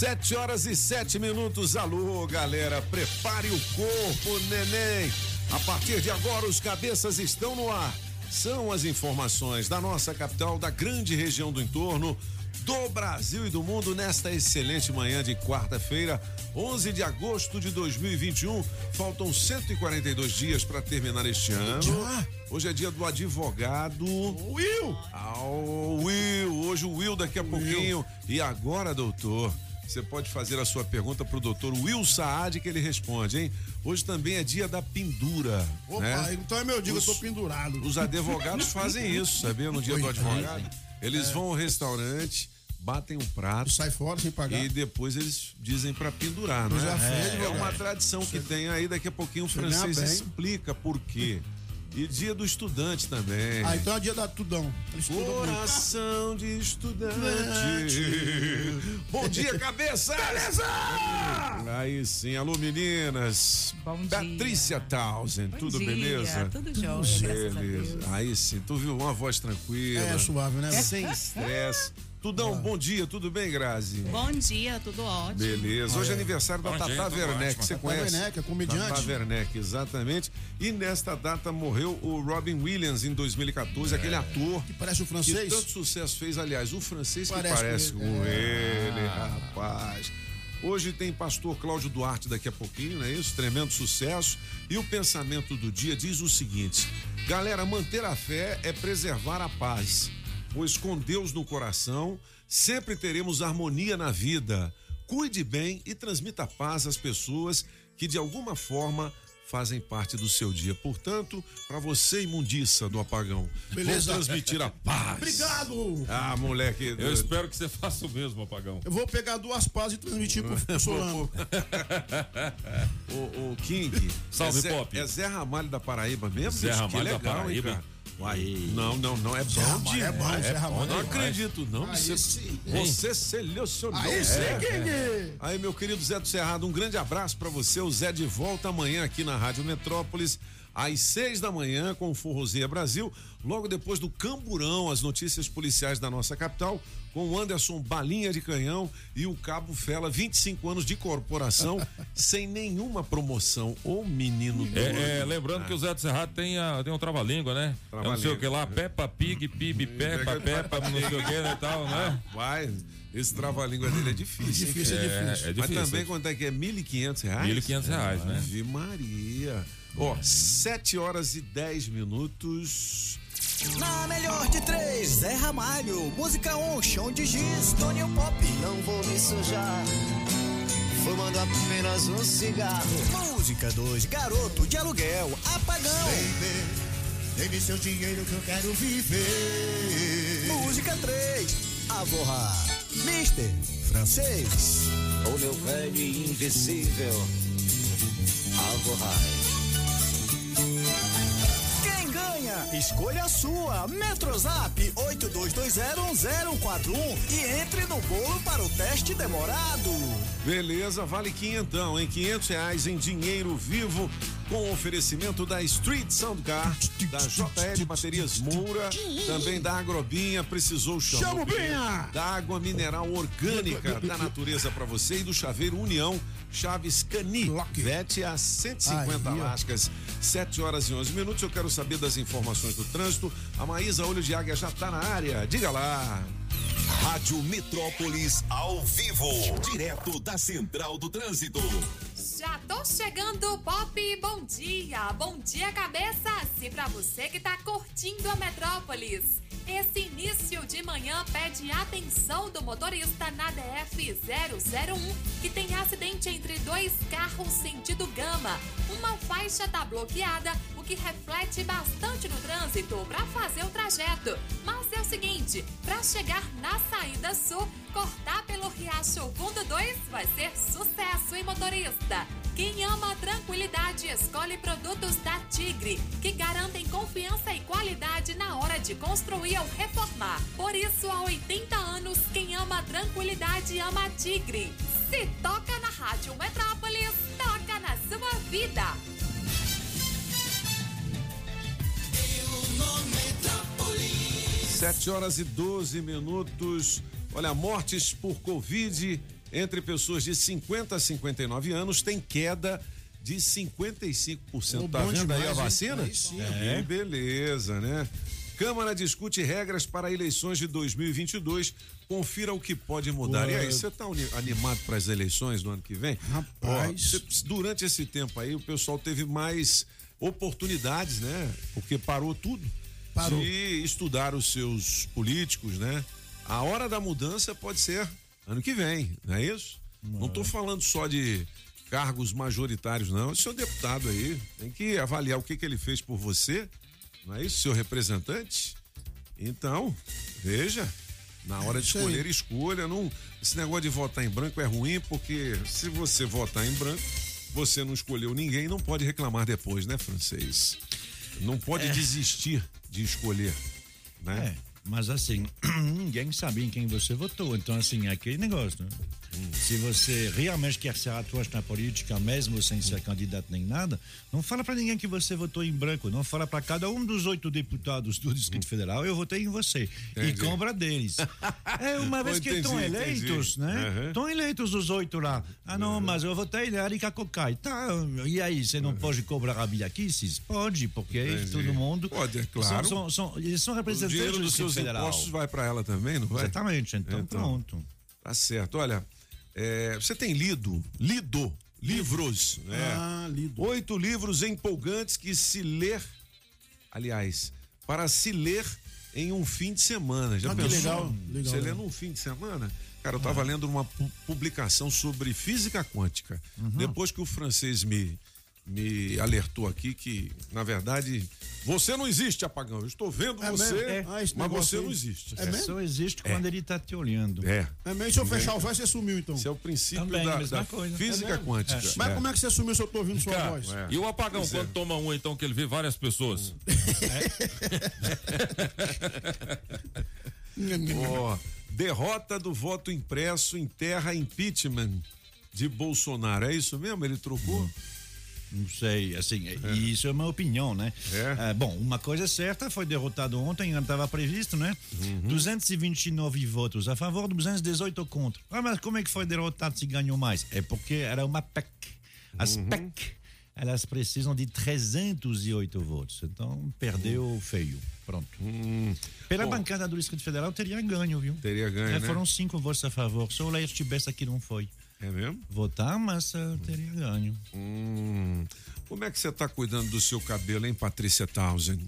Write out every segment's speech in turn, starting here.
Sete horas e sete minutos. Alô, galera, prepare o corpo, neném. A partir de agora, os cabeças estão no ar. São as informações da nossa capital, da grande região do entorno, do Brasil e do mundo nesta excelente manhã de quarta-feira, 11 de agosto de 2021. Faltam 142 dias para terminar este ano. Hoje é dia do advogado. Will! Ah, o Will, hoje o Will daqui a pouquinho. E agora, doutor, você pode fazer a sua pergunta pro doutor Will Saad que ele responde, hein? Hoje também é dia da pendura. Opa, né? então é meu dia, Os- eu tô pendurado. Os advogados fazem isso, sabia? No dia do Coitado. advogado. Eles vão ao restaurante, batem um prato Sai fora sem pagar. e depois eles dizem pra pendurar, já é? É, uma tradição que tem aí, daqui a pouquinho o francês explica por quê. E dia do estudante também. Ah, então é dia da tudão. Estudam muito. Coração de estudante. Bom dia, cabeça! Beleza! Aí sim, alô meninas. Bom Patrícia dia. Townsend, Bom tudo dia, beleza? Tudo jóia, Beleza. Deus. Aí sim, tu viu uma voz tranquila. É suave, né? Sem estresse. Tudão, bom dia, tudo bem, Grazi? Bom dia, tudo ótimo. Beleza. Hoje é aniversário da Bom Tata Werneck, você Tata conhece? Werneck, é comediante. Tata Werneck, exatamente. E nesta data morreu o Robin Williams em 2014, aquele ator Que parece o que francês. tanto sucesso fez, aliás, o francês que Parece parece com com ele. ele, rapaz. Hoje tem pastor Cláudio Duarte daqui a pouquinho, não é isso? Tremendo sucesso. E o pensamento do dia diz o seguinte: galera, manter a fé é preservar a paz, pois com Deus no coração sempre teremos harmonia na vida. Cuide bem e transmita paz às pessoas que de alguma forma fazem parte do seu dia. Portanto, para você, imundiça do apagão, Beleza. vou transmitir a paz. Obrigado! Ah, moleque. Eu espero que você faça o mesmo, apagão. Eu vou pegar duas pás e transmitir pro Solano. O, o King. Salve, é Zé, Pop. É Zé Ramalho da Paraíba mesmo? Zé Ramalho da legal, hein, Paraíba. cara? Não, não, não. É bom Ramalho é bom, não é bom. acredito, não. Aí Você, sim. você selecionou Aí Zé. King! Aí, meu querido Zé do Cerrado, um grande abraço pra você. O Zé de volta amanhã aqui na Rádio Metrópolis, às seis da manhã, com o Forrozeia Brasil. Logo depois do Camburão, as notícias policiais da nossa capital, com o Anderson Balinha de Canhão e o Cabo Fela, 25 anos de corporação, sem nenhuma promoção. Ô menino doido. É, é, lembrando que o Zé do Cerrado tem, a, tem um trava-língua, né? É não sei o que lá, Peppa Pig, Pib, Peppa, Peppa, não sei o que, né, tal, né? Vai, esse trava-língua dele é difícil. hein, Difícil, é cara? difícil. É difícil. Mas também quanto é que é? 1.500 reais? 1.500 reais, né? Ave Maria. Ó, 7 horas e 10 minutos. Na melhor de três, Zé Ramalho. Música on, chão de giz, Tony Pop. Não vou me sujar, fumando apenas um cigarro. Música 2, garoto de aluguel, apagão. Dê-me seu dinheiro que eu quero viver. Música 3, Avorra. Mister, francês. O meu velho e invencível, Alvorrai. Escolha a sua. Metrozap 82201041 e entre no bolo para o teste demorado. Beleza, vale quinhentão, hein? 500 reais em dinheiro vivo com oferecimento da Street Soundcar, da JL Baterias Moura, também da Agrobinha, precisou chamar. Da água mineral orgânica da natureza pra você e do chaveiro União Chaves Cani. Vete a 150 Aí, ó. lascas, 7 horas e 11 minutos. Eu quero saber das informações do trânsito. A Maísa Olho de Águia já tá na área. Diga lá. Rádio Metrópolis ao vivo, direto da Central do Trânsito. Já tô chegando, Pop. Bom dia. Bom dia, cabeça. E pra você que tá curtindo a Metrópolis. Esse início de manhã pede atenção do motorista na DF 001 que tem acidente entre dois carros sentido gama. Uma faixa tá bloqueada, que reflete bastante no trânsito para fazer o trajeto. Mas seguinte: para chegar na saída sul, cortar pelo Riacho Fundo 2 vai ser sucesso, hein, motorista? Quem ama a tranquilidade escolhe produtos da Tigre, que garantem confiança e qualidade na hora de construir ou reformar. Por isso, há 80 anos, quem ama a tranquilidade ama a Tigre. Se toca na Rádio Metrópolis, toca na sua vida. Sete horas e 12 minutos. Olha, mortes por Covid entre pessoas de 50 a 59 anos tem queda de 55%. Oh, tá vendo demais, aí a vacina? Aí sim. É. beleza, né? Câmara discute regras para eleições de 2022. Confira o que pode mudar. Ué. E aí, você está animado para as eleições do ano que vem? Rapaz. Ó, durante esse tempo aí, o pessoal teve mais oportunidades, né? Porque parou tudo. Parou. De estudar os seus políticos, né? A hora da mudança pode ser ano que vem, não é isso? Não estou falando só de cargos majoritários, não. O seu deputado aí tem que avaliar o que, que ele fez por você, não é isso, seu representante? Então, veja, na hora de isso aí. escolher, escolha. Não, esse negócio de votar em branco é ruim, porque se você votar em branco, você não escolheu ninguém, não pode reclamar depois, né, francês? Não pode desistir de escolher, né? É, mas assim, ninguém sabe em quem você votou. Então, assim, é aquele negócio, né? Se você realmente quer ser atuante na política, mesmo sem ser candidato nem nada, não fala pra ninguém que você votou em branco. Não fala pra cada um dos oito deputados do Distrito Federal, eu votei em você. Entendi. E cobra deles. É uma vez que estão eleitos, entendi. né? Uhum. Estão eleitos os oito lá. Ah, não, mas eu votei na Erika Cocai. Tá, e aí, você não pode cobrar a biaquices? Pode, porque Entendi. todo mundo. Pode, é claro. São, são, são- eles são O representantes dinheiro do dos Distrito seus Federal. impostos vai para ela também, não vai? Exatamente, então, Então. pronto. Tá certo. Olha, é, você tem lido, lido livros, né? Ah, lido. Oito livros empolgantes que se ler, aliás, para se ler em um fim de semana. Já Ah, que pensou? legal, legal, Você lê legal. num fim de semana? Cara, eu tava lendo uma pu- publicação sobre física quântica. Depois que o francês me, me alertou aqui que, na verdade, você não existe, apagão. Eu estou vendo É você? É. Ah, mas você aí. não existe. É mesmo? Só existe quando ele tá te olhando. É. É mesmo, se eu fechar o véu, você sumiu então. Esse é o princípio Também, da, mesma da coisa. física É quântica. Mas É. como é que você sumiu se eu tô ouvindo sua Cara, voz? E o apagão, Pois é. quando toma um, então, que ele vê várias pessoas? Ó, derrota do voto impresso enterra impeachment de Bolsonaro. É isso mesmo? Ele trocou? Não sei, assim, isso é uma opinião, né? É. Ah, bom, uma coisa é certa, foi derrotado ontem, não estava previsto, né? Uhum. 229 votos a favor, 218 contra. Ah, mas como é que foi derrotado se ganhou mais? É porque era uma PEC. As Uhum. PEC, elas precisam de 308 votos. Então, perdeu feio. Pronto. Pela Hum. Bom. bancada do Distrito Federal, teria ganho, viu? Teria ganho, É, né? Foram cinco votos a favor. Só o Laerte Bessa que não foi É mesmo? votar, mas ah, teria ganho. Hum. Como é que você tá cuidando do seu cabelo, hein, Patrícia Townsend?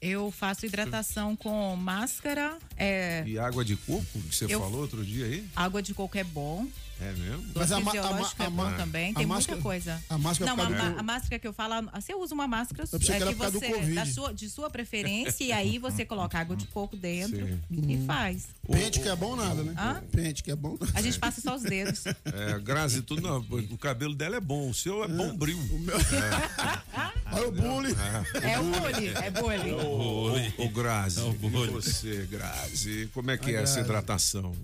Eu faço hidratação com máscara, é, E água de coco, que você Eu- falou outro dia aí? água de coco é bom. É mesmo? Mas a ma- a é a bom também. Tem máscara- muita coisa. a máscara Não, causa ma- do- a máscara que eu falo, você usa uma máscara é, que você, Covid. da sua, de sua preferência, e aí você coloca água de coco dentro e faz. Pente que é bom nada, né? Hã? Pente que é bom. A gente passa só os dedos. É, Grazi, tu não, o cabelo dela é bom, o seu é bom brilho. Olha o bullying. É o bullying, é bullying. Ô, Grazi, É o e bullying. você, Grazi, como é que é essa Grazi. hidratação?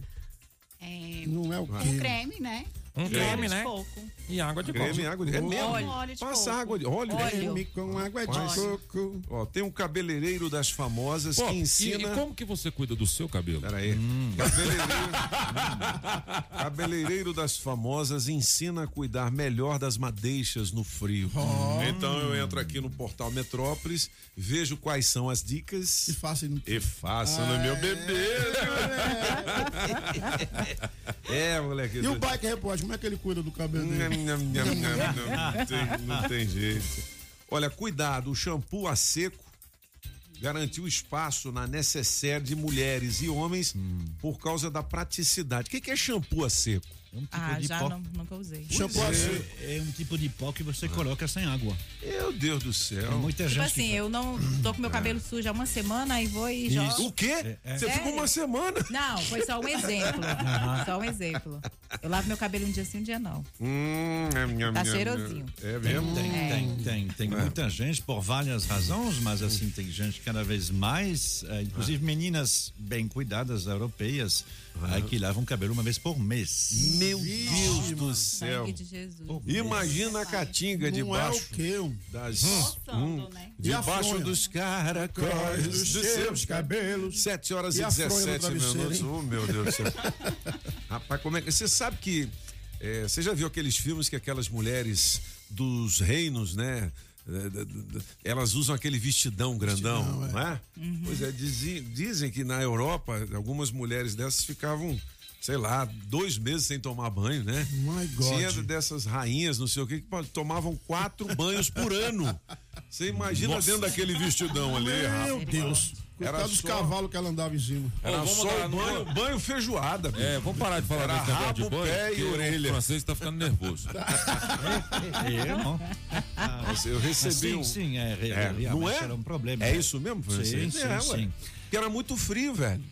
É, Não é o um quê? creme, né? Um creme, né? coco. E água de coco. Creme e água de... É mesmo? Óleo. Óleo de Passa coco. água de óleo. Óleo. Creme com água de Faz. coco. Ó, tem um cabeleireiro das famosas Pô, que e, ensina... e como que você cuida do seu cabelo? Pera aí. Cabeleireiro... Cabeleireiro das famosas ensina a cuidar melhor das madeixas no frio. Então eu entro aqui no portal Metrópolis, vejo quais são as dicas E faça no... e faço no meu bebê. é, moleque. E o Bike Repórter, como é que ele cuida do cabelo Nham, dele? Não tem, não tem jeito. Olha, cuidado, o shampoo a seco garantiu espaço na necessaire de mulheres e homens por causa da praticidade. O que que é shampoo a seco? É um tipo Ah, de já pó. não, nunca usei. Shampoo. É, é um tipo de pó que você coloca sem água. Meu Deus do Tem céu. muita Tipo gente assim, que eu não tô com meu cabelo sujo há uma semana e vou e jogo. O quê? É, Você ficou uma semana. Não, foi só um exemplo. Só um exemplo. Eu lavo meu cabelo um dia sim, um dia não. Hum, é, minha, Tá minha, cheirosinho. É mesmo? Tem, É. tem, tem, tem muita gente por várias razões, mas assim, tem gente cada vez mais, inclusive meninas bem cuidadas, europeias, eh, que lavam cabelo uma vez por mês. Meu Deus do céu. Imagina a caatinga é debaixo um? das. Roçando, né? E a Debaixo dos caracóis Dos seus cabelos. 7 horas e, E do 17 travesseiro, minutos. hein? Oh, meu Deus do céu. Rapaz, como é que. Você sabe que. é, você já viu aqueles filmes que aquelas mulheres dos reinos, né? É, Elas usam aquele vestidão grandão, Vestidão, não é? Uhum. Pois é, dizem, dizem que na Europa, algumas mulheres dessas ficavam, sei lá, dois meses sem tomar banho, né? My God. Tinha dessas rainhas, não sei o que, que tomavam quatro banhos por ano. Você imagina dentro daquele vestidão ali, Meu rapaz. Deus. Era Coitado dos só- cavalos que ela andava em cima. Era Ô, vamos só o não banho, vou- banho feijoada. bicho. É, vamos parar de falar Era desse negócio de rabo, banho, pé e orelha. O francês tá ficando nervoso. É, não? Eu recebi sim, um. sim, é, É, não é? era um problema. É isso mesmo, Sim, francês? sim, é, ué. sim. Porque era muito frio, velho.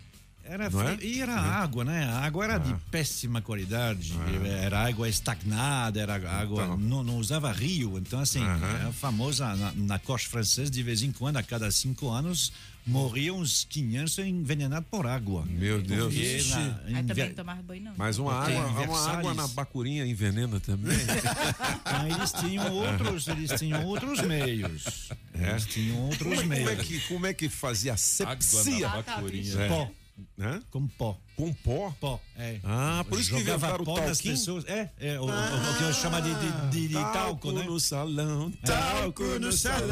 Era Não é? E era água, né? A água era de péssima qualidade. Era água estagnada, era água. Então. Não, não usava rio. Então, assim, é famosa na, na costa francesa, de vez em quando, a cada cinco anos, morriam uns 500 envenenados por água. Meu Deus. Na- Aí em também tomava banho, não. Mas uma Porque água, uma água na bacurinha envenena também. Então, eles tinham outros, eles tinham outros meios. Eles tinham outros Como é, como é meios. que, como é que fazia Água asepsia? na bacurinha. É. Pó, Né? com pó. Com pó? Pó, é. Ah, por isso que Jogava inventaram o pó nas talquinho? pessoas. É, é o, o- o que eu chamo de, de, de, de talco, né? no salão, Talco no salão.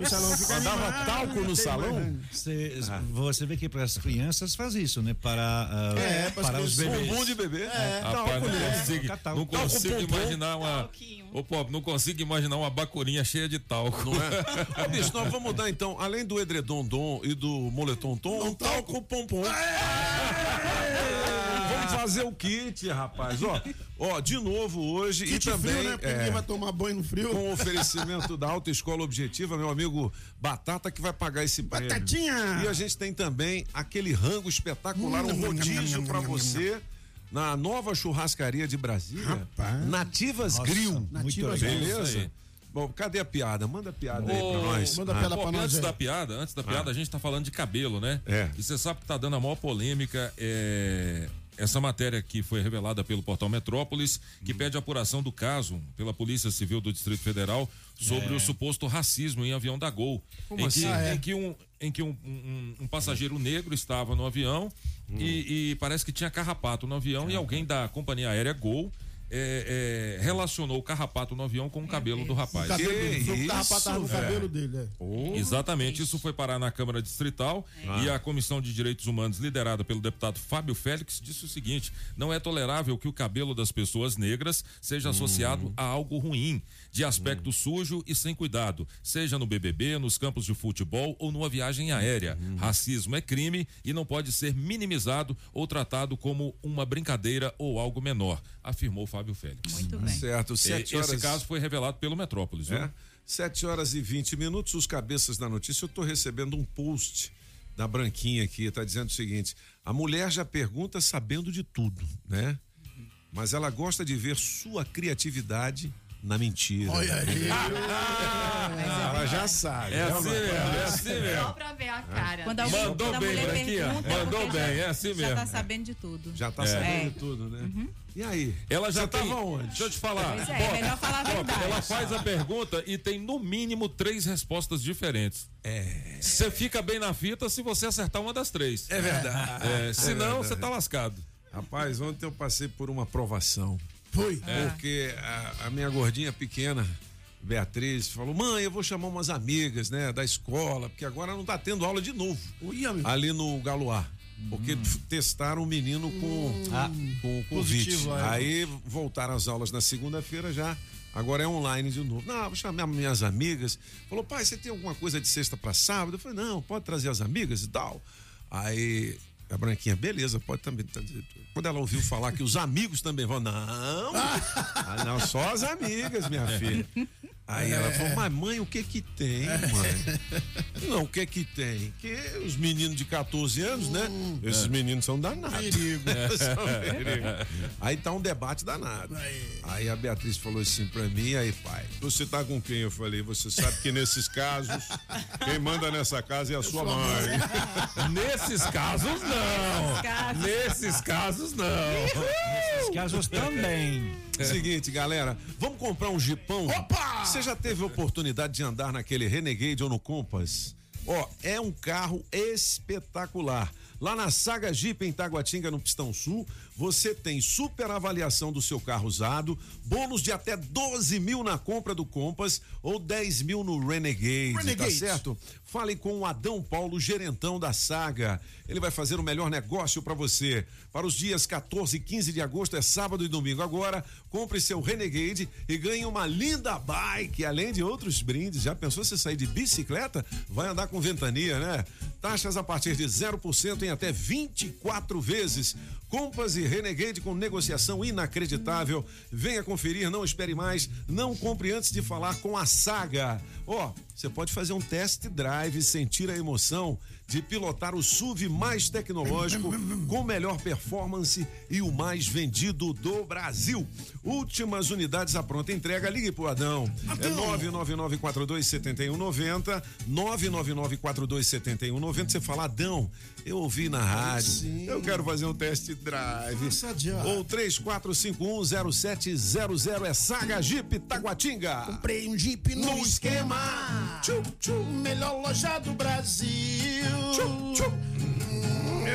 O salão fica Dava animado, talco no salão? Você, você vê que para as crianças faz isso, né? Para, ah, É, para para os bebês. Bumbum de bebê. É. Rapaz, não consigo, Catal. não Talco consigo imaginar uma. Ô, Pop, não consigo imaginar uma bacurinha cheia de talco. Não é? Ô, bicho, nós vamos dar então, além do edredom dom e do moletom tom, um talco pompom. Vamos fazer o kit, rapaz. Ó, ó de novo hoje e Kit também frio, né? Porque é, vai tomar banho no frio. com oferecimento da Alta Escola Objetiva, meu amigo Batata que vai pagar esse prêmio. Batatinha! E a gente tem também aquele rango espetacular, um rodízio pra você. Na nova churrascaria de Brasília, Rapaz. Nativas Grill. Nativas Beleza? Bom, cadê a piada? Manda a piada aí pra nós. Manda Ah. piada Pop, pra nós antes aí. da piada, antes da piada, a gente tá falando de cabelo, né? É. E você sabe que tá dando a maior polêmica é, essa matéria que foi revelada pelo portal Metrópolis, que Hum. pede apuração do caso pela Polícia Civil do Distrito Federal sobre o suposto racismo em avião da Gol. Como em assim? Que, Ah, é. Em que, um, em que um, um- um passageiro negro estava no avião e, e parece que tinha carrapato no avião e alguém da companhia aérea Gol. É, é, relacionou o carrapato no avião com o cabelo do rapaz. O cabelo dele. Foi o isso, carrapato no velho. cabelo dele, é. Exatamente, isso foi parar na Câmara Distrital e a Comissão de Direitos Humanos, liderada pelo deputado Fábio Félix, disse o seguinte: não é tolerável que o cabelo das pessoas negras seja associado a algo ruim, de aspecto sujo e sem cuidado, seja no BBB, nos campos de futebol ou numa viagem aérea. Racismo é crime e não pode ser minimizado ou tratado como uma brincadeira ou algo menor, afirmou Fábio Félix. Muito bem. Certo, E- sete horas. Esse caso foi revelado pelo Metrópolis. viu? É? 7 horas e 20 minutos, os cabeças da notícia. Eu estou recebendo um post da Branquinha aqui, está dizendo o seguinte: a mulher já pergunta sabendo de tudo, né? Mas ela gosta de ver sua criatividade na mentira. Olha aí. ela já sabe. É assim mesmo, é assim Só mesmo. pra ver a cara. Quando a, Mandou quando a bem, mulher Branquinha. pergunta, Mandou bem, já, é assim Já mesmo. tá sabendo de tudo. Já tá É. sabendo É. de tudo, né? E aí? Ela já Você tem... tava onde? Deixa eu te falar. Pois é, é melhor falar a verdade. Ela faz a pergunta e tem no mínimo três respostas diferentes. É. Você fica bem na fita se você acertar uma das três. É verdade. É, senão, verdade. você tá lascado. Rapaz, ontem eu passei por uma provação. Foi. Porque a, a minha gordinha pequena, Beatriz, falou: mãe, eu vou chamar umas amigas, né, da escola, porque agora não tá tendo aula de novo. Ali no Galoar. Porque f- testaram o menino com, Ah. com Covid. Positivo, é. Aí voltaram as aulas na segunda-feira já. Agora é online de novo. Não, vou chamar minhas amigas. Falou, pai, você tem alguma coisa de sexta para sábado? Eu falei, não, pode trazer as amigas e tal. Aí A Branquinha, beleza, pode também. tá- Quando ela ouviu falar que os amigos também vão, não, ah, não, só as amigas, minha filha. Aí ela falou, mas mãe, o que que tem, mãe? Não, o que que tem? Que os meninos de 14 anos, né? Esses meninos são danados. Perigo. São perigo. Aí tá um debate danado. Aí a Beatriz falou assim pra mim, aí pai, você tá com quem? Eu falei, você sabe que nesses casos, quem manda nessa casa é a sua mãe. Nesses casos, não. Nesses casos, não. Nesses casos também. Seguinte, galera, vamos comprar um jipão? Opa! Você já teve oportunidade de andar naquele Renegade ou no Compass? Ó, é um carro espetacular. Lá na Saga Jeep em Taguatinga, no Pistão Sul, você tem super avaliação do seu carro usado, bônus de até 12 mil na compra do Compass ou 10 mil no Renegade, tá Renegade. certo? Fale com o Adão Paulo, gerentão da Saga. Ele vai fazer o melhor negócio para você. Para os dias 14 e 15 de agosto, é sábado e domingo agora. Compre seu Renegade e ganhe uma linda bike, além de outros brindes. Já pensou se sair de bicicleta? Vai andar com ventania, né? Taxas a partir de 0% em até 24 vezes. Compass e Renegade com negociação inacreditável. Venha conferir, não espere mais. Não compre antes de falar com a Saga. Ó, você pode fazer um test drive, sentir a emoção de pilotar o SUV mais tecnológico, com melhor performance e o mais vendido do Brasil. Últimas unidades à pronta entrega. Ligue pro Adão. É 999427190. 999427190. Você fala, Adão, eu ouvi na rádio. Eu quero fazer um test drive. Ou 34510700 é Saga Jeep Taguatinga. Comprei um Jeep no, No esquema. Tchum, tchum, melhor loja do Brasil. Tchum, tchum.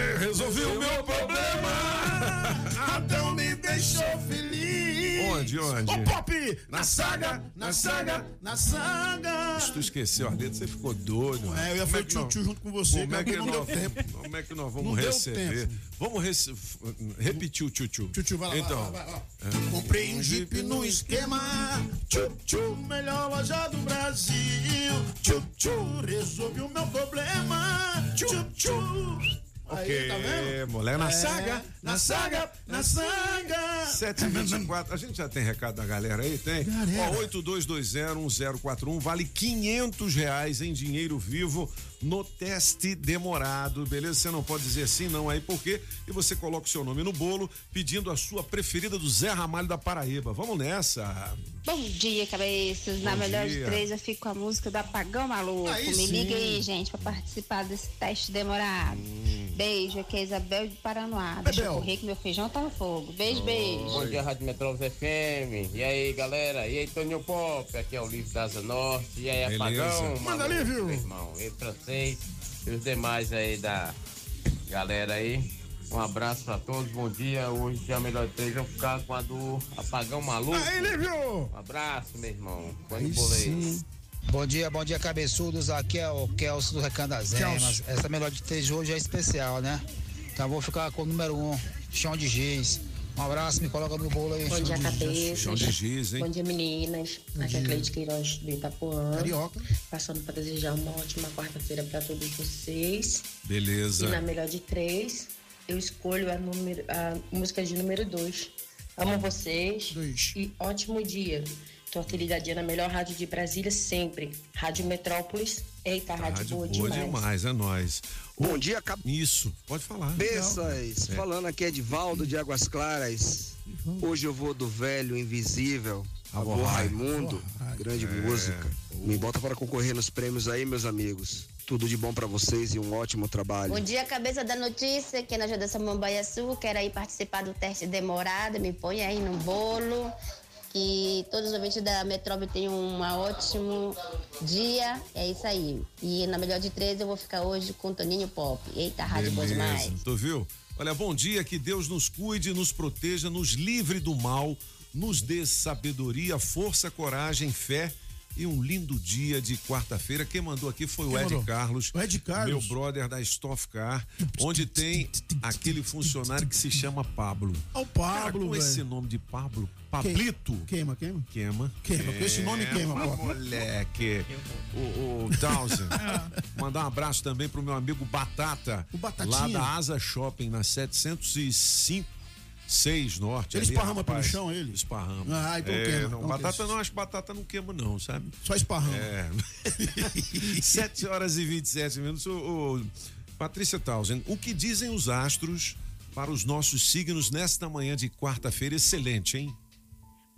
É, Resolvi o meu problema. Adão me deixou feliz. Onde, onde? Ô, Pop! Na saga, na saga, na saga. Se tu esqueceu a letra, você ficou doido. É, eu ia fazer que nós- tchutchu junto com você, Como é que nós, como é que nós vamos receber? Vamos rece- repetir o tchutchu. Tchutchu, vai lá, Então, vai lá, vai lá. Comprei um Jeep no esquema. Tchum, tchum, melhor loja do Brasil. Tchum, tchum, resolvi o meu problema. Tchum, tchum. Aí, tá vendo? Ok, moleque, na É, saga, na saga, na saga. 724. A gente já tem recado da galera aí? Tem? Galera. Ó, 82201041 vale 500 reais em dinheiro vivo no teste demorado, beleza? Você não pode dizer sim, não aí, por quê? E você coloca o seu nome no bolo pedindo a sua preferida do Zé Ramalho da Paraíba. Vamos nessa. Bom dia, cabeças. Na Bom melhor dia. de três, eu fico com a música do Apagão Maluco. Aí Me sim. liga aí, gente, pra participar desse teste demorado. Hum. Beijo, aqui é Isabel de Paranoá. Deixa eu Bebel. correr que meu feijão tá no fogo. Beijo, beijo. Bom dia, Rádio Metrópolis FM. E aí, galera? E aí, Toninho Pop? Aqui é o Livro da Asa Norte. E aí, Beleza. Apagão? Manda, maluco, Lívio. meu irmão. E francês. E os demais aí da galera aí. Um abraço pra todos, bom dia. Hoje, dia melhor de três, eu vou ficar com a do Apagão Maluco. Aí, Lívio. Um abraço, meu irmão. Aí sim. Bom dia, bom dia, cabeçudos. Aqui é o Kelso do Recandazemas. Kelso. Essa melhor de três hoje é especial, né? Então vou ficar com o número um, chão de giz. Um abraço, me coloca no bolo aí. Bom dia, cabeças. Chão de giz, hein? Bom dia, meninas. Aqui é a Cleide Queiroz do Itapuã. Carioca. Passando para desejar uma ótima quarta-feira para todos vocês. Beleza. E na melhor de três, eu escolho a, número, a música de número dois. Amo vocês Dois. e ótimo dia. Tô aquele dia na melhor rádio de Brasília sempre. Rádio Metrópolis. Eita, rádio, Rádio boa, boa demais. demais, é nóis. Bom dia, Isso, pode falar. cabeças. Falando aqui é de Valdo de Águas Claras. Hoje eu vou do velho invisível. Avô Avô Rai. Raimundo, grande É. música. Me bota para concorrer nos prêmios aí, meus amigos. Tudo de bom para vocês e um ótimo trabalho. Bom dia, cabeça da notícia, que é na Jardim Samambaia Sul. Quero aí participar do teste demorado. Me põe aí no bolo. Que todos os ouvintes da Metrópole tenham um ótimo dia. É isso aí. E na melhor de três, eu vou ficar hoje com o Toninho Pop. Eita, rádio boa demais. Tu viu? Olha, bom dia, que Deus nos cuide, nos proteja, nos livre do mal, nos dê sabedoria, força, coragem, fé e um lindo dia de quarta-feira. Quem mandou aqui foi o Ed mandou? Carlos. O Ed Carlos? Meu brother da Stoff Car, onde tem aquele funcionário que se chama Pablo. Ó o Pablo, Cara, com esse nome de Pablo, Pablito. Queima, queima. Queima. Queima, com esse nome queima, pô. Moleque. O, o Townsend. Mandar um abraço também pro meu amigo Batata. O Batatinha. Lá da Asa Shopping, na 705. 6 Norte. Ele ali, esparrama rapaz. chão, ele? Esparrama. Ah, então é, queima. Não, Então batata queima. não, acho que batata não queima, não, sabe? Só esparrama. É. 7 horas e 27 minutos. Ô, ô, Patrícia Townsend, o que dizem os astros para os nossos signos nesta manhã de quarta-feira? Excelente, hein?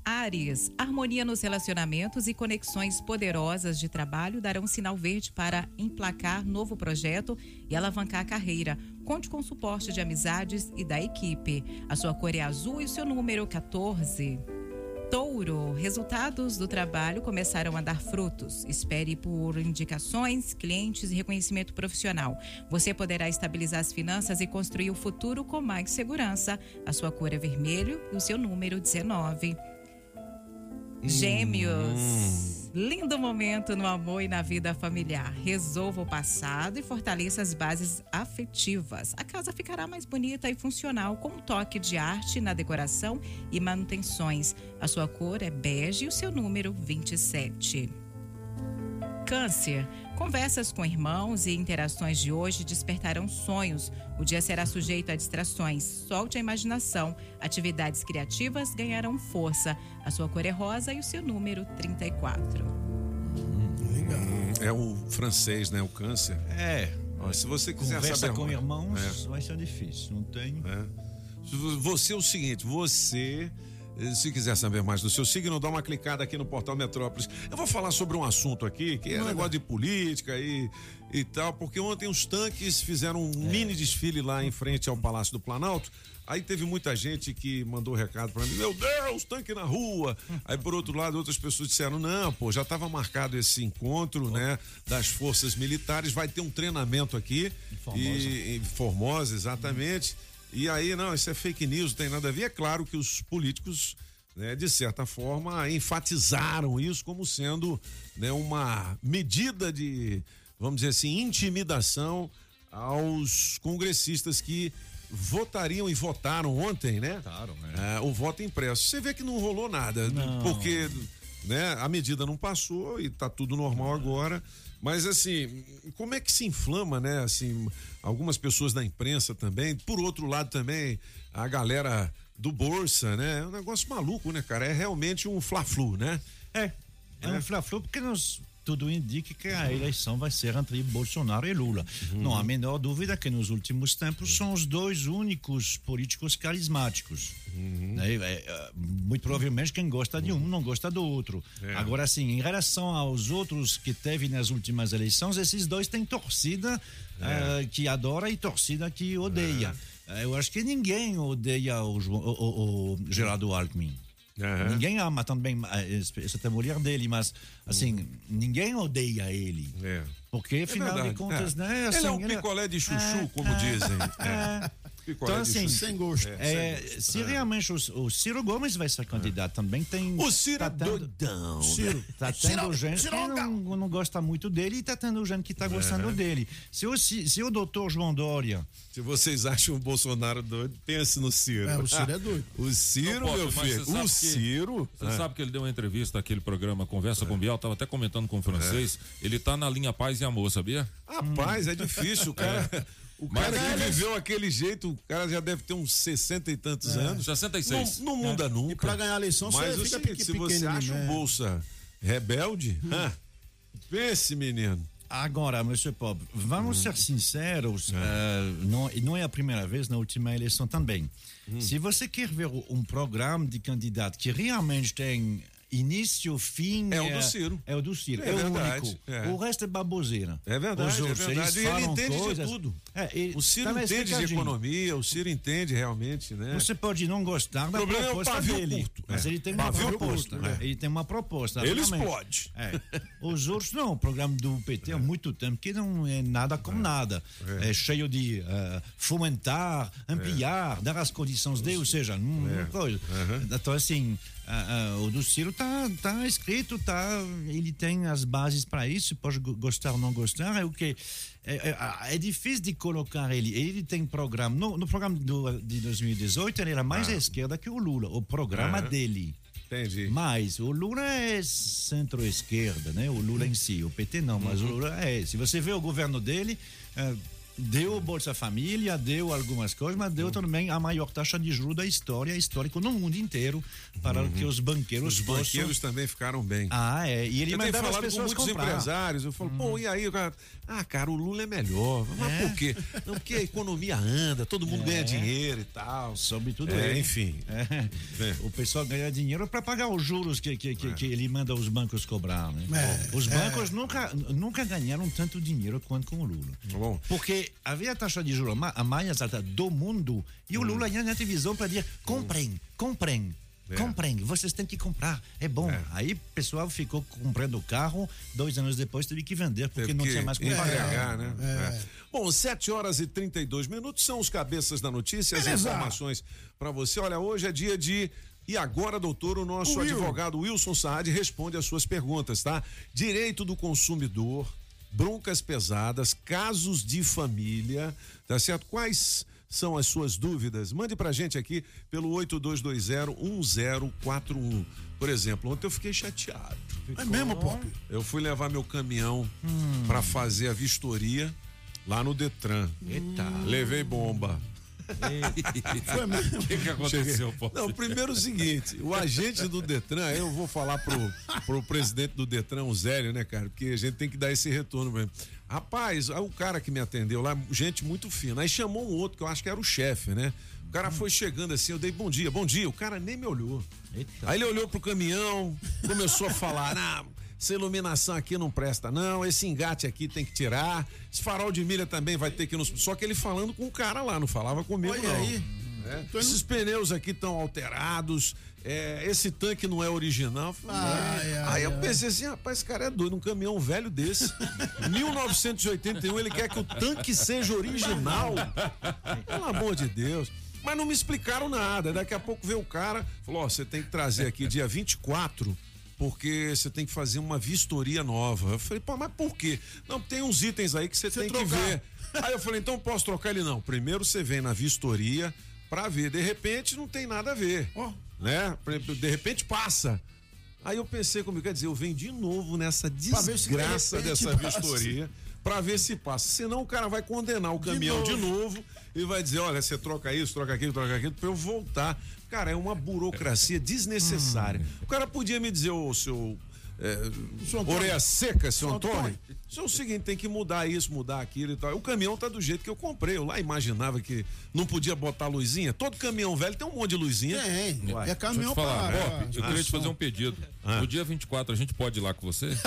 Ares, harmonia nos relacionamentos e conexões poderosas de trabalho darão sinal verde para emplacar novo projeto e alavancar a carreira. Conte com o suporte de amizades e da equipe. A sua cor é azul e o seu número 14. Touro, resultados do trabalho começaram a dar frutos. Espere por indicações, clientes e reconhecimento profissional. Você poderá estabilizar as finanças e construir o futuro com mais segurança. A sua cor é vermelho e o seu número 19. Gêmeos. Lindo momento no amor e na vida familiar. Resolva o passado e fortaleça as bases afetivas. A casa ficará mais bonita e funcional com um toque de arte na decoração e manutenções. A sua cor é bege e o seu número 27. Câncer. Conversas com irmãos e interações de hoje despertarão sonhos. O dia será sujeito a distrações. Solte a imaginação. Atividades criativas ganharão força. A sua cor é rosa e o seu número 34. É o francês, né? O câncer. É. Se você quiser Conversa saber com irmãos É. vai ser difícil, não tem? Vo- Você é o seguinte, você, se quiser saber mais do seu signo, dá uma clicada aqui no portal Metrópolis. Eu vou falar sobre um assunto aqui, que é negócio de política e, e tal, porque ontem os tanques fizeram um mini desfile lá em frente ao Palácio do Planalto. Aí teve muita gente que mandou recado pra mim, meu Deus, tanque na rua. Aí por outro lado, outras pessoas disseram, não, pô, já estava marcado esse encontro, né, das forças militares, vai ter um treinamento aqui. Formosa. E, em Formosa, exatamente. E aí, não, isso é fake news, não tem nada a ver. É claro que os políticos, né, de certa forma, enfatizaram isso como sendo né, uma medida de, vamos dizer assim, intimidação aos congressistas que votariam e votaram ontem, né? Votaram, É, o voto impresso. Você vê que não rolou nada, Não. porque né, a medida não passou e tá tudo normal agora. Mas assim, como é que se inflama, né? Assim, algumas pessoas da imprensa também. Por outro lado também, a galera do Bolsa, né? É um negócio maluco, né, cara? É realmente um fla-flu, né? É. É um fla-flu porque nós, tudo indica que a eleição vai ser entre Bolsonaro e Lula. Não há a menor dúvida que nos últimos tempos são os dois únicos políticos carismáticos. Né? É, é, muito provavelmente quem gosta de um não gosta do outro. É. Agora, assim, em relação aos outros que teve nas últimas eleições, esses dois têm torcida eh, que adora e torcida que odeia. Eh, Eu acho que ninguém odeia o, o- o- o Gerardo Alckmin. Ninguém ama também eh, essa mulher dele, mas assim, ninguém odeia ele. Porque, afinal verdade, de contas, é. né? Ele assim, é um picolé de chuchu, como dizem. É. Então, assim. Sem gosto. é, É, sem gosto. se É. realmente o, o Ciro Gomes vai ser candidato também, tem. O Ciro tá é tendo- doidão. Ciro, tá Ciro- tendo gente Ciro que não, não gosta muito dele e tá tendo gente que tá gostando É. dele. Se o, se, se o doutor João Dória. Se vocês acham o Bolsonaro doido, pense no Ciro. É, o Ciro é doido. O Ciro, Não, meu filho. você sabe O que- Ciro. Você É. sabe que ele deu uma entrevista naquele programa Conversa com Biel, tava até comentando com o francês. Ele tá na linha paz e amor, sabia? Rapaz, é difícil, cara. O Mas cara que ele- viveu aquele jeito, o cara já deve ter uns 60 e tantos É. anos. 66. Não, não muda É. nunca. E pra ganhar a eleição, você Mas o fica seguinte, se você pequenininho, acha né? o Bolsa rebelde, ah, pense, menino. Agora, Monsieur Pop, vamos ser sinceros, eh, não, e não é a primeira vez na última eleição também. Se você quer ver um programa de candidato que realmente tem início, fim. É o do Ciro. É o do Ciro. É É, o verdade, único. é. O resto é baboseira. É verdade, Os é outros, eles verdade. E ele entende coisas- de tudo. É, ele- o Ciro tá entende de economia, o Ciro entende realmente, né? Você pode não gostar da O problema é o proposta dele, curto, mas é. ele tem uma Pavio proposta. curto, é. Ele tem uma proposta. Ele explode. É. Os outros não. O programa do PT há muito tempo que não é nada com nada. É, cheio de eh, fomentar, ampliar, dar as condições dele, ou seja, É. não coisa. Então assim, ah, ah, o do Ciro tá, tá escrito, tá, ele tem as bases para isso, pode go- gostar ou não gostar, é o que é, é, é difícil de colocar ele. Ele tem programa, no, no programa do, de 2018 ele era mais à esquerda que o Lula, o programa Ah. dele. Entendi. Mas o Lula é centro-esquerda, né? O Lula em si, o PT não, mas o Lula é. Se você vê o governo dele, eh, deu Bolsa Família, deu algumas coisas, mas deu também a maior taxa de juros da história, histórico no mundo inteiro, para que os banqueiros Os possam... banqueiros também ficaram bem. Ah, é. E ele eu mandava as falado com pessoas muitos comprar. empresários. Eu falo, pô, e aí? Cara, ah, cara, o Lula é melhor. Mas É. por quê? Não, porque a economia anda, todo mundo É. ganha dinheiro e tal. Sobretudo É, ele. enfim. É. O pessoal ganha dinheiro para pagar os juros que, que, que, que ele manda os bancos cobrar. Né? É, os é. bancos nunca, nunca ganharam tanto dinheiro quanto com o Lula. Bom. Porque havia a taxa de juros a mais alta do mundo e o Lula ia na televisão para dizer: comprem, comprem. É. Comprem, vocês têm que comprar, é bom. Aí o pessoal ficou comprando o carro, dois anos depois teve que vender porque Teve não tinha mais como pagar. né? É. Bom, 7 horas e 32 minutos são os cabeças da notícia, as Beleza. informações para você. Olha, hoje é dia de. E agora, doutor, o nosso O advogado Wilson Saad responde as suas perguntas, tá? Direito do consumidor, broncas pesadas, casos de família, tá certo? Quais são as suas dúvidas? Mande pra gente aqui pelo 82201041. Por exemplo, ontem eu fiquei chateado. É mesmo, Pop? Eu fui levar meu caminhão pra fazer a vistoria lá no Detran. Eita. Levei bomba. Foi mesmo? O que, que aconteceu? Não, primeiro o seguinte, o agente do Detran, eu vou falar pro, pro presidente do Detran, o Zélio, né, cara? Porque a gente tem que dar esse retorno mesmo. Rapaz, o cara que me atendeu lá, gente muito fina. Aí chamou um outro, que eu acho que era o chefe, né? O cara foi chegando assim, eu dei bom dia, bom dia. O cara nem me olhou. Aí ele olhou pro caminhão, começou a falar, ah, essa iluminação aqui não presta não, esse engate aqui tem que tirar, esse farol de milha também vai ter que nos... Só que ele falando com o cara lá, não falava comigo Olha não. aí. É, Esses pneus aqui estão alterados, é, esse tanque não é original. Ai, "É." ai, aí eu pensei assim, rapaz, esse cara é doido, um caminhão velho desse. 1981, ele quer que o tanque seja original. Pelo amor de Deus. Mas não me explicaram nada. Daqui a pouco veio o cara, falou: Ó, você tem que trazer aqui dia 24, porque você tem que fazer uma vistoria nova. Eu falei, pô, mas por quê? Não, tem uns itens aí que você tem que trocar. ver. Aí eu falei, então posso trocar ele? Não. Primeiro você vem na vistoria pra ver. De repente não tem nada a ver. Né? De repente passa. Aí eu pensei comigo, quer dizer, eu venho de novo nessa de desgraça repente dessa passa. vistoria pra ver se passa. Senão o cara vai condenar o caminhão de novo, e vai dizer, olha, você troca isso, troca aquilo, troca aquilo, pra eu voltar. Cara, é uma burocracia desnecessária. O cara podia me dizer, ô seu. É, orelha seca, seu Antônio. Antônio. Isso é o seguinte, tem que mudar isso, mudar aquilo e tal. O caminhão tá do jeito que eu comprei. Eu lá imaginava que não podia botar luzinha. Todo caminhão velho tem um monte de luzinha. Tem. Uai. É eu caminhão te falar, pra- Pop, eu Ah, queria te fazer um pedido. No dia 24, a gente pode ir lá com você?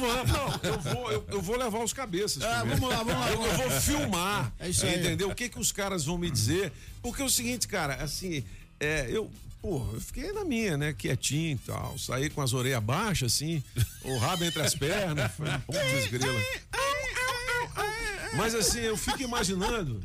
Não, não, eu vou, eu, eu vou levar os cabeças. Ah, vamos lá, vamos lá, Eu, eu vou filmar. É isso aí. Entendeu? O que que os caras vão me dizer? Porque é o seguinte, cara, assim, é, eu. Porra, eu fiquei na minha, né? Quietinho e tal. Saí com as orelhas baixas, assim, o rabo entre as pernas. Putz, grila. Mas assim, eu fico imaginando.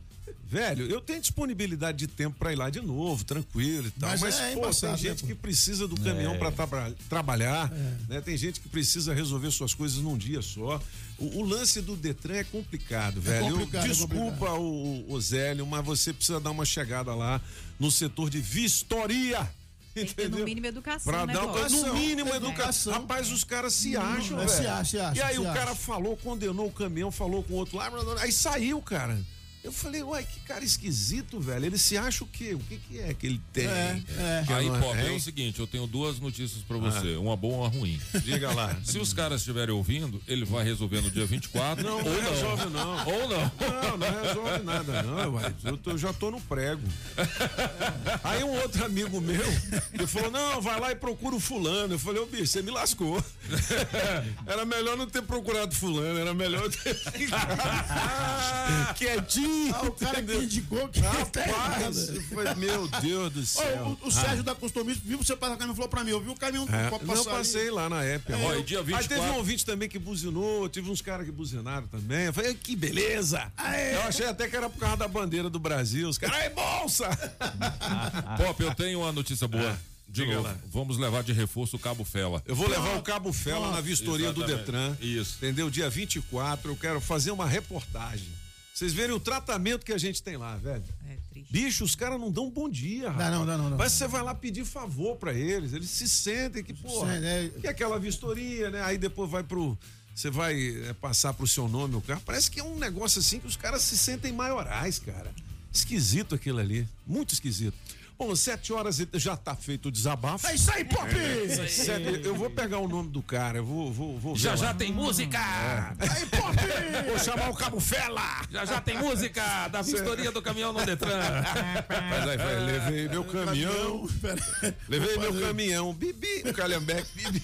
Velho, eu tenho disponibilidade de tempo pra ir lá de novo, tranquilo e tal. Mas Mas, é pô, embaçado, tem gente né, pô? que precisa do caminhão pra traba- trabalhar, É. né? Tem gente que precisa resolver suas coisas num dia só. O, o lance do Detran é complicado, velho. Eu- complicado, é desculpa o, o Zélio, mas você precisa dar uma chegada lá no setor de vistoria. Tem que ter, no mínimo educação, Pra né, dar, Bob? no mínimo Educação. educação. Rapaz, os caras se acham, é, velho. se acha, se acha, E aí se o cara acha. falou, condenou o caminhão, falou com o outro lá, aí saiu, cara. Eu falei, uai, que cara esquisito, velho. Ele se acha o quê? O que, que é que ele tem? É, é. Que Aí, Pop, é o seguinte, eu tenho duas notícias pra você, uma boa e uma ruim. Diga lá. Se os caras estiverem ouvindo, ele vai resolver no dia 24 Não, ou não não. resolve não. Ou não. Não, não resolve nada, não, uai. Eu, tô- eu já tô no prego. Aí um outro amigo meu, ele falou: não, vai lá e procura o fulano. Eu falei, ô bicho, você me lascou. Era melhor não ter procurado fulano, era melhor ter ficado quietinho. Ah, o cara que indicou que tá Rapaz, eu falei, meu Deus do céu. o, o Sérgio da Customista viu você passar o caminhão falou pra mim, eu vi o caminhão É, pode não passar ali. passei lá na época. Eu- dia Aí 24 teve um ouvinte também que buzinou, tive uns caras que buzinaram também. Eu falei, que beleza! Eu achei até que era por causa da bandeira do Brasil. Os caras, ai, bolsa! Pop, eu tenho uma notícia boa. De Diga novo, lá. vamos levar de reforço o Cabo Fela. Eu vou levar o Cabo Fela na vistoria do Exatamente. Detran. Isso. Entendeu? Dia 24, eu quero fazer uma reportagem. Vocês verem o tratamento que a gente tem lá, velho. É triste. Bicho, os caras não dão bom dia, rapaz. não, dá não, dá. Mas você vai lá pedir favor pra eles, eles se sentem que, pô, Sente, é. que é aquela vistoria, né? Aí depois vai pro. Você vai é, passar pro seu nome o carro. Parece que é um negócio assim que os caras se sentem maiorais, cara. Esquisito aquilo ali. Muito esquisito. Bom, sete horas e já tá feito o desabafo. É isso aí, Pop! É, sete- eu vou pegar o nome do cara, eu vou, vou, vou ver Já lá. já tem música! Aí, Pop! Vou chamar o Cabo Fela! Já já tem música da vistoria do caminhão no Detran. Mas aí vai, levei meu caminhão. Levei meu caminhão. Bibi, o Calhambeque, bibi.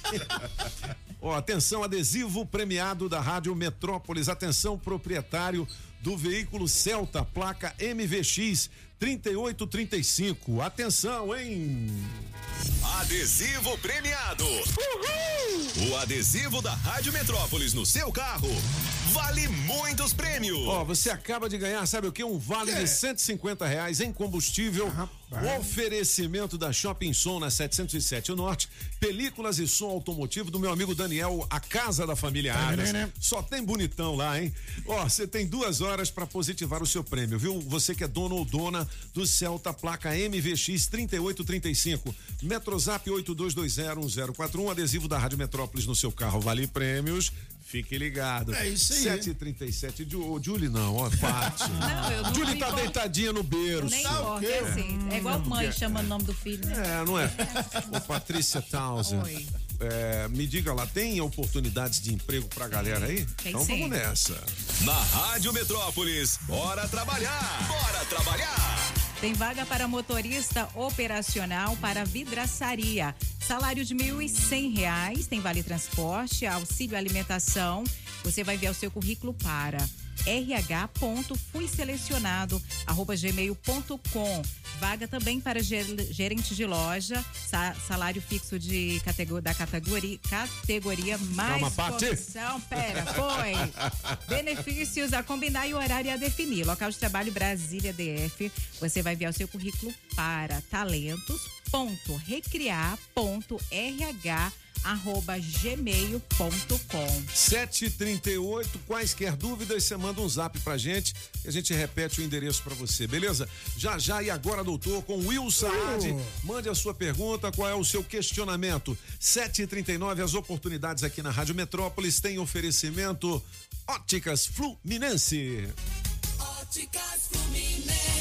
Ó, atenção, adesivo premiado da Rádio Metrópolis. Atenção, proprietário do veículo Celta, placa MVX 3835. Atenção, hein? Adesivo premiado. O adesivo da Rádio Metrópolis no seu carro vale muitos prêmios. Ó, você acaba de ganhar, sabe o que? Um vale de 150 reais em combustível. Oferecimento da Shopping Som na 707 Norte. Películas e som automotivo do meu amigo Daniel, a casa da família Adams. Só tem bonitão lá, hein? Ó, você tem duas horas para positivar o seu prêmio, viu? Você que é dono ou dona do Celta placa MVX 3835. Metrozap 82201041. Adesivo da Rádio Metrópolis no seu carro. Vale prêmios. Fique ligado. É isso aí. 7h37. Ju- Julie não, ó, Paty. Não, eu não Julie tá importo. deitadinha no berço. Nem importa, é assim. É igual mãe chamando o nome do filho, né? É, não é? Ô, Patrícia Townsend. Oi. é, me diga lá, tem oportunidades de emprego pra galera aí? Tem então sim. vamos nessa. Na Rádio Metrópolis, bora trabalhar! Bora trabalhar! Tem vaga para motorista operacional para vidraçaria. Salário de 1.100 reais, tem vale transporte, auxílio alimentação. Você vai enviar o seu currículo para rh.fuiselecionado arroba gmail.com. Vaga também para ger- gerente de loja, sa- salário fixo de categor- da categoria, categoria mais Calma, Pati. comissão. Pera, foi. Benefícios a combinar e horário a definir. Local de trabalho Brasília DF. Você vai enviar o seu currículo para talentos.recriar.rh arroba gmail.com 738, quaisquer dúvidas, você manda um zap pra gente e a gente repete o endereço pra você, beleza? Já já e agora, doutor, com Will Saad. Mande a sua pergunta, qual é o seu questionamento? 739, as oportunidades aqui na Rádio Metrópolis têm oferecimento Óticas Fluminense. Óticas Fluminense.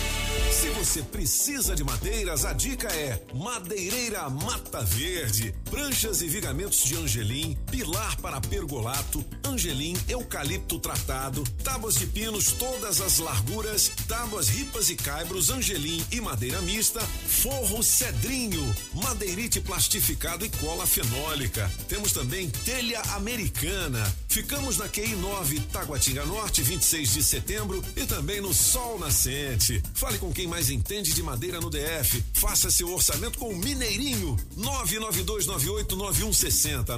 Se você precisa de madeiras, a dica é Madeireira Mata Verde. Pranchas e vigamentos de angelim, pilar para pergolato, angelim, eucalipto tratado, tábuas de pinos todas as larguras, tábuas ripas e caibros, angelim e madeira mista, forro cedrinho, madeirite plastificado e cola fenólica. Temos também telha americana. Ficamos na QI 9, Taguatinga Norte, 26 de setembro e também no Sol Nascente. Fale com quem mais entende de madeira no DF. Faça seu orçamento com o Mineirinho. 992989160.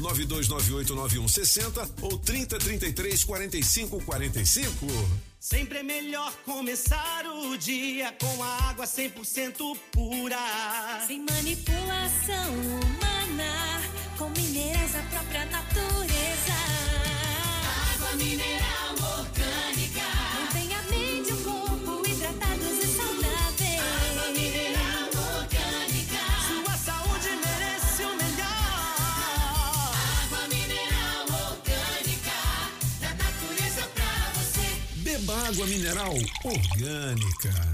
992989160 ou 3033 4545. Sempre é melhor começar o dia com a água 100% pura. Sem manipulação humana, com minerais da própria natureza. Água mineral orgânica. Mantenha a mente, o corpo hidratados e saudáveis. Água mineral orgânica. Sua saúde merece o melhor. Água mineral orgânica. Natureza pra você. Beba água mineral orgânica.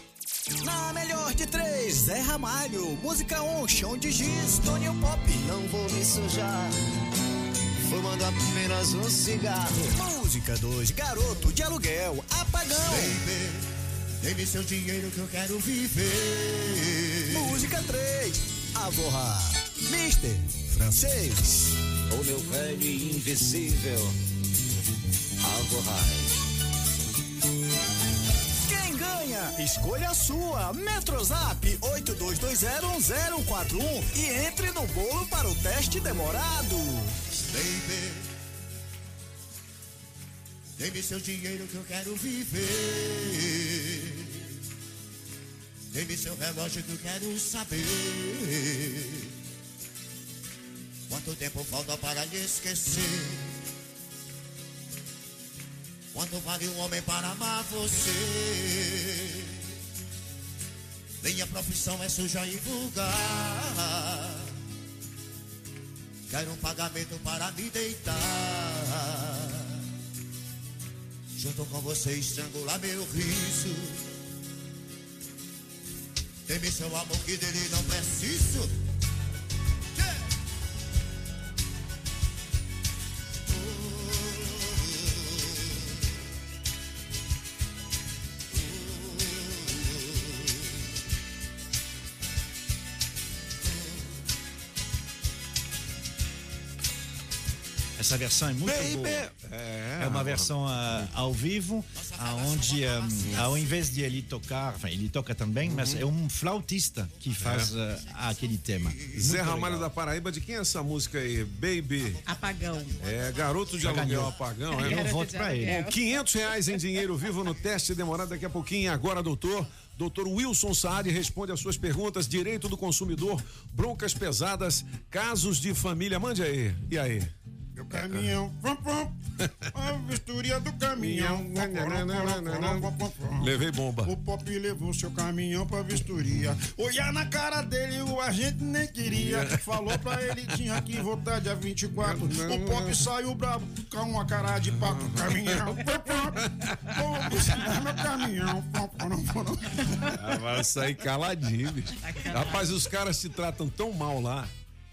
Na melhor de três, Zé Ramalho. Música 1, um, chão de giz, Tony Pop. Não vou me sujar, fumando apenas um cigarro. Música 2, garoto de aluguel, apagão. Baby, dê-me seu dinheiro que eu quero viver. Música 3, Avorra. Mister, francês. O meu velho invisível, Avorrai. Escolha a sua. Metrozap 82201041 e entre no bolo para o teste demorado. Baby, dê-me seu dinheiro que eu quero viver. Dê-me seu relógio que eu quero saber. Quanto tempo falta para lhe esquecer? Quanto vale um homem para amar você? Minha profissão é suja e vulgar. Quero um pagamento para me deitar. Junto com você estrangular meu riso. Teme seu amor que dele não preciso. Essa versão é muito Baby. boa. É, É uma versão ah, ao vivo, aonde ah, ao invés de ele tocar, enfin, ele toca também, mas é um flautista que faz ah, aquele tema. Zé Muito Ramalho legal. da Paraíba, de quem é essa música aí? Baby. Apagão. É, garoto de aluguel apagão, Eu é? não voto pra ele. Bom, 500 reais em dinheiro vivo no teste demorado daqui a pouquinho. E Agora, doutor. Doutor Wilson Saad responde às suas perguntas. Direito do consumidor, broncas pesadas, casos de família. Mande aí. E aí? Caminhão, a vistoria do caminhão. Levei bomba. O Pop levou seu caminhão pra vistoria. Olhar na cara dele, o agente nem queria. Falou pra ele, tinha que voltar dia 24. O Pop saiu bravo com uma cara de pato. Caminhão, pom, pom, isso é meu caminhão. Ah, vai sair caladinho, bicho. Rapaz, os caras se tratam tão mal lá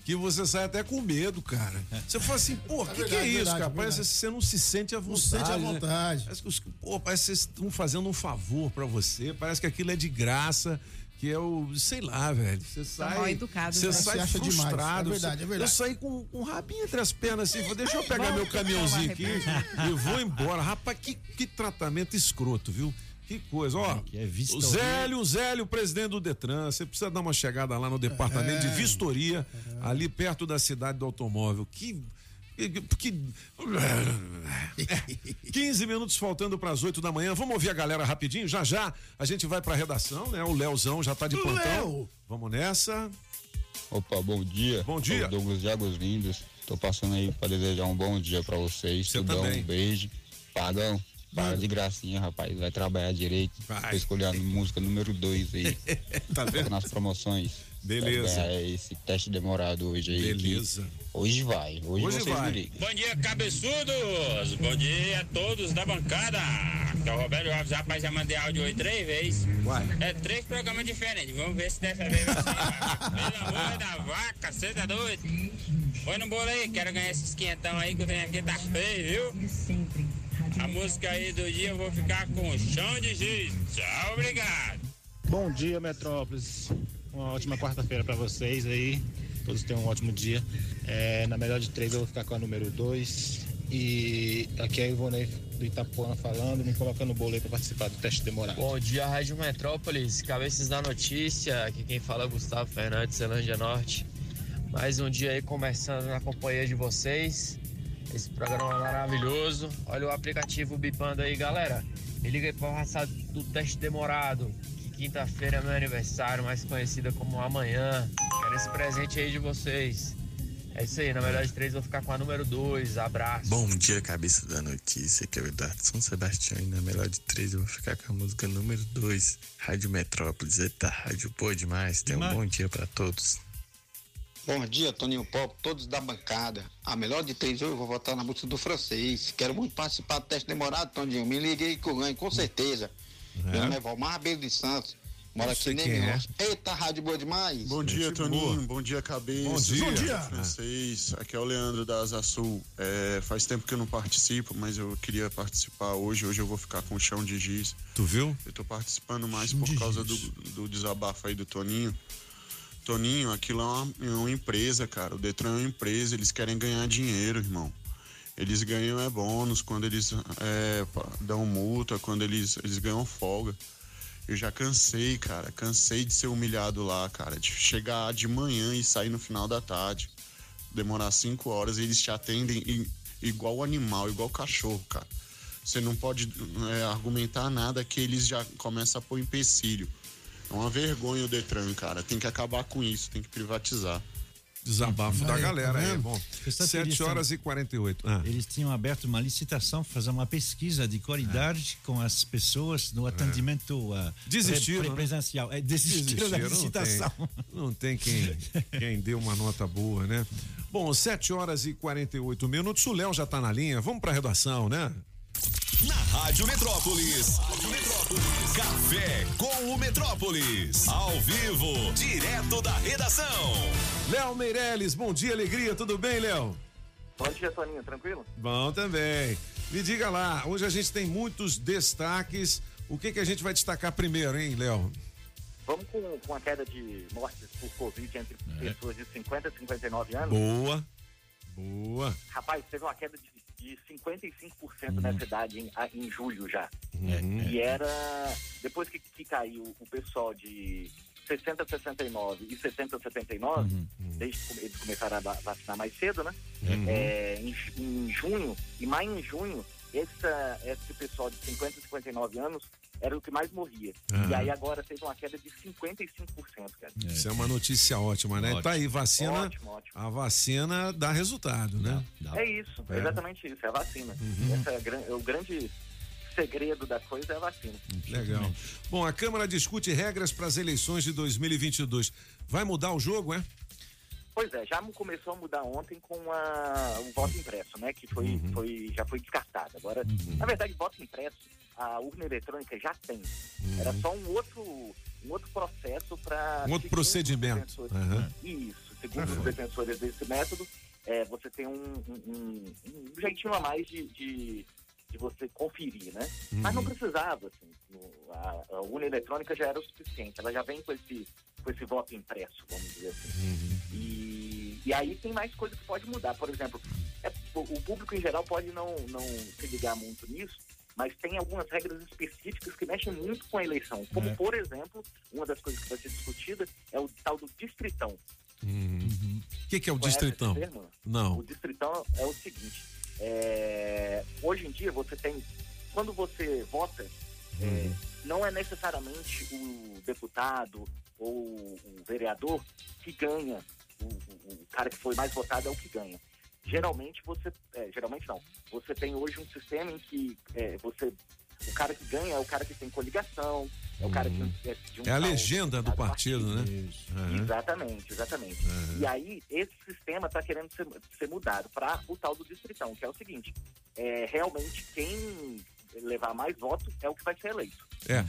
que você sai até com medo, cara. Você fala assim, pô, o que, que é verdade, isso, verdade, cara? verdade. Parece que você não se sente à vontade. sente à né? vontade. Parece que, os, pô, parece que vocês estão fazendo um favor pra você. Parece que aquilo é de graça. Que é o, sei lá, velho. Você sai. mal educados, Você né? sai demais. frustrado. É verdade, Você- é verdade. Eu saí com com um rabinho entre as pernas assim. Deixa eu pegar meu caminhãozinho aqui e vou embora. Rapaz, que, que tratamento escroto, viu? Que coisa, ó. é vistoria. o Zélio, o Zélio, presidente do Detran, você precisa dar uma chegada lá no departamento É. de vistoria, ali perto da cidade do automóvel. Que. que- que 15 minutos faltando para as 8 da manhã. Vamos ouvir a galera rapidinho? Já já a gente vai para a redação, né? O Leozão já tá de plantão. Léo! Vamos nessa. Opa, bom dia. Bom dia. Sou o Douglas de Águas Lindas. Tô passando aí para desejar um bom dia para vocês. Você Tudão, também. um beijo. Pagão, para de gracinha, rapaz. Vai trabalhar direito. Vai. Tô escolhendo a música número 2 aí. Tá vendo? nas promoções. Beleza. Esse teste demorado hoje aí. Beleza. Hoje vai. Hoje, Hoje vocês vai. Bom dia, cabeçudos! Bom dia a todos da bancada! Que é o Roberto Alves, rapaz, já mandei áudio hoje três vezes. Vai. É três programas diferentes. Vamos ver se dessa vez vai ser. Pelo amor da vaca, você tá doido? Põe no bolo aí, quero ganhar esses quinhentão aí que o trem aqui tá feio, viu? A música aí do dia eu vou ficar com chão de giz. Tchau, obrigado! Bom dia, Metrópolis. Uma ótima quarta-feira para vocês aí. Todos tenham um ótimo dia. É, na melhor de três, eu vou ficar com a número dois. E aqui é a Ivonei do Itapuã falando, me colocando no bolo aí para participar do teste demorado. Bom dia, Rádio Metrópolis, cabeças da notícia. Aqui quem fala é o Gustavo Fernandes, Zelândia Norte. Mais um dia aí começando na companhia de vocês. Esse programa maravilhoso. Olha o aplicativo bipando aí, galera. Me liga aí pra passar do teste demorado. Que quinta-feira é meu aniversário, mais conhecida como amanhã. Quero esse presente aí de vocês. É isso aí, na melhor de três, vou ficar com a número dois. Abraço. Bom dia, cabeça da notícia, que é o Eduardo São Sebastião. E na melhor de três, eu vou ficar com a música número dois, Rádio Metrópolis. Eita, rádio boa demais. Tenha um bom dia pra todos. Bom dia, Toninho Pop, todos da bancada. A melhor de três hoje eu vou votar na música do francês. Quero muito participar do teste demorado, Toninho. Me liguei que eu ganho, com certeza. Meu nome é Valmar Rabelo de Santos. Mora aqui nem é. Minas. Eita, rádio boa demais. Bom dia, Toninho. Bom dia, cabeça. Bom dia. Bom dia. Francês. Aqui é o Leandro da Asa Sul. É, faz tempo que eu não participo, mas eu queria participar hoje. Hoje eu vou ficar com o chão de giz. Tu viu? Eu tô participando mais por causa do, do desabafo aí do Toninho. Toninho, aquilo é uma, é uma empresa, cara. O Detran é uma empresa, eles querem ganhar dinheiro, irmão. Eles ganham é bônus quando eles é, dão multa, quando eles, eles ganham folga. Eu já cansei, cara. Cansei de ser humilhado lá, cara. De chegar de manhã e sair no final da tarde. Demorar cinco horas e eles te atendem igual animal, igual cachorro, cara. Você não pode é, argumentar nada que eles já começam a pôr empecilho. É uma vergonha o Detran, cara. Tem que acabar com isso, tem que privatizar. Desabafo da galera tá aí. vendo? Bom, Você sabe que 7 eles horas e 48. Ah. Eles tinham aberto uma licitação para fazer uma pesquisa de qualidade com as pessoas no atendimento ah, Desistiram, pre- né? presencial. É, desistiram, da Desistiram, licitação. Não tem, não tem quem, quem dê uma nota boa, né? Bom, 7 horas e 48 minutos. O Léo já tá na linha. Vamos pra redação, né? Na Rádio Metrópolis. Rádio Metrópolis. Café com o Metrópolis. Ao vivo, direto da redação. Léo Meirelles, bom dia, alegria. Tudo bem, Léo? Bom dia, Toninho, tranquilo? Bom também. Me diga lá, hoje a gente tem muitos destaques. O que que a gente vai destacar primeiro, hein, Léo? Vamos com, com a queda de mortes por Covid entre pessoas de 50 e 59 anos. Boa. Boa. Rapaz, teve uma queda de, de 55% nessa idade em, em julho já. Uhum. E era. Depois que, que caiu o pessoal de 60 a 69 e 70 a 79, desde que eles começaram a va- vacinar mais cedo, né? Uhum. É, em, em junho, e mais em junho, essa, esse pessoal de 50 a 59 anos era o que mais morria. Aham. E aí agora teve uma queda de 55%, cara. Isso é uma notícia ótima, né? Ótimo. Tá aí, vacina. Ótimo, ótimo. A vacina dá resultado, né? É isso, É. exatamente isso, é a vacina. Uhum. Essa é é o grande segredo da coisa é a vacina. Legal. Bom, a Câmara discute regras para as eleições de 2022. Vai mudar o jogo, é? Pois é, já começou a mudar ontem com a- o voto impresso, né? Que foi, Uhum. foi, já foi descartado. Agora, na verdade, voto impresso, a urna eletrônica já tem. Era só um outro, um outro processo para. Uhum. Um outro procedimento. Aham. Isso, segundo Aham. os defensores desse método, é, você tem um, um- um- um jeitinho a mais de, de, de você conferir, né? Mas não Uhum. precisava, assim. a, a urna eletrônica já era o suficiente. Ela já vem com esse, com esse voto impresso, vamos dizer assim. Uhum. E, e aí tem mais coisa que pode mudar. Por exemplo, é- o o público em geral pode não, não se ligar muito nisso, mas tem algumas regras específicas que mexem muito com a eleição. Como, É. por exemplo, uma das coisas que vai ser discutida é o tal do distritão. Uhum. O que, que é o Conhece distritão? Não. O distritão é o seguinte: é, hoje em dia você tem. Quando você vota, é, Uhum. não é necessariamente o deputado ou o vereador que ganha. O, o- o cara que foi mais votado é o que ganha. Geralmente você. é, geralmente não. Você tem hoje um sistema em que é, você. O cara que ganha é o cara que tem coligação, é o cara que é de um É a legenda do determinado partido, né? Aham. Exatamente, exatamente. Aham. E aí, esse sistema está querendo ser, ser mudado para o tal do distritão, que é o seguinte: é, realmente quem levar mais votos é o que vai ser eleito. É.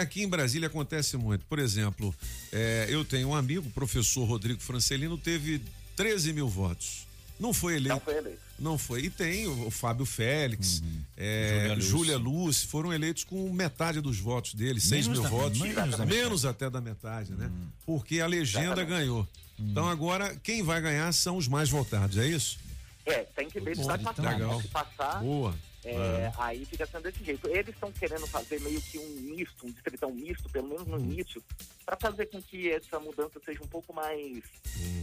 Aqui em Brasília acontece muito. Por exemplo, é, eu tenho um amigo, o professor Rodrigo Francelino, teve 13 mil votos. Não foi eleito. Não foi eleito. Não foi. E tem o, o Fábio Félix, é, Júlia Lúcia, foram eleitos com metade dos votos dele, 6 Menos mil da- votos. menos Menos até da metade, né? Porque a legenda Exatamente. ganhou. Então agora, quem vai ganhar são os mais votados, é isso? É, tem que ver se Bom, vai então, legal. Se passar, Boa. É, Aí fica sendo desse jeito. Eles estão querendo fazer meio que um misto, um distritão misto, pelo menos no início, para fazer com que essa mudança seja um pouco mais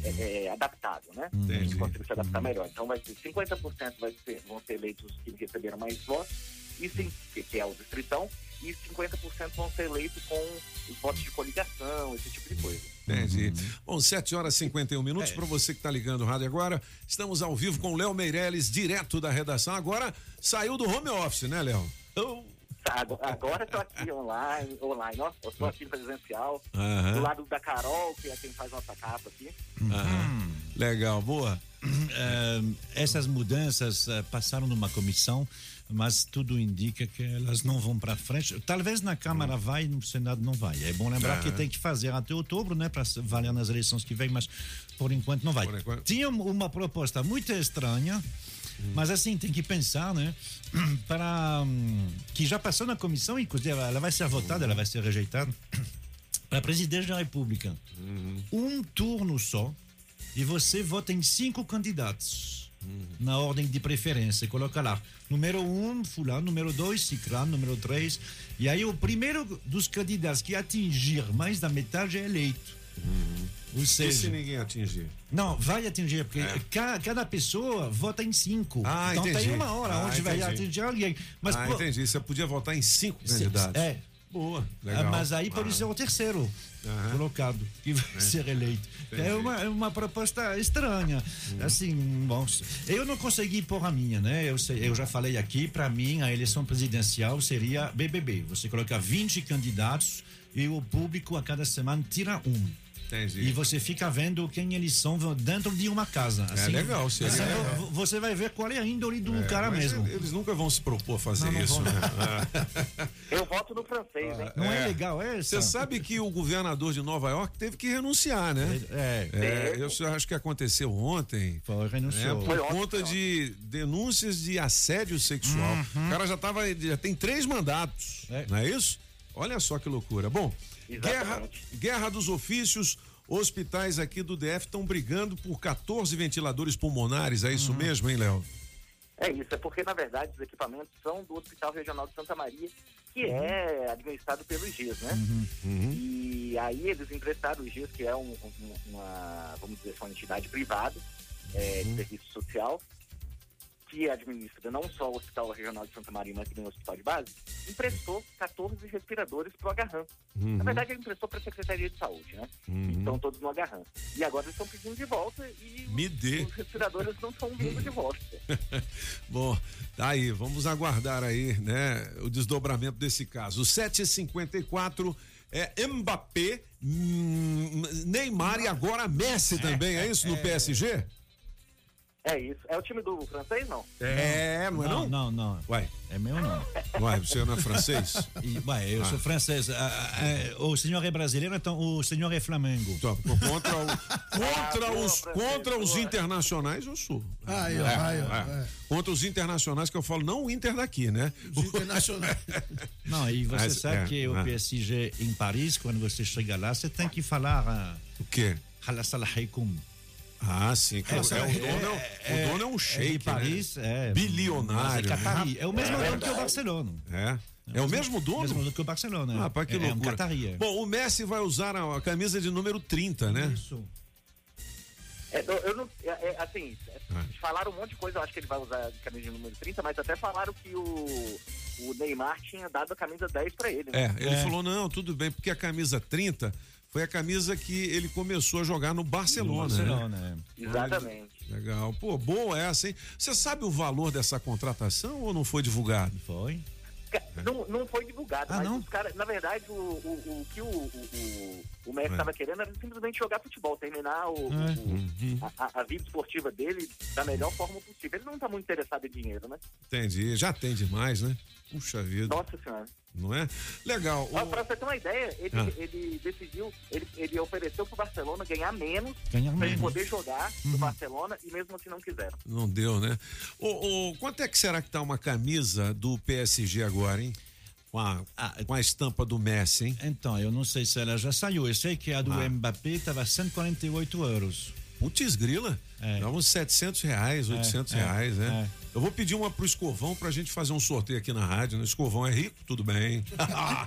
é, é, adaptável, né? A gente consiga se adaptar melhor. Então vai ser 50% vai ser, vão ser eleitos que receberam mais votos, e sim, que é o distritão, e 50% vão ser eleitos com os votos de coligação, esse tipo de coisa. Entendi. Bom, 7 horas e 51 minutos. Para você que está ligando o rádio agora, estamos ao vivo com o Léo Meirelles, direto da redação. Agora saiu do home office, né, Léo? Ago- Agora eu tô aqui online, online, ó, eu tô aqui presencial, Aham. do lado da Carol, que é quem faz nossa capa aqui. Aham. Legal, boa. Eh, essas mudanças eh, passaram numa comissão, mas tudo indica que elas não vão para frente. Talvez na Câmara vai, no Senado não vai. É bom lembrar Ah. que tem que fazer até outubro, né, para valer nas eleições que vem, mas por enquanto não vai. Tinha uma proposta muito estranha. Mas assim, tem que pensar, né? Para hum, que já passou na comissão, inclusive ela vai ser votada, ela vai ser rejeitada. Para presidente da República, um turno só e você vota em cinco candidatos na ordem de preferência. Coloca lá, número um, fulano, número dois, ciclano, número três. E aí o primeiro dos candidatos que atingir mais da metade é eleito. Ou E se seja, ninguém atingir? não, vai atingir, porque ca- cada pessoa vota em cinco. Ah, então entendi. tem uma hora Ah, onde vai entendi. atingir alguém. Mas, ah, pô, entendi. Você podia votar em cinco candidatos. É. Boa, Ah, legal. Mas aí pode ser o terceiro colocado que vai É. ser eleito. Entendi. É uma, é uma proposta estranha. Assim, bom, eu não consegui pôr a minha, né? Eu, sei- eu já falei aqui, para mim, a eleição presidencial seria BBB. Você coloca 20 candidatos e o público a cada semana tira um. Entendi. E você fica vendo quem eles são dentro de uma casa. É legal, seria assim, legal. vo- Você vai ver qual é a índole do É, cara mesmo. Eles nunca vão se propor a fazer Não, não isso, né? Eu voto no francês, hein? Não é legal, é Você sabe que o governador de Nova York teve que renunciar, né? É. eu só acho que aconteceu ontem. Foi, renunciou. Por Foi ontem, conta de denúncias de assédio sexual. Uhum. O cara já tava, já tem três mandatos, não é isso? Olha só que loucura. Bom, guerra, guerra dos ofícios, hospitais aqui do DF estão brigando por 14 ventiladores pulmonares, é isso mesmo, hein, Léo? É isso, é porque na verdade os equipamentos são do Hospital Regional de Santa Maria, que é administrado pelo IGES, né? E aí eles emprestaram o IGES, que é um- um- uma, vamos dizer, uma entidade privada é, de serviço social, que administra não só o Hospital Regional de Santa Maria, mas também o Hospital de Base, emprestou 14 respiradores para o Agarram. Uhum. Na verdade, ele emprestou para a Secretaria de Saúde, né? Uhum. Estão todos no Agarram. E agora eles estão pedindo de volta e Me dê. os respiradores não estão vindo de volta. Bom, tá aí, vamos aguardar aí, né, o desdobramento desse caso. 7h54 é Mbappé, hum, Neymar e agora Messi também, é isso no PSG? É isso. É o time do francês, não? É, não é não? Não, não. Uai. É meu não. Uai, você não é francês? E, ué, eu Ah. sou francês. Ah, ah, ah, o senhor é brasileiro, então o senhor é Flamengo. Contra, o- contra os, contra os internacionais eu sou. Ó, É, aí, ó, é. é. Contra os internacionais que eu falo, não o Inter daqui, né? Os internacionais. Não, e você Mas, sabe é, que o é. PSG em Paris, quando você chega lá, você tem que falar. ah, O quê? Halassalaheikum. Ah, sim. que é, o dono é, o dono é um shake, de Paris, né? é. Bilionário. É catari. É o mesmo É dono que o. Barcelona. É. É o mesmo dono? Mesmo dono que o Barcelona. Ah, Rapaz, que é, é um loucura. é. Bom, o Messi vai usar a, a camisa de número 30, né? Isso. É, eu, não, é, é, assim, é, falaram um monte de coisa, eu acho que ele vai usar a camisa de número 30, mas até falaram que o, o Neymar tinha dado a camisa 10 pra ele. É, né? ele falou: não, tudo bem, porque a camisa 30 foi a camisa que ele começou a jogar no Barcelona. No Barcelona, né? Exatamente. Legal. Pô, boa essa, hein? Você sabe o valor dessa contratação ou não foi divulgado? Foi. Não, não foi divulgado, Ah, mas não? os caras, na verdade, o, o, o que o, o, o, Messi É. estava querendo era simplesmente jogar futebol, terminar o, o- Uhum. a, a- a vida esportiva dele da melhor forma possível. Ele não está muito interessado em dinheiro, né? Entendi. Já tem demais, né? Puxa vida. Nossa senhora. Não é? Legal. O- pra você ter uma ideia, ele, Ah. ele decidiu, ele, ele ofereceu pro Barcelona ganhar menos Ganhar pra ele menos. poder jogar no Barcelona e mesmo assim não quiseram. Não deu, né? Ô, ô, quanto é que será que tá uma camisa do PSG agora, hein? Com a, com a estampa do Messi, hein? Então, eu não sei se ela já saiu. Eu sei que a do Ah. Mbappé estava 148 euros. Putz, grila. Dá uns 700 reais, 800 é, reais, né? é. Eu vou pedir uma pro Escovão pra gente fazer um sorteio aqui na rádio. Né? Escovão é rico, tudo bem.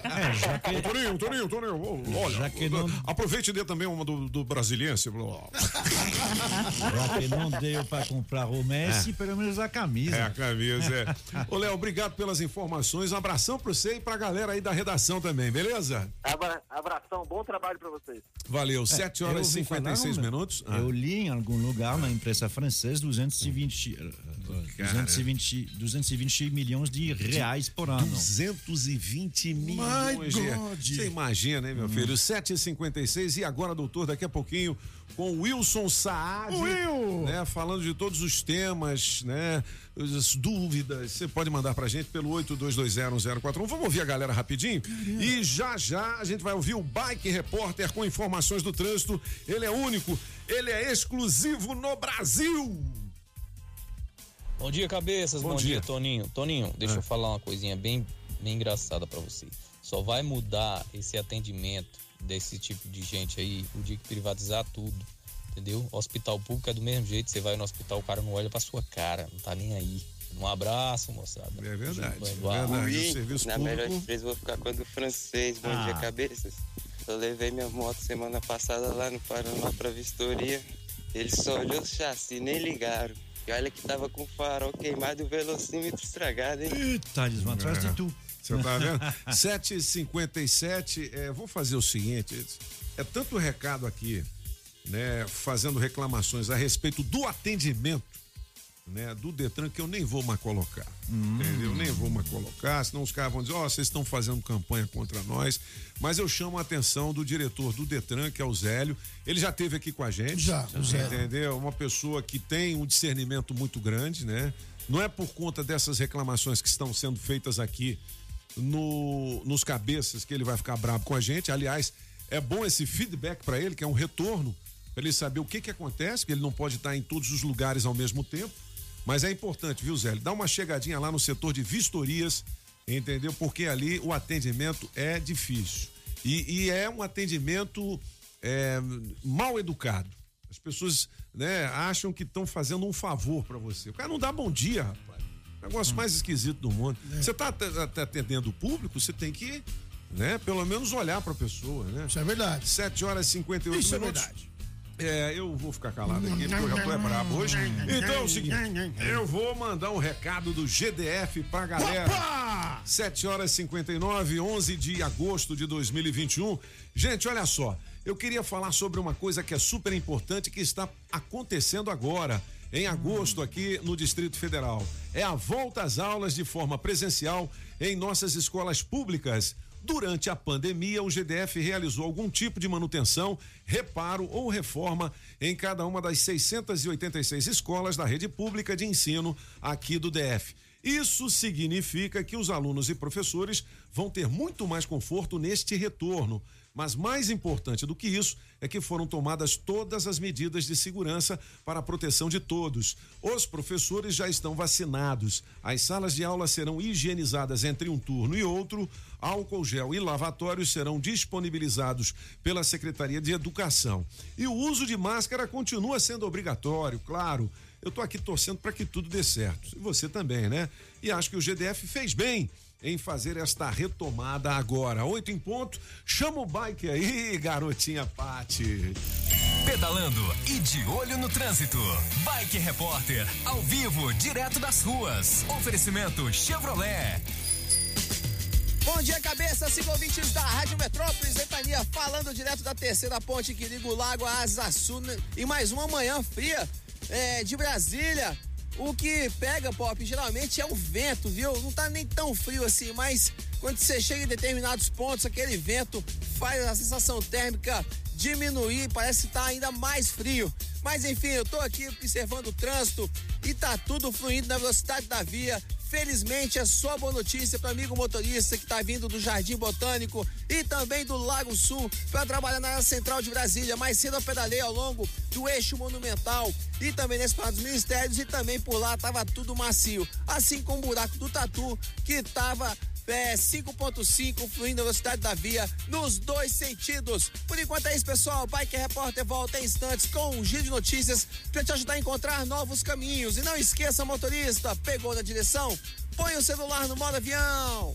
É, já que- Ô, Toninho, Toninho, Toninho, olha, Já que não- aproveite e dê também uma do, do Brasiliense. Já que não deu para comprar o Messi, É. pelo menos a camisa. É, a camisa, é. Ô, Léo, obrigado pelas informações. Um abração pra você e pra galera aí da redação também, beleza? Abra- Abração, bom trabalho pra vocês. Valeu, 7 É, horas e ouvi falar, 56 né? minutos. Ah. Eu li em algum lugar na imprensa francesa 220, eh, Cara. 220, 220 milhões de reais por ano. 220 milhões de. Você imagina, né, meu filho? 7h56 e agora, doutor, daqui a pouquinho com o Wilson Saad, Will! né, falando de todos os temas, né, as dúvidas, você pode mandar pra gente pelo 82201041. Vamos ouvir a galera rapidinho? E já já a gente vai ouvir o Bike Repórter com informações do trânsito. Ele é único, ele é exclusivo no Brasil. Bom dia, cabeças. Bom Bom, dia. dia. Toninho. Toninho, deixa Ah. eu falar uma coisinha bem, bem engraçada pra você. Só vai mudar esse atendimento desse tipo de gente aí o dia que privatizar tudo. Entendeu? Hospital público é do mesmo jeito. Você vai no hospital, o cara não olha pra sua cara, não tá nem aí. Um abraço, moçada. É verdade. É verdade. Ui, O serviço na público. melhor de três, vou ficar com a do francês. Bom Ah. dia, cabeças. Eu levei minha moto semana passada lá no Paraná pra vistoria. Eles só olhou o chassi, nem ligaram. E olha que tava com o farol queimado e o velocímetro estragado, hein? Eita, eles vão atrás de tu. Você tá vendo? 7h57, é, vou fazer o seguinte: é tanto recado aqui, né, fazendo reclamações a respeito do atendimento, né, do Detran, que eu nem vou mais colocar. Entendeu? Nem vou mais colocar, senão os caras vão dizer: ó, vocês estão fazendo campanha contra nós. Mas eu chamo a atenção do diretor do Detran, que é o Zélio. Ele já esteve aqui com a gente. Já, o Zélio. Entendeu? Uma pessoa que tem um discernimento muito grande, né? Não é por conta dessas reclamações que estão sendo feitas aqui no, nos cabeças que ele vai ficar bravo com a gente. Aliás, é bom esse feedback para ele, que é um retorno, para ele saber o que que acontece, porque ele não pode estar em todos os lugares ao mesmo tempo. Mas é importante, viu, Zé? Dá uma chegadinha lá no setor de vistorias, entendeu? Porque ali o atendimento é difícil. E, e é um atendimento é, mal educado. As pessoas né, acham que estão fazendo um favor para você. O cara não dá bom dia, rapaz. Negócio mais esquisito do mundo. Você está atendendo o público, você tem que, né, pelo menos olhar para a pessoa, né? Isso é verdade. 7 horas e 58 Isso é minutos. verdade. É, eu vou ficar calado aqui porque eu já tô é brabo hoje. Então é o seguinte, eu vou mandar um recado do GDF pra galera. 7 horas e 59, 11 de agosto de 2021. Gente, olha só, eu queria falar sobre uma coisa que é super importante que está acontecendo agora. Em agosto, aqui no Distrito Federal. É a volta às aulas de forma presencial em nossas escolas públicas. Durante a pandemia, o GDF realizou algum tipo de manutenção, reparo ou reforma em cada uma das 686 escolas da rede pública de ensino aqui do DF. Isso significa que os alunos e professores vão ter muito mais conforto neste retorno. Mas mais importante do que isso é que foram tomadas todas as medidas de segurança para a proteção de todos. Os professores já estão vacinados. As salas de aula serão higienizadas entre um turno e outro. Álcool gel e lavatórios serão disponibilizados pela Secretaria de Educação. E o uso de máscara continua sendo obrigatório, claro. Eu tô aqui torcendo para que tudo dê certo. E você também, né? E acho que o GDF fez bem em fazer esta retomada agora. Oito em ponto. Chama o bike aí, garotinha Pati. Pedalando e de olho no trânsito. Bike Repórter, ao vivo, direto das ruas. Oferecimento Chevrolet. Bom dia, cabeça, cinco ouvintes da Rádio Metrópolis, Ventania, falando direto da terceira ponte que liga o Lago a Asa Sul né? e mais uma manhã fria é, de Brasília. O que pega, Pop, geralmente é o vento, viu? Não tá nem tão frio assim, mas quando você chega em determinados pontos, aquele vento faz a sensação térmica diminuir, parece que tá ainda mais frio. Mas enfim, eu tô aqui observando o trânsito e tá tudo fluindo na velocidade da via. Felizmente é só boa notícia para amigo motorista que está vindo do Jardim Botânico e também do Lago Sul para trabalhar na área central de Brasília. Mais cedo eu pedalei ao longo do eixo monumental e também nesse Esplanada dos Ministérios e também por lá tava tudo macio. Assim como o buraco do Tatu que tava é, 5.5, fluindo a velocidade da via nos dois sentidos. Por enquanto é isso, pessoal. Bike Repórter volta em instantes com um giro de notícias para te ajudar a encontrar novos caminhos. E não esqueça, motorista, pegou na direção? Põe o celular no modo avião.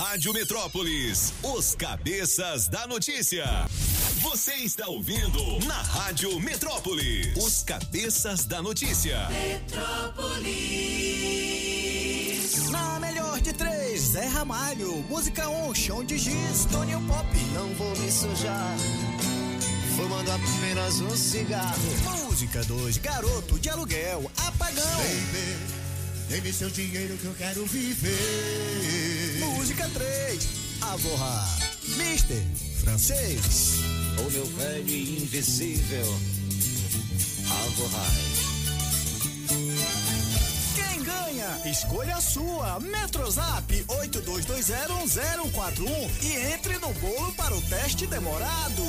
Rádio Metrópolis, os cabeças da notícia. Você está ouvindo na Rádio Metrópolis, os cabeças da notícia. Metrópolis. Na melhor de três, Zé Ramalho. Música 1, um, chão de giz, Tony Pop. Não vou me sujar. Fumando apenas um cigarro. Música 2, garoto de aluguel, apagão. Baby, dê-me seu dinheiro que eu quero viver. Música 3, Avorra. Mister, francês. O meu velho e invisível. Avorrai. Quem ganha? Escolha a sua. Metrozap 82201041 e entre no bolo para o teste demorado.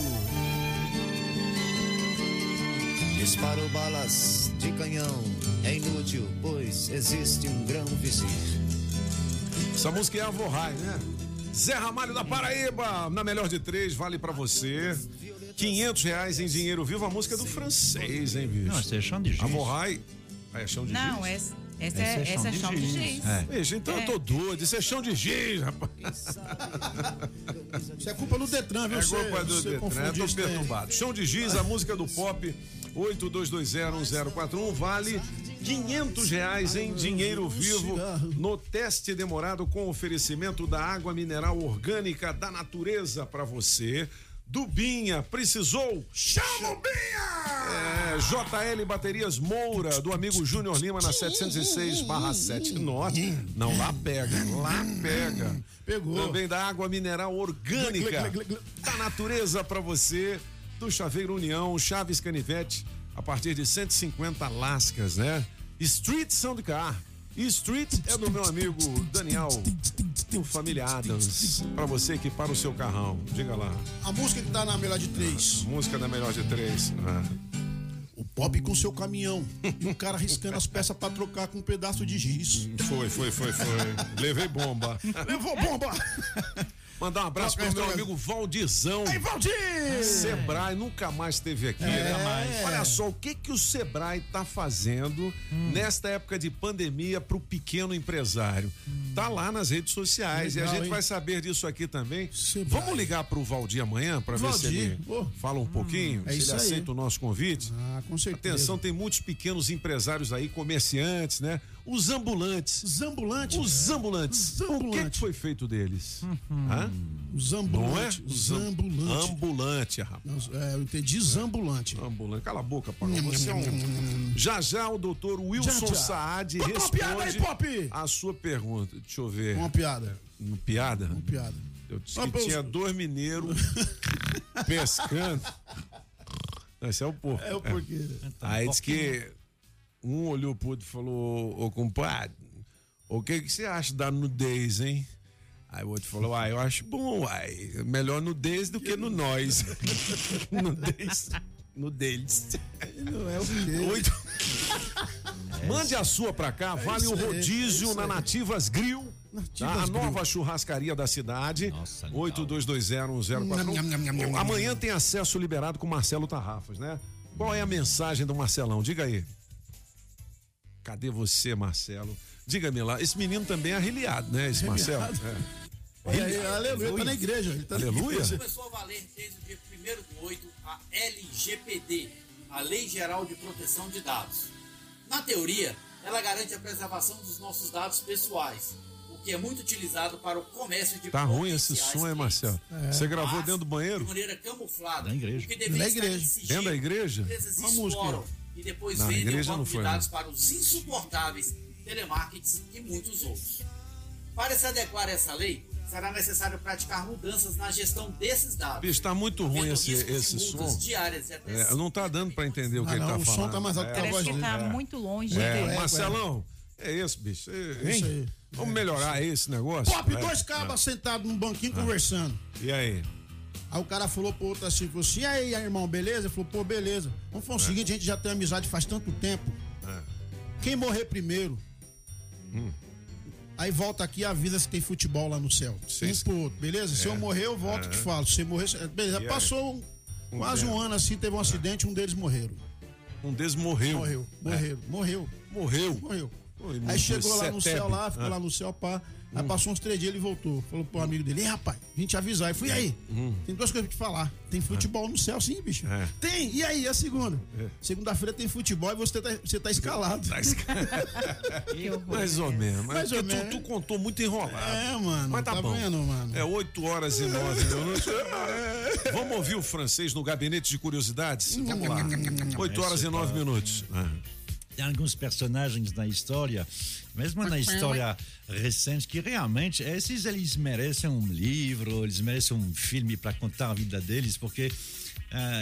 Disparo balas de canhão. É inútil, pois existe um grão vizir. Essa música é Avorrai, né? Zé Ramalho da Paraíba, na melhor de três, vale pra você. 500 reais em dinheiro vivo, a música é do francês, hein, bicho? Não, esse é chão de giz. Avorrai. Ah, é chão de Não, giz? Essa, essa, é, essa é chão de giz. É. Veja, então eu tô doido, isso é chão de giz, rapaz. Isso é culpa do Detran, viu? É culpa do Detran, eu tô daí. perturbado. Chão de giz, a música do pop, 82201041, vale 500 reais em dinheiro vivo no teste demorado com oferecimento da água mineral orgânica da natureza pra você. Dubinha, precisou? Chama o Binha! É, JL Baterias Moura, do amigo Júnior Lima, na 706 7 Norte. Não, lá pega, lá pega. Pegou. Também da água mineral orgânica da natureza pra você, do Chaveiro União, Chaves Canivete, a partir de 150 lascas, né? Street Soundcar. E Street é do meu amigo Daniel, do Família Adams, pra você que para o seu carrão. Diga lá. A música que tá na melhor de três. Música da melhor de três. Ah. O pop com seu caminhão. E o cara riscando as peças pra trocar com um pedaço de giz. Foi, foi, foi, foi. Levei bomba. Levou bomba! Mandar um abraço Troca pro meu a história. amigo Valdizão. Aí, Valdir! Sebrae nunca mais esteve aqui, É. né? Olha só, o que que o Sebrae tá fazendo nesta época de pandemia pro pequeno empresário? Tá lá nas redes sociais Legal, e a gente hein? vai saber disso aqui também. Vamos ligar pro Valdir amanhã para ver se ele pô. fala um pouquinho, é se ele aí. aceita o nosso convite. Ah, com certeza. Atenção, tem muitos pequenos empresários aí, comerciantes, né? Os ambulantes. Os ambulantes? Os ambulantes. Os O que, ambulantes. que foi feito deles? Hã? Os Não é? ambulantes. Os Os am- ambulantes. Ambulante, rapaz. É, eu entendi zambulante. Ambulante. Cala a boca, Paulo. Você é um... Já já o doutor Wilson Já, já. Saad Conta uma piada aí, responde Pop! a sua pergunta. Deixa eu ver. Uma piada. Uma piada? Uma piada. Eu disse Ah, que pô, tinha dois mineiros pescando. Esse é o porco. É o porquê. Aí disse que um olhou pro outro e falou, ô compadre, o que, que você acha da nudez, hein? Aí o outro falou, ah, eu acho bom, uai. Melhor nudez do que no nós. nudez. Nudez. Não é o quê? Oito. Mande a sua pra cá, vale o aí, é rodízio isso na. Nativas Grill. Tá? A Grill. nova churrascaria da cidade. 82201041. Nham, nham, Amanhã tem acesso liberado com Marcelo Tarrafas, né? Qual é a mensagem do Marcelão? Diga aí. Cadê você, Marcelo? Diga-me lá. Esse menino também é arreliado, né? Esse Marcelo. É. Olha aí, aleluia, tá na igreja. Ele tá na Aleluia. igreja. Começou a valer desde o dia 1 do 8 a LGPD, a Lei Geral de Proteção de Dados. Na teoria, ela garante a preservação dos nossos dados pessoais, o que é muito utilizado para o comércio de Tá ruim esse som, hein, Marcelo? clientes. Você gravou Mas, dentro do banheiro? De maneira camuflada. Na igreja. Na igreja. sigilo, Dentro da igreja? Uma música. E depois Na vendem igreja o não banco foi, de não. dados para os insuportáveis telemarketings e muitos outros. Para se adequar a essa lei, será necessário praticar mudanças na gestão desses dados. Bicho, tá muito ruim esse, esse som. diárias É, não tá dando pra entender o que Ah, ele não, tá o som falando. tá mais alto que a Parece voz que dele. tá É. muito longe É, dele. Marcelão, é isso, bicho. É, hein? Isso aí. Vamos melhorar esse negócio? Pop, É. dois cabas sentados num banquinho conversando. E aí? Aí o cara falou pro outro assim, falou assim, e aí, irmão, beleza? Ele falou, pô, beleza. Vamos fazer o seguinte, a gente já tem amizade faz tanto tempo. É. Quem morrer primeiro, Hum. aí volta aqui e avisa se tem futebol lá no céu. Um pro outro, beleza? Se É. eu morrer, eu volto e É. te falo. Se morrer, você- beleza. E? Passou um- quase um ano assim, teve um acidente, um deles morreram. Um deles morreu. Morreu, É. morreu, morreu. Morreu? Morreu. Oi, Aí chegou lá no céu, lá, ficou lá no céu, pá. Aí passou uns três dias, ele voltou. Falou pro amigo dele, ei, rapaz, vim te avisar. Aí fui aí. Hum. Tem duas coisas pra te falar. Tem futebol no céu, sim, bicho. É. Tem. E aí, a segunda? É. Segunda-feira tem futebol e você tá, você tá escalado. Mais ou menos. Mas Mais ou porque tu- menos. Tu, contou muito enrolado. É, mano. Mas tá, tá bom. vendo, mano? É 8 horas e 9 minutos. Vamos ouvir o francês no gabinete de curiosidades? Vamos lá. 8 horas e 9 minutos. Ah. Tem alguns personagens na história, mesmo na história recente, que realmente esses eles merecem um livro, eles merecem um filme para contar a vida deles, porque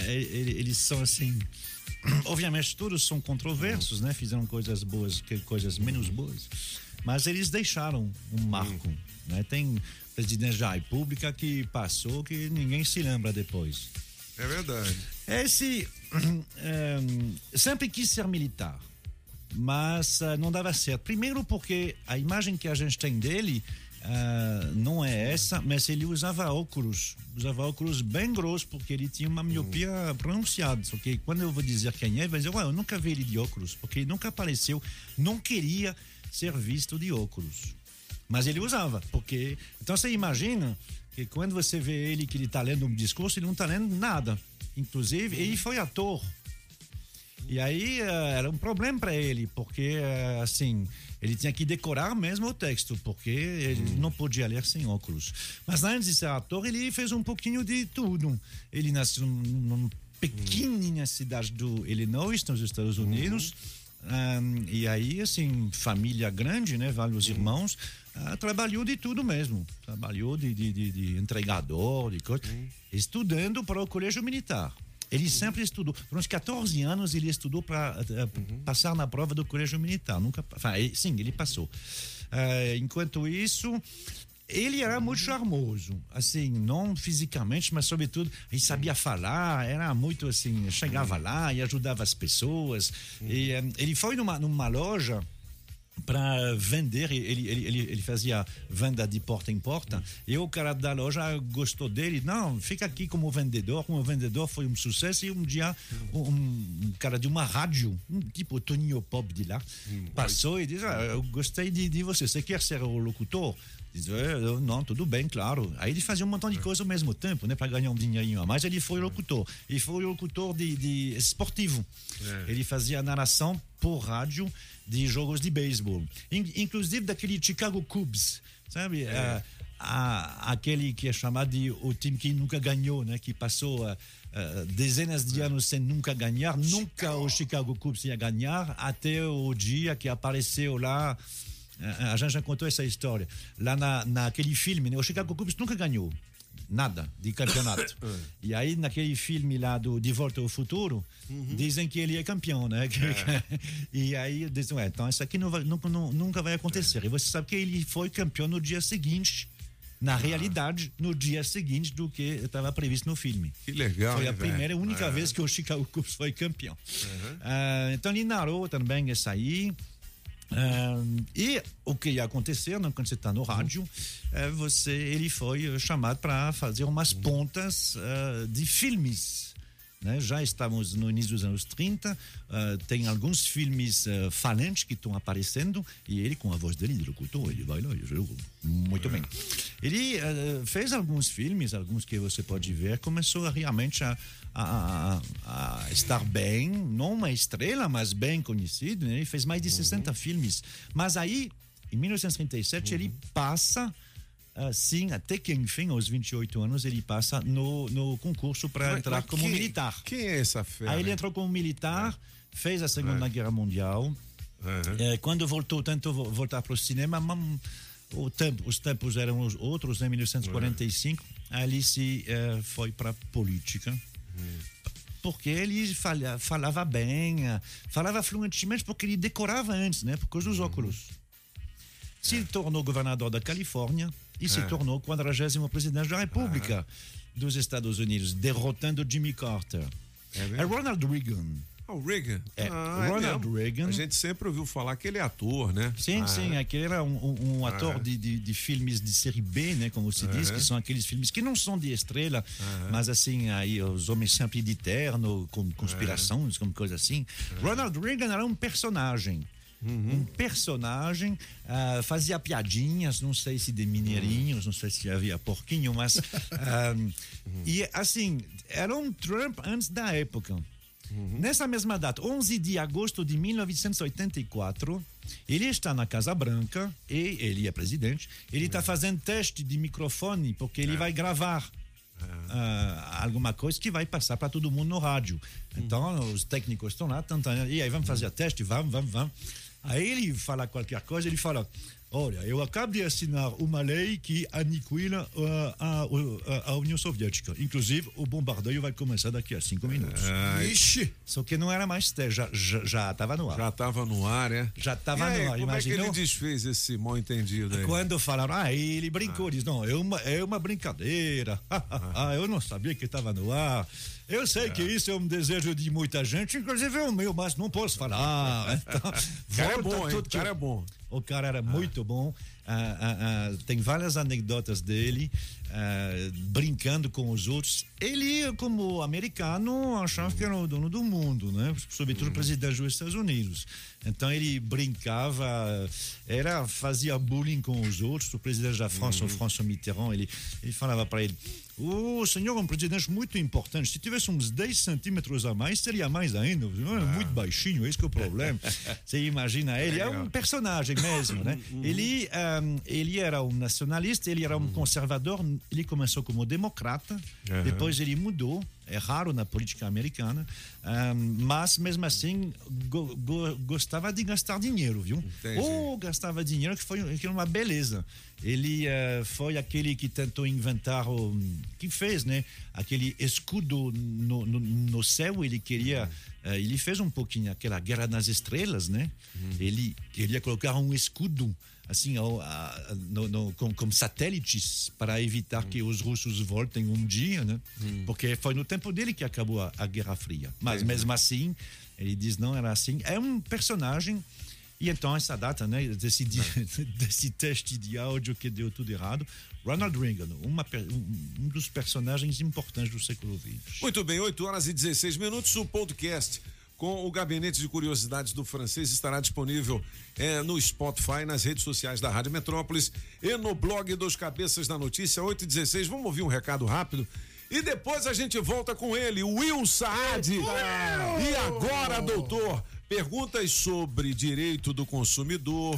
e- eles são assim. Obviamente todos são controversos, né? Fizeram coisas boas, que- coisas menos boas, mas eles deixaram um marco, né? Tem presidente da República que passou que ninguém se lembra depois. É verdade. Esse ehm, sempre quis ser militar, mas ah, não dava certo. Primeiro porque a imagem que a gente tem dele ah, não é essa, mas ele usava óculos, usava óculos bem grossos porque ele tinha uma miopia pronunciada. Só que quando eu vou dizer quem é, vai dizer, eu nunca vi ele de óculos, porque ele nunca apareceu, não queria ser visto de óculos. Mas ele usava, porque. Então você imagina que quando você vê ele que ele está lendo um discurso, ele não está lendo nada. Inclusive, ele foi ator. E aí eh, era um problema para ele, porque eh, assim, ele tinha que decorar mesmo o texto, porque ele não podia ler sem óculos. Mas antes de ser ator, ele fez um pouquinho de tudo. Ele nasceu num- numa pequenininha cidade do Illinois, nos Estados Unidos. Ahn, e aí, assim, família grande, né? Vários irmãos. ah, trabalhou de tudo mesmo. Trabalhou de, de, de, de entregador, de coisa. Estudando para o colégio militar. Ele sempre estudou. Por uns 14 anos ele estudou para passar na prova do colégio militar. Nunca, enfin, ele- sim, ele passou. Ah, enquanto isso, ele era muito charmoso, assim, não fisicamente, mas sobretudo ele sabia falar, era muito assim, chegava lá e ajudava as pessoas. E eh, ele foi numa, numa loja para vender, ele, ele, ele, ele fazia venda de porta em porta, e o cara da loja gostou dele, não, fica aqui como vendedor, como vendedor foi um sucesso, e um dia um, um cara de uma rádio, um tipo Toninho Pop de lá, passou e disse, ah, eu gostei de, de você, você quer ser o locutor? Diz, "É, eu, não, tudo bem, claro. Aí ele fazia um montão de coisa ao mesmo tempo, né, para ganhar um dinheirinho a mais. Ele foi locutor. Ele foi locutor de, de esportivo. Ele fazia narração por rádio de jogos de beisebol, In- inclusive daquele Chicago Cubs, sabe? Ah, a- aquele que é chamado de o time que nunca ganhou, né? Que passou ah, ah, dezenas de anos sem nunca ganhar. Nunca o Chicago Cubs ia ganhar até o dia que apareceu lá. Ah, A gente já contou essa história. Lá na, naquele filme, né? o Chicago Cubs nunca ganhou nada de campeonato. e aí, naquele filme lá do De Volta ao Futuro, dizem que ele é campeão, né? e aí dizem, ué, então isso aqui não vai- nunca, nunca vai acontecer. E você sabe que ele foi campeão no dia seguinte, na realidade, no dia seguinte do que estava previsto no filme. Que legal, Foi a primeira e única É. vez que o Chicago Cubs foi campeão. Ah, então ele narrou também essa aí. E o que ia acontecer quando você está no rádio, é você, ele foi chamado para fazer umas pontas ah, de filmes. né? Já estamos no início dos anos 30, ah, tem alguns filmes ah, falantes que estão aparecendo e ele, com a voz dele de locutor, ele vai lá e joga muito bem. Ele ah, fez alguns filmes, alguns que você pode ver, começou realmente a, a, a- a estar bem, não uma estrela, mas bem conhecido. Né? Ele fez mais de 60 filmes. Mas aí, em 1937, ele passa. Assim, até que enfim, aos 28 anos, ele passa no, no concurso para entrar como quem- militar. Quem é essa fera? Aí ele entrou como militar, fez a Segunda É. Guerra Mundial. É, quando voltou, tentou vo- voltar para o cinema, mas tempo, os tempos eram os outros, em 1945, ali se eh, foi para política. Porque ele falha- falava bem, eh, falava fluentemente porque ele decorava antes, né? Por causa dos óculos. Se tornou governador da Califórnia e se É. tornou 40 presidente da República dos Estados Unidos, derrotando Jimmy Carter. É, Ronald Reagan. Ah, o Reagan. É, Ah, Ronald mesmo? Reagan. A gente sempre ouviu falar que ele é ator, né? Sim, Ah, sim, aquele era um, um- um ator Ah. de, de, de filmes de série B, né, como se diz, que são aqueles filmes que não são de estrela, mas assim, aí os homens sempre de terno, com conspirações, como coisa assim. Ronald Reagan era um personagem. Um personagem, ah, fazia piadinhas, não sei se de mineirinhos, não sei se havia porquinho, mas. ah, e assim, era um Trump antes da época. Nessa mesma data, 11 de agosto de 1984, ele está na Casa Branca e ele é presidente. Ele está fazendo teste de microfone porque ele vai gravar ah, alguma coisa que vai passar para todo mundo no rádio. Então, os técnicos estão lá tentando. E aí, vamos fazer teste? Vamos, vamos, vamos. Aí ele fala qualquer coisa, ele fala. Olha, eu acabo de assinar uma lei que aniquila ah, a, a- a União Soviética. Inclusive, o bombardeio vai começar daqui a cinco minutos. Ah, Ixi! Só que não era mais teste, já estava já, estava no ar. Já estava no ar, é? Já estava aí, no ar, Como é que imaginou? ele desfez esse mal entendido aí? Quando falaram, ah, ele brincou, diz, não, é uma, é uma brincadeira. ah, eu não sabia que estava no ar. Eu sei que isso é um desejo de muita gente, inclusive é o meu, mas não posso falar. Então, O cara é bom, hein? O cara é bom. O cara era muito bom. Ah, ah, ah, tem várias anedotas dele ah, brincando com os outros. Ele, como americano, achava que era o dono do mundo, né? Sobretudo o presidente dos Estados Unidos. Então ele brincava, era fazia bullying com os outros. O presidente da França, o François Mitterrand, ele, ele falava para ele: o senhor é um presidente muito importante. Se tivesse uns 10 centímetros a mais, seria mais ainda. É muito baixinho, esse que é o problema. Você imagina ele, é um personagem mesmo, né? Ele, ahm, ele era um nacionalista, ele era um conservador, ele começou como democrata, Aham. depois ele mudou, é raro na política americana, ahm, mas mesmo assim go- go- gostava de gastar dinheiro, viu? Entendi. Ou gastava dinheiro, que foi que uma beleza. Ele eh, foi aquele que tentou inventar, o, que fez, né? Aquele escudo no, no, no céu, ele queria, eh, ele fez um pouquinho aquela Guerra nas Estrelas, né? Ele queria colocar um escudo assim ao, a- no, no, com, com satélites para evitar que os russos voltem um dia, né? Porque foi no tempo dele que acabou a, a Guerra Fria. Mas mesmo assim, ele diz não era assim. É um personagem e então, essa data, né, desse, desse teste de áudio que deu tudo errado, Ronald Reagan, uma, um, um dos personagens importantes do século XX. Muito bem, 8 horas e 16 minutos. O podcast com o Gabinete de Curiosidades do Francês estará disponível eh, no Spotify, nas redes sociais da Rádio Metrópolis e no blog dos Cabeças da Notícia, 8 e 16. Vamos ouvir um recado rápido. E depois a gente volta com ele, Will Saad. E agora, doutor, perguntas sobre direito do consumidor,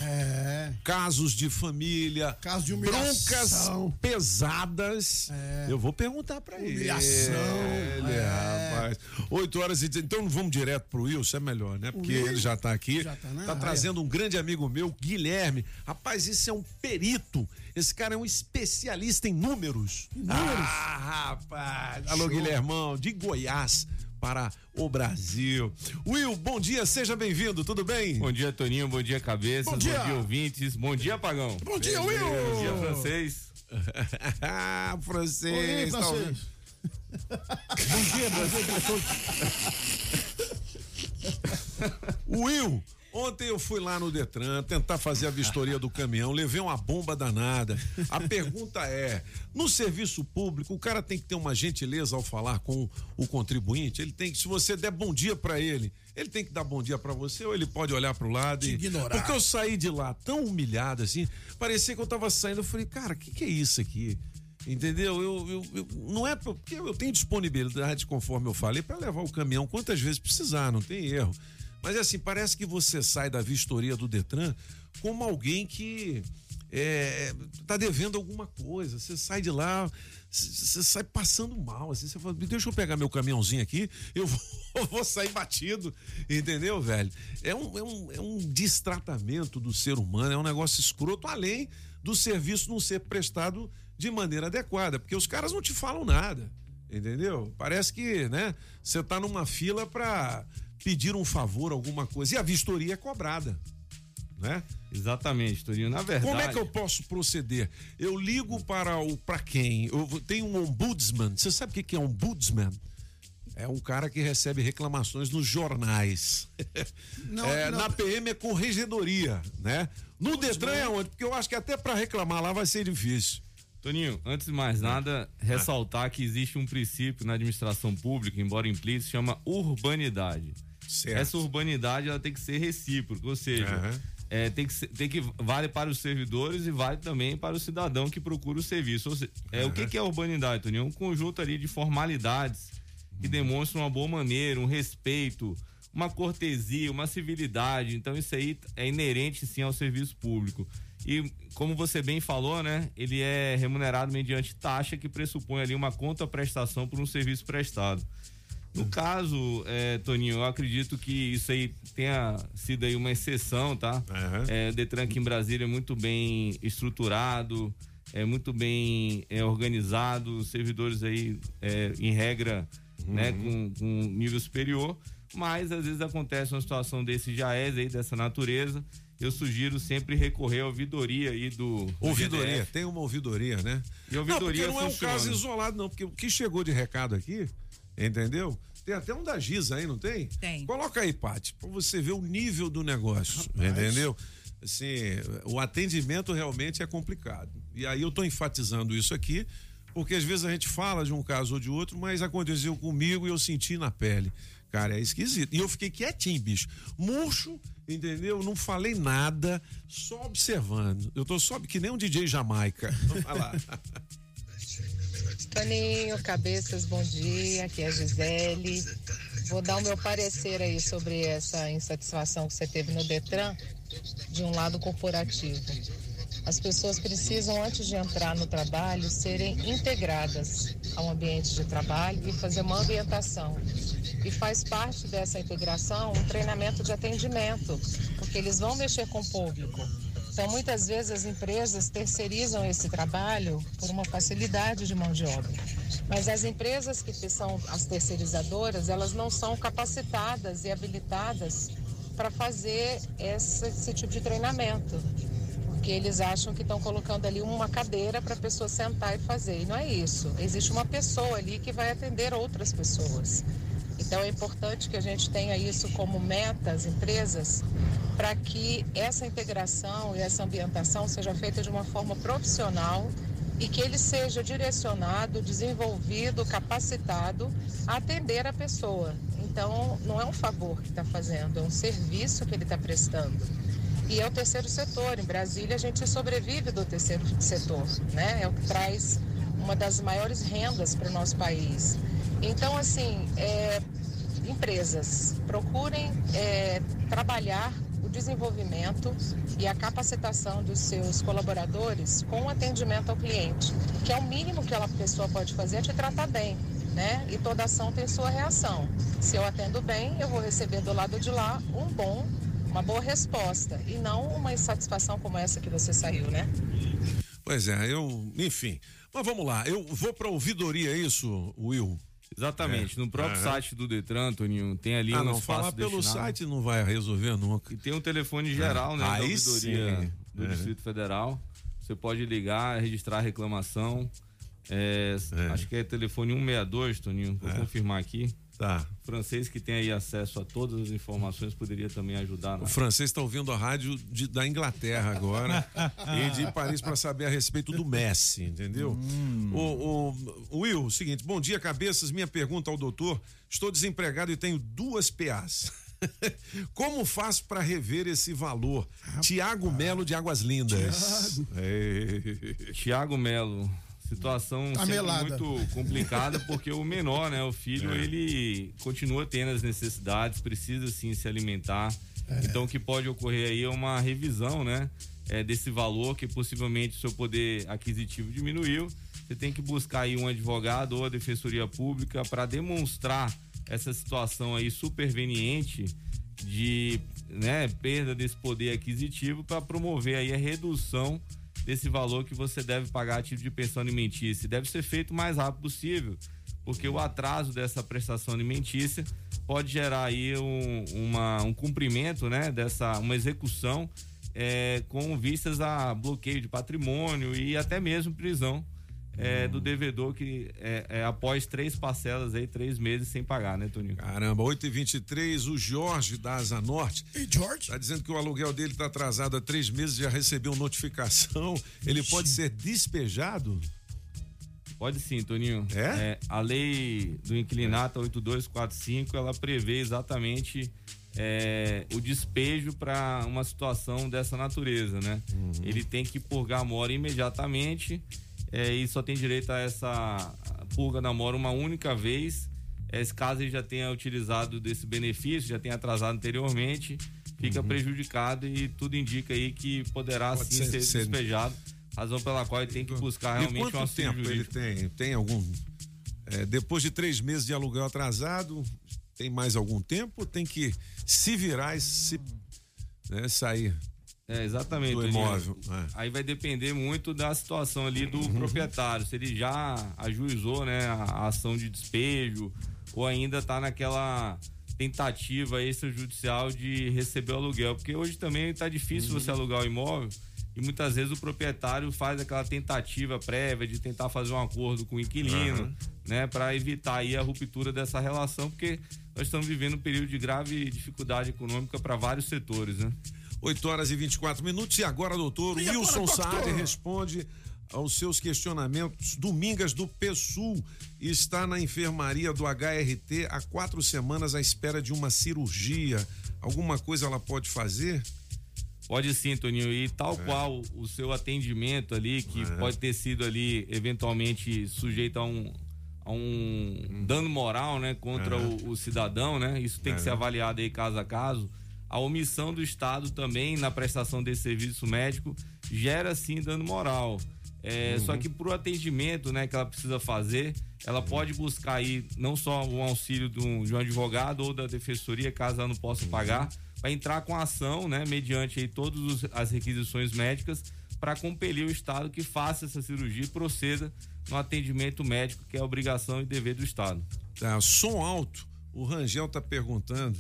casos de família, Casos de broncas pesadas. Eu vou perguntar pra ele. Humilhação, Ele, é. rapaz. 8 horas e 10. Então vamos direto pro Wilson, é melhor, né? Porque ele já tá aqui. já tá tá trazendo um grande amigo meu, Guilherme. Rapaz, isso é um perito. Esse cara é um especialista em números. Ah, rapaz. Alô, Show. Guilhermão, de Goiás para o Brasil. Will, bom dia, seja bem-vindo, tudo bem? Bom dia, Toninho. Bom dia, cabeça. Bom Bom dia. dia, ouvintes. Bom dia, Pagão. Bom dia, Will. Bom dia, francês. ah, francês. Oi, tá francês. Bom dia, Brasil. Will, ontem eu fui lá no Detran tentar fazer a vistoria do caminhão, levei uma bomba danada. A pergunta é: no serviço público, o cara tem que ter uma gentileza ao falar com o contribuinte? Ele tem que, se você der bom dia pra ele, ele tem que dar bom dia pra você ou ele pode olhar pro lado e ignorar. Porque eu saí de lá tão humilhado assim, parecia que eu tava saindo, eu falei: "Cara, o que que é isso aqui?" Entendeu? Eu, eu, eu- não é porque eu tenho disponibilidade, conforme eu falei, para levar o caminhão quantas vezes precisar, não tem erro. Mas assim, parece que você sai da vistoria do Detran como alguém que é, tá devendo alguma coisa. Você sai de lá, você sai passando mal. Assim, você fala, deixa eu pegar meu caminhãozinho aqui, eu vou, vou sair batido, entendeu, velho? É um, é, um, é um distratamento do ser humano, é um negócio escroto, além do serviço não ser prestado de maneira adequada, porque os caras não te falam nada, entendeu? Parece que, né, você tá numa fila para pedir um favor, alguma coisa, e a vistoria é cobrada, né? Exatamente, Toninho. Na verdade. Como é que eu posso proceder? Eu ligo para o para quem? Eu tenho um ombudsman. Você sabe o que é um ombudsman? É um cara que recebe reclamações nos jornais. Não, É, não. Na PM é corregedoria, né? No Detran é onde? Porque eu acho que até para reclamar lá vai ser difícil. Toninho, antes de mais nada, ressaltar que existe um princípio na administração pública, embora implícito, chama urbanidade. Certo. Essa urbanidade ela tem que ser recíproca, ou seja, Aham. é, tem, que tem que vale para os servidores e vale também para o cidadão que procura o serviço. Seja, é, O que, que é urbanidade, Toninho? É um conjunto ali de formalidades que demonstram uma boa maneira, um respeito, uma cortesia, uma civilidade. Então isso aí é inerente sim ao serviço público. E como você bem falou, né, ele é remunerado mediante taxa que pressupõe ali uma contraprestação por um serviço prestado. No caso, é, Toninho, eu acredito que isso aí tenha sido aí uma exceção, tá? É, o Detran aqui em Brasília é muito bem estruturado, é muito bem é, organizado, os servidores aí, é, em regra, né, com, com nível superior, mas às vezes acontece uma situação desse jaez aí, dessa natureza, eu sugiro sempre recorrer à ouvidoria aí do, do Ouvidoria, GDF. tem uma ouvidoria, né? E ouvidoria não, porque não é um funciona. caso isolado, não, porque o que chegou de recado aqui, entendeu? Tem até um da Giza aí, não tem? Tem. Coloca aí, Paty, pra você ver o nível do negócio, entendeu? Assim, o atendimento realmente é complicado. E aí eu tô enfatizando isso aqui, porque às vezes a gente fala de um caso ou de outro, mas aconteceu comigo e eu senti na pele. Cara, é esquisito. E eu fiquei quietinho, bicho. Murcho, entendeu? Não falei nada, só observando. Eu tô só que nem um DJ Jamaica. Vai lá. Toninho, cabeças, bom dia. Aqui é a Gisele. Vou dar o meu parecer aí sobre essa insatisfação que você teve no Detran de um lado corporativo. As pessoas precisam, antes de entrar no trabalho, serem integradas ao ambiente de trabalho e fazer uma ambientação. E faz parte dessa integração um treinamento de atendimento, porque eles vão mexer com o público. Então, muitas vezes as empresas terceirizam esse trabalho por uma facilidade de mão de obra. Mas as empresas que são as terceirizadoras, elas não são capacitadas e habilitadas para fazer esse, esse tipo de treinamento. Porque eles acham que estão colocando ali uma cadeira para a pessoa sentar e fazer. E não é isso. Existe uma pessoa ali que vai atender outras pessoas. Então é importante que a gente tenha isso como meta, as empresas, para que essa integração e essa ambientação seja feita de uma forma profissional e que ele seja direcionado, desenvolvido, capacitado a atender a pessoa. Então não é um favor que está fazendo, é um serviço que ele está prestando. E é o terceiro setor. Em Brasília a gente sobrevive do terceiro setor, né? É o que traz uma das maiores rendas para o nosso país. Então, assim, é, empresas, procurem é, trabalhar o desenvolvimento e a capacitação dos seus colaboradores com atendimento ao cliente, que é o mínimo que a pessoa pode fazer é te tratar bem, né? E toda ação tem sua reação. Se eu atendo bem, eu vou receber do lado de lá um bom, uma boa resposta e não uma insatisfação como essa que você saiu, né? Pois é, eu, enfim. Mas vamos lá, eu vou pra ouvidoria, é isso, Will? Exatamente. É. No próprio Aham. site do Detran, Toninho, tem ali Ah, um não, espaço falar pelo destinado. site não vai resolver nunca. E tem um telefone geral, né, da Aí ouvidoria sim. do É. Distrito Federal. Você pode ligar, registrar a reclamação. É, Acho que é telefone 162, Toninho. Vou É. confirmar aqui. Tá. Francês que tem aí acesso a todas as informações poderia também ajudar. O Na... francês está ouvindo a rádio de- da Inglaterra agora e de Paris para saber a respeito do Messi, entendeu? O, o- o Will, seguinte, bom dia, cabeças. Minha pergunta ao doutor: estou desempregado e tenho duas PAs. Como faço para rever esse valor? Tiago Melo de Águas Lindas. Tiago Melo, situação muito complicada porque o menor, né, o filho, É. ele continua tendo as necessidades, precisa sim se alimentar. Então o que pode ocorrer aí é uma revisão, né, é, desse valor, que possivelmente o seu poder aquisitivo diminuiu, você tem que buscar aí um advogado ou a defensoria pública para demonstrar essa situação aí superveniente de né, perda desse poder aquisitivo para promover aí a redução desse valor que você deve pagar a título de pensão alimentícia. Deve ser feito o mais rápido possível, porque o atraso dessa prestação alimentícia pode gerar aí um, uma, um cumprimento, né, dessa uma execução é, com vistas a bloqueio de patrimônio e até mesmo prisão é, do devedor que é, é, após três parcelas aí, três meses sem pagar, né, Toninho? Caramba, 8 e 23 o Jorge da Asa Norte. E Jorge? Tá dizendo que o aluguel dele tá atrasado há três meses, já recebeu notificação. Ele pode ser despejado? Pode sim, Toninho. É? a lei do inquilinato 8245, ela prevê exatamente é, o despejo para uma situação dessa natureza, né? Ele tem que purgar a mora imediatamente é, e só tem direito a essa purga da mora uma única vez. É, caso ele já tenha utilizado desse benefício, já tenha atrasado anteriormente, fica prejudicado e tudo indica aí que poderá Pode sim ser- ser, despejado, razão pela qual ele tem que buscar E realmente um quanto auxílio tempo ele jurídico. tem? Tem algum. é, depois de três meses de aluguel atrasado, tem mais algum tempo? Tem que se virar e se né, sair. É, exatamente. Do imóvel. é. Aí vai depender muito da situação ali do Uhum. proprietário, se ele já ajuizou, né, a, ação de despejo ou ainda está naquela tentativa extrajudicial de receber o aluguel, porque hoje também está difícil Uhum. você alugar o imóvel e muitas vezes o proprietário faz aquela tentativa prévia de tentar fazer um acordo com o inquilino, Aham. né, para evitar aí a ruptura dessa relação, porque nós estamos vivendo um período de grave dificuldade econômica para vários setores, né? 8 horas e 24 minutos. E agora, doutor E agora, Wilson? Saad responde aos seus questionamentos. Domingas do PSUL está na enfermaria do HRT há quatro semanas à espera de uma cirurgia. Alguma coisa ela pode fazer? Pode sim, Toninho. E tal É. qual o seu atendimento ali, que pode ter sido ali eventualmente sujeito a um, a um dano moral, né, contra É. o, o cidadão, né? Isso tem que É. ser avaliado aí caso a caso. A omissão do Estado também na prestação desse serviço médico gera sim dano moral. É, Uhum. Só que para o atendimento né, que ela precisa fazer, ela pode buscar aí não só o auxílio de um, de um advogado ou da defensoria, caso ela não possa pagar, vai entrar com ação, né, mediante aí todas as requisições médicas, para compelir o Estado que faça essa cirurgia e proceda no atendimento médico, que é obrigação e dever do Estado. Tá, som alto. O Rangel tá perguntando.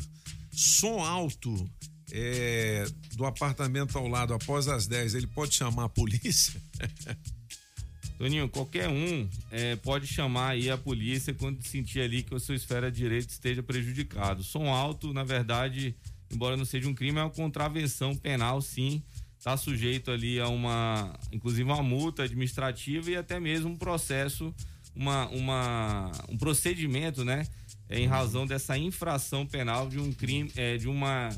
Som alto é, do apartamento ao lado após as 10, ele pode chamar a polícia? Toninho, qualquer um é, pode chamar aí a polícia quando sentir ali que a sua esfera de direito esteja prejudicado. Som alto, na verdade, embora não seja um crime, é uma contravenção penal, sim. Está sujeito ali a uma, inclusive uma multa administrativa e até mesmo um processo, uma, uma, um procedimento, né? Em razão dessa infração penal de um crime, é, de uma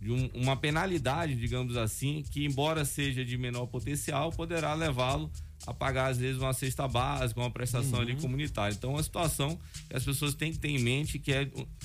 de um- uma penalidade, digamos assim, que embora seja de menor potencial, poderá levá-lo a pagar às vezes uma cesta básica, uma prestação ali comunitária. Então, é uma situação que as pessoas têm que ter em mente que é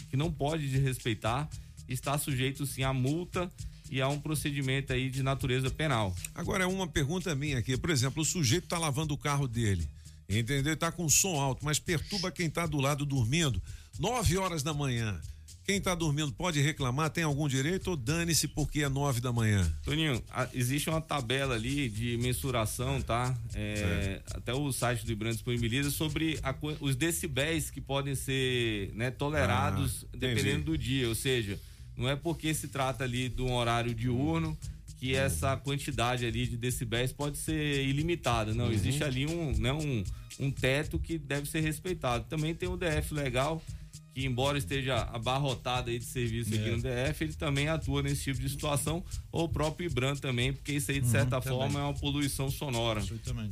que não pode desrespeitar, está sujeito sim a multa e a um procedimento aí de natureza penal. Agora é uma pergunta minha aqui. Por exemplo, o sujeito tá lavando o carro dele, entendeu? Tá com som alto, mas perturba quem tá do lado dormindo. Nove horas da manhã. Quem tá dormindo pode reclamar? Tem algum direito ou dane-se porque é nove da manhã? Toninho, a- existe uma tabela ali de mensuração, tá? É, até o site do Ibram disponibiliza sobre a os decibéis que podem ser né, tolerados Ah, dependendo do dia. Ou seja, não é porque se trata ali de um horário diurno que essa quantidade ali de decibéis pode ser ilimitada. Não, Uhum. existe ali um, né, um, um teto que deve ser respeitado. Também tem o DF legal, que embora esteja abarrotado aí de serviço aqui É. no DF, ele também atua nesse tipo de situação, ou o próprio IBRAM também, porque isso aí, de Uhum, certa também. forma, é uma poluição sonora.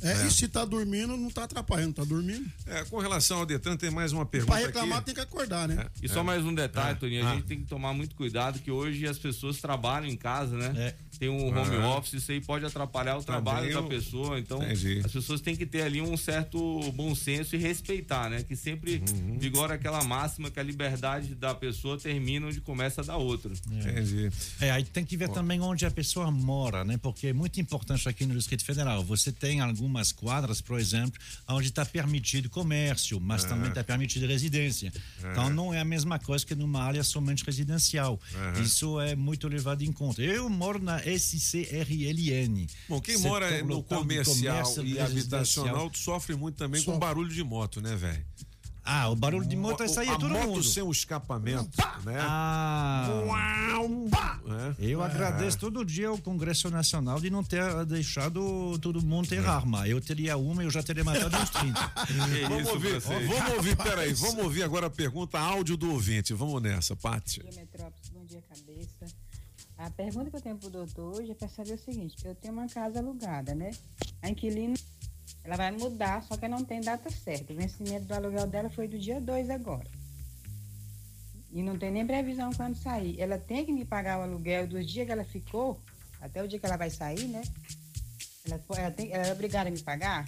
É, e se tá dormindo, não tá atrapalhando, tá dormindo. É, com relação ao Detran, tem mais uma pergunta Pra reclamar aqui. tem que acordar, né? E só mais um detalhe, É. Toninho, a Ah. gente tem que tomar muito cuidado que hoje as pessoas trabalham em casa, né? Tem um home Aham. office, isso aí pode atrapalhar o trabalho da eu- pessoa. Então, Entendi. as pessoas têm que ter ali um certo bom senso e respeitar, né? Que sempre Uhum. vigora aquela máxima que a liberdade da pessoa termina onde começa a da outra. Entendi. É, aí tem que ver também onde a pessoa mora, né? Porque é muito importante aqui no Distrito Federal. Você tem algumas quadras, por exemplo, onde está permitido comércio, mas É. também está permitido residência. É. Então não é a mesma coisa que numa área somente residencial. É. Isso é muito levado em conta. Eu moro na SCRLN. Bom, quem Setor mora no Local de comercial e habitacional sofre muito também com barulho de moto, né, velho? Ah, o barulho de moto, isso aí é a todo moto mundo. sem o escapamento, né? Ah, É. eu agradeço todo dia ao Congresso Nacional de não ter deixado todo mundo ter arma. Eu teria uma e eu já teria matado uns 30. vamos ouvir, vamos ouvir, peraí, vamos ouvir agora a pergunta áudio do ouvinte. Vamos nessa, Paty. Bom dia, Metrópolis. Bom dia, cabeça. A pergunta que eu tenho pro doutor hoje é para saber o seguinte: eu tenho uma casa alugada, né? A inquilina, ela vai mudar, só que não tem data certa. O vencimento do aluguel dela foi do dia 2 agora. E não tem nem previsão quando sair. Ela tem que me pagar o aluguel dos dias que ela ficou, até o dia que ela vai sair, né? Ela, ela, tem, ela é obrigada a me pagar?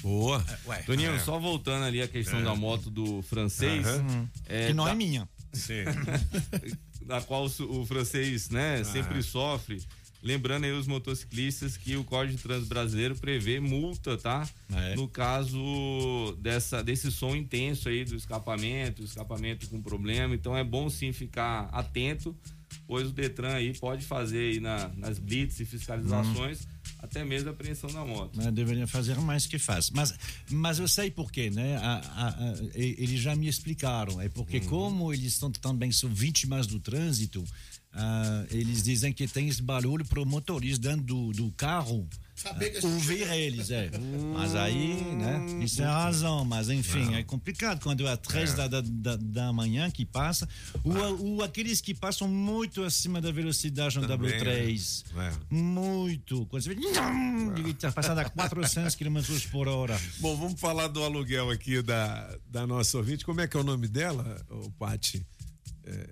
Boa. Toninho, É. só voltando ali a questão É. da moto do francês. Aham. Que não é minha. Sim. da qual o, o francês, né, sempre sofre. Lembrando aí os motociclistas que o Código de Trânsito Brasileiro prevê multa, tá? É. No caso dessa, desse som intenso aí do escapamento, escapamento com problema. Então é bom sim ficar atento, pois o Detran aí pode fazer aí na- nas blitz e fiscalizações, até mesmo a apreensão da moto. né, deveria fazer mais que faz. Mas, mas eu sei por quê, né? A- a- a- eles já me explicaram. É porque, como eles estão também são vítimas do trânsito, ah, eles dizem que tem esse barulho para o motorista dentro do, do carro. Saber que ah, ouvir eles, é. Mas aí, né? Isso é a razão. Mas enfim, Não. é complicado quando é três É. da, da, da, manhã que passa. O, o, aqueles que passam muito acima da velocidade no Também, W3. né? Muito. Quando você vê. Tá passando a 400 km por hora. Bom, vamos falar do aluguel aqui da, da nossa ouvinte. Como é que é o nome dela, Paty? É,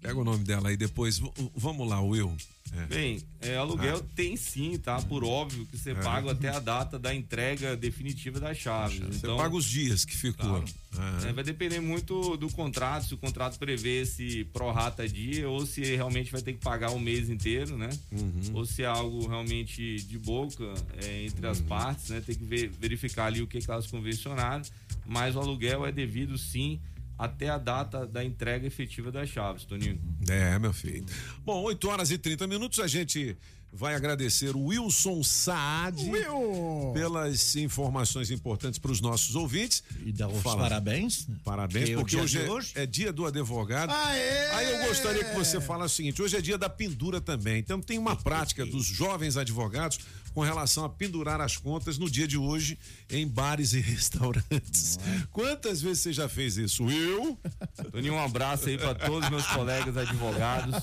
pega o nome dela aí depois. V- vamos lá, Will. É. Bem, é, aluguel Ah. tem sim, tá? Por óbvio que você É. paga até a data da entrega definitiva das chaves. Você Então, paga os dias que ficou. Ah. É, vai depender muito do contrato, se o contrato prevê esse prorata dia ou se realmente vai ter que pagar o mês inteiro, né? Uhum. Ou se é algo realmente de boca é, entre as partes, né? Tem que ver- verificar ali o que, que elas convencionaram. Mas o aluguel é devido sim até a data da entrega efetiva das chaves, Toninho. É, meu filho. Bom, 8 horas e 30 minutos, a gente vai agradecer o Wilson Saad pelas informações importantes para os nossos ouvintes. E dar os Fala. parabéns. Parabéns, Que é o porque dia hoje é, hoje. é dia do advogado. Aê! Aí eu gostaria que você falasse o seguinte: hoje é dia da pendura também. Então tem uma prática dos jovens advogados com relação a pendurar as contas no dia de hoje em bares e restaurantes. Quantas vezes você já fez isso? Eu? Toninho, um abraço aí para todos os meus colegas advogados.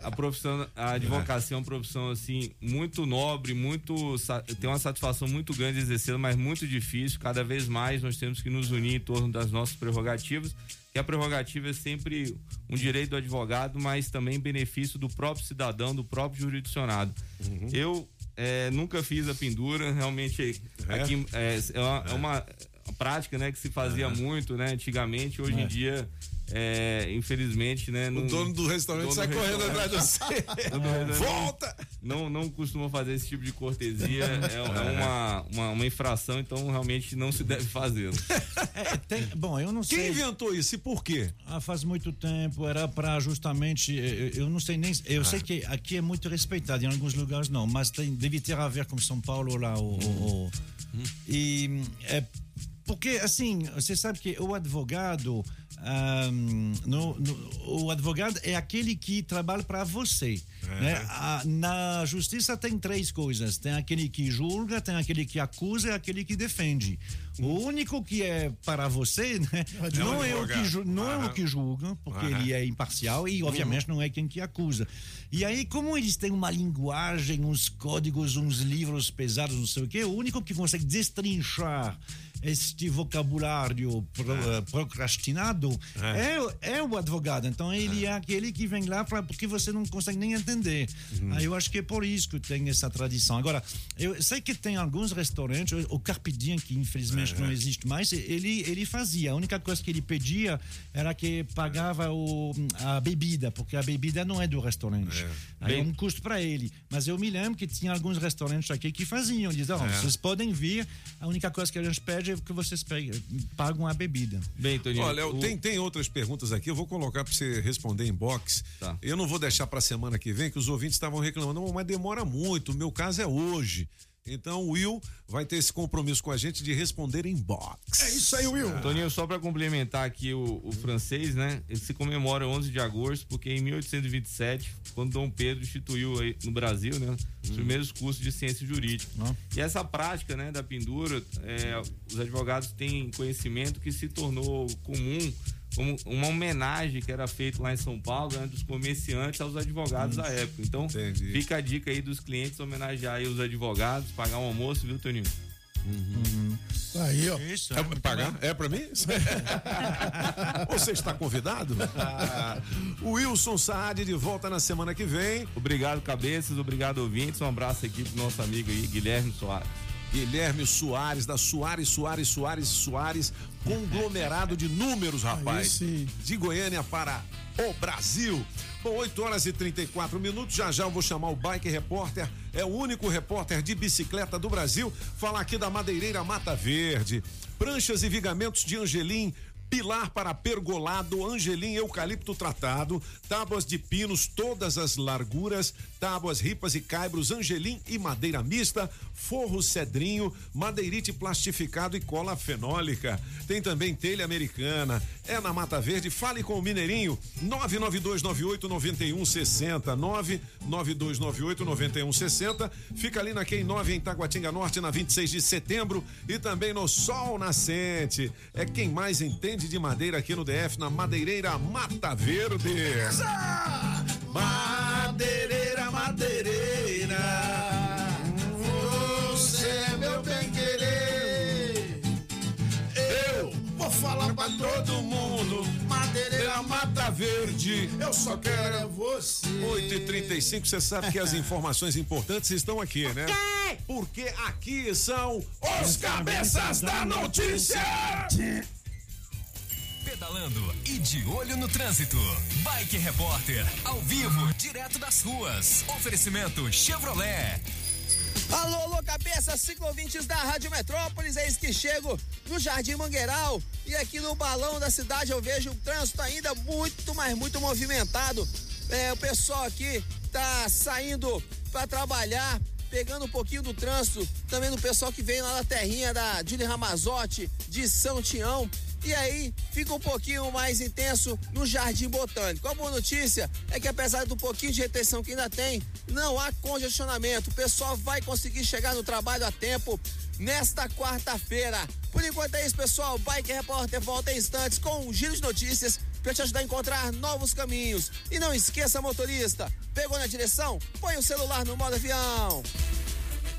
A profissão, a advocacia é uma profissão assim muito nobre, muito tem uma satisfação muito grande de exercê-la, mas muito difícil. Cada vez mais nós temos que nos unir em torno das nossas prerrogativas. Que a prerrogativa é sempre um direito do advogado, mas também benefício do próprio cidadão, do próprio jurisdicionado. Eu eh, nunca fiz a pendura, realmente É? aqui é, é uma, é uma prática, né, que se fazia muito, né, antigamente. Hoje É. em dia, é, infelizmente, né, não, dono do restaurante dono sai do correndo atrás de você. Volta! Não, não costuma fazer esse tipo de cortesia. É, é uma, uma, uma infração, então realmente não se deve fazê-lo. É, tem- bom, eu não Quem sei. inventou isso e por quê? Ah, faz muito tempo, era para justamente, eu, eu não sei nem, eu Ah. sei que aqui é muito respeitado, em alguns lugares não, mas tem, deve ter a ver com São Paulo lá, o, o- o- Hum. e é, porque assim, você sabe que o advogado, ahm, no- no- o advogado é aquele que trabalha para você. É. né? A- na justiça tem três coisas: tem aquele que julga, tem aquele que acusa e aquele que defende. O único que é para você né, É não, é o que, ju- não é Aham. o que julga, porque Aham. ele é imparcial e, obviamente, não é quem que acusa. E aí, como eles têm uma linguagem, uns códigos, uns livros pesados, não sei o quê, o único que consegue destrinchar este vocabulário pro, eh, procrastinado é. É, o advogado. Então ele é. aquele que vem lá pra, porque você não consegue nem entender. Aí eu acho que é por isso que tem essa tradição. Agora, eu sei que tem alguns restaurantes, o Carpe Diem, que infelizmente não existe mais, ele, ele fazia. A única coisa que ele pedia era que pagava o, a bebida, porque a bebida não é do restaurante. Aí é Bem- um custo para ele. Mas eu me lembro que tinha alguns restaurantes aqui que faziam. Diziam, "Ó, É. vocês podem vir, a única coisa que a gente pede é que vocês pagam a bebida. Bem, Toninho. Olha, o- tem, tem outras perguntas aqui, eu vou colocar para você responder em box. Tá. Eu não vou deixar para semana que vem, que os ouvintes estavam reclamando, "Não, mas demora muito, o meu caso é hoje. Então o Will vai ter esse compromisso com a gente de responder em box. É isso aí, Will. Toninho, só para complementar aqui o, o francês, né? Ele se comemora 11 de agosto, porque em 1827, quando Dom Pedro instituiu aí no Brasil, né? Os primeiros cursos de ciência jurídica. E essa prática, né, da pendura, é, os advogados têm conhecimento que se tornou comum uma homenagem que era feita lá em São Paulo, né, dos comerciantes aos advogados da época. Então, fica a dica aí dos clientes homenagear aí os advogados, pagar um almoço, viu, Toninho? Aí, ó. Isso, É pra pagar? É pra mim? Você está convidado? o Wilson Saad de volta na semana que vem. Obrigado, cabeças. Obrigado, ouvintes. Um abraço aqui pro nosso amigo aí, Guilherme Soares. Guilherme Soares, da Soares, Soares, Soares, Soares, conglomerado de números, rapaz. De Goiânia para o Brasil. Bom, 8 horas e 34 minutos. Já já eu vou chamar o Bike Repórter. É o único repórter de bicicleta do Brasil. Falar aqui da Madeireira Mata Verde. Pranchas e vigamentos de Angelim. Pilar para pergolado, angelim eucalipto tratado, tábuas de pinos, todas as larguras, tábuas ripas e caibros, angelim e madeira mista, forro cedrinho, madeirite plastificado e cola fenólica. Tem também telha americana. É na Mata Verde, fale com o Mineirinho, 99298 9160, 99298 9160. Fica ali na Quem 9 em Taguatinga Norte, na 26 de setembro e também no Sol Nascente. É quem mais entende de madeira aqui no DF, na Madeireira Mata Verde. Madeireira, madeireira. Você é meu bem querer. Eu vou falar pra todo mundo. Madeireira, mata verde. Eu só quero é você. 8 e 35 você sabe que as informações importantes estão aqui, né? Porque aqui são os cabeças da notícia. Pedalando e de olho no trânsito. Bike Repórter, ao vivo, direto das ruas. Oferecimento Chevrolet. Alô, alô, cabeça, ciclovintes da Rádio Metrópolis, eis que chego no Jardim Mangueiral e aqui no balão da cidade eu vejo o trânsito ainda muito, mas muito movimentado. É, o pessoal aqui tá saindo para trabalhar, pegando um pouquinho do trânsito, também do pessoal que vem lá da terrinha da Julie Ramazotti, de São Tião. E aí fica um pouquinho mais intenso no Jardim Botânico. A boa notícia é que apesar do pouquinho de retenção que ainda tem, não há congestionamento. O pessoal vai conseguir chegar no trabalho a tempo nesta quarta-feira. Por enquanto é isso, pessoal. Bike Repórter volta em instantes com um giro de notícias para te ajudar a encontrar novos caminhos. E não esqueça, motorista, pegou na direção? Põe o celular no modo avião.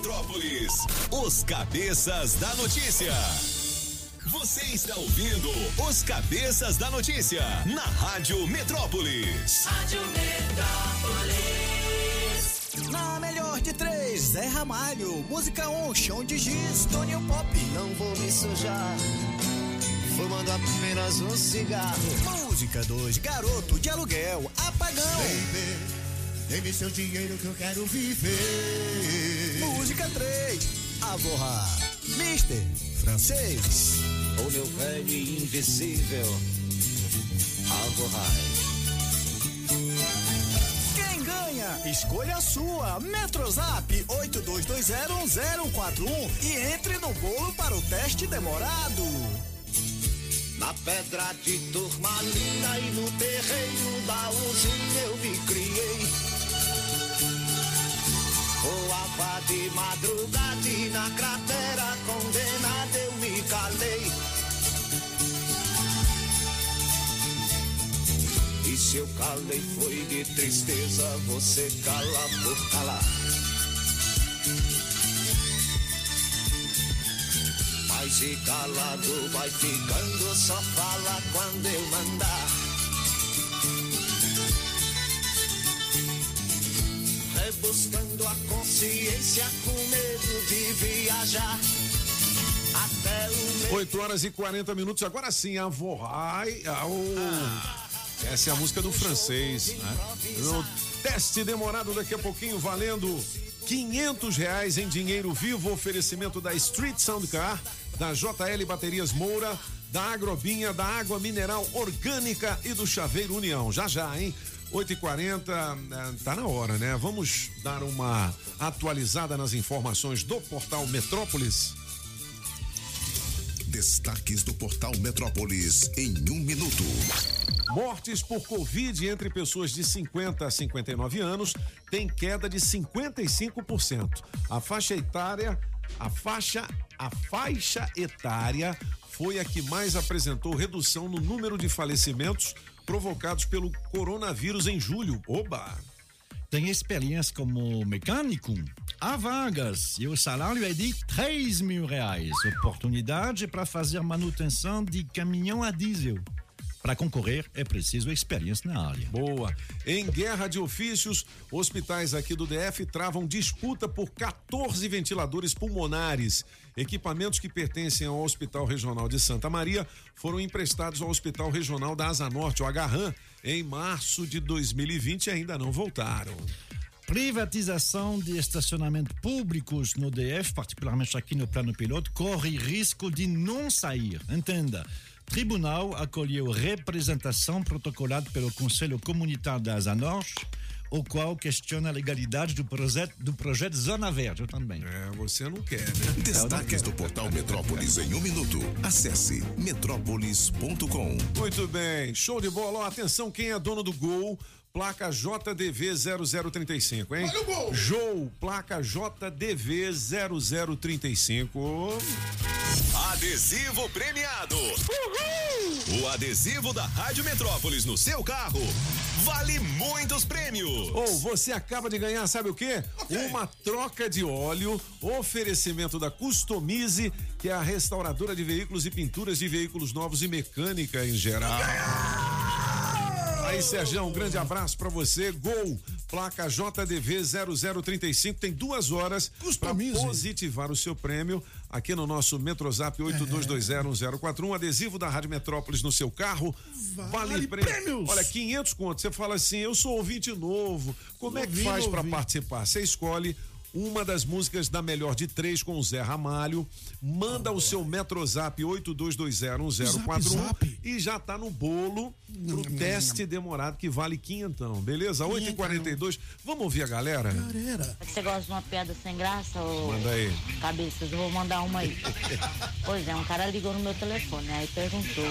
Metrópolis, os cabeças da notícia. Você está ouvindo os cabeças da notícia na Rádio Metrópolis. Rádio Metrópolis. Na melhor de três, Zé Ramalho. Música on, chão de giz, Tony Pop. Não vou me sujar, fumando apenas um cigarro. Música 2, garoto de aluguel, apagão. Baby, dê-me seu dinheiro que eu quero viver. Música 3, avorrar. Mister, francês. O meu velho e invisível, Alvorrai. Quem ganha Escolha a sua. Metrozap 82201041 e entre no bolo para o teste demorado. Na pedra de turmalina e no terreiro da usina eu me criei. Voava de madrugada na cratera condenada eu me calei. E se eu calei foi de tristeza, você cala por calar. Mas e calado vai ficando, só fala quando eu mandar. Rebuscando a consciência com medo de viajar. Até o 8 horas e 40 minutos. Agora sim, a Vorrai. Essa é a música do francês. Né? No teste demorado daqui a pouquinho, valendo 500 reais em dinheiro vivo. Oferecimento da Street Sound Car, da JL Baterias Moura, da Agrobinha, da Água Mineral Orgânica e do Chaveiro União. Já já, hein? 8h40, eh, tá na hora, né? Vamos dar uma atualizada nas informações do portal Metrópolis. Destaques do portal Metrópolis em um minuto. Mortes por Covid entre pessoas de 50 a 59 anos tem queda de 55%. A faixa etária, a faixa, a faixa etária foi a que mais apresentou redução no número de falecimentos provocados pelo coronavírus em julho. Oba! Tem experiência como mecânico? Há vagas e o salário é de 3 mil reais. Oportunidade para fazer manutenção de caminhão a diesel. Para concorrer é preciso experiência na área. Boa. Em guerra de ofícios, hospitais aqui do DF travam disputa por 14 ventiladores pulmonares. Equipamentos que pertencem ao Hospital Regional de Santa Maria foram emprestados ao Hospital Regional da Asa Norte, o Agarran, em março de 2020 e ainda não voltaram. Privatização de estacionamentos públicos no DF, particularmente aqui no plano piloto, corre risco de não sair. Entenda. Tribunal acolheu representação protocolada pelo Conselho Comunitário da Asa Norte, o qual questiona a legalidade do projeto, do projeto Zona Verde. Eu também. É, você não quer, né? Destaques do portal Metrópolis em um minuto. Acesse metrópolis.com. Muito bem, show de bola. Ó, atenção, quem é dono do gol? Placa JDV 0035, hein? Olha o gol! Jou, placa JDV 0035. Adesivo premiado. O adesivo da Rádio Metrópolis no seu carro vale muitos prêmios. Ou você acaba de ganhar, sabe o quê? Uma troca de óleo, oferecimento da Customize, que é a restauradora de veículos e pinturas de veículos novos e mecânica em geral. Aí, Sergião, um grande abraço pra você. Gol, placa JDV 0035. Tem duas horas para positivar o seu prêmio aqui no nosso Metrozap 82201041. Adesivo da Rádio Metrópolis no seu carro. Vale, Vale prêmio. prêmios. Olha, 500 contos. Você fala assim: eu sou ouvinte novo. Como é que faz para participar? Você escolhe uma das músicas da melhor de três com o Zé Ramalho. Manda o seu Metrozap 82201041 e já tá no bolo pro teste demorado que vale quinhentão, beleza? 8h42. Vamos ouvir a galera? Você gosta de uma piada sem graça, ô Manda aí. cabeças? Eu vou mandar uma aí. Pois é, um cara ligou no meu telefone, aí perguntou,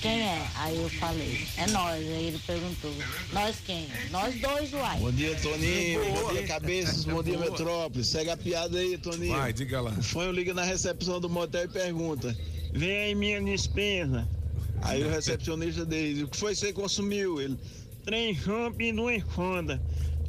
quem é? Aí eu falei, é nós. Aí ele perguntou, nós quem? Nós dois, uai. Bom dia, Toninho. Boa. Bom dia, cabeças. Bom dia, Boa. Metrópolis. Segue a piada aí, Toninho. Vai, diga lá. O fã liga na recepção do motel e pergunta: Vem aí minha despesa. Aí o recepcionista diz: O que foi que você consumiu? Ele: Trem chopp e duas Honda.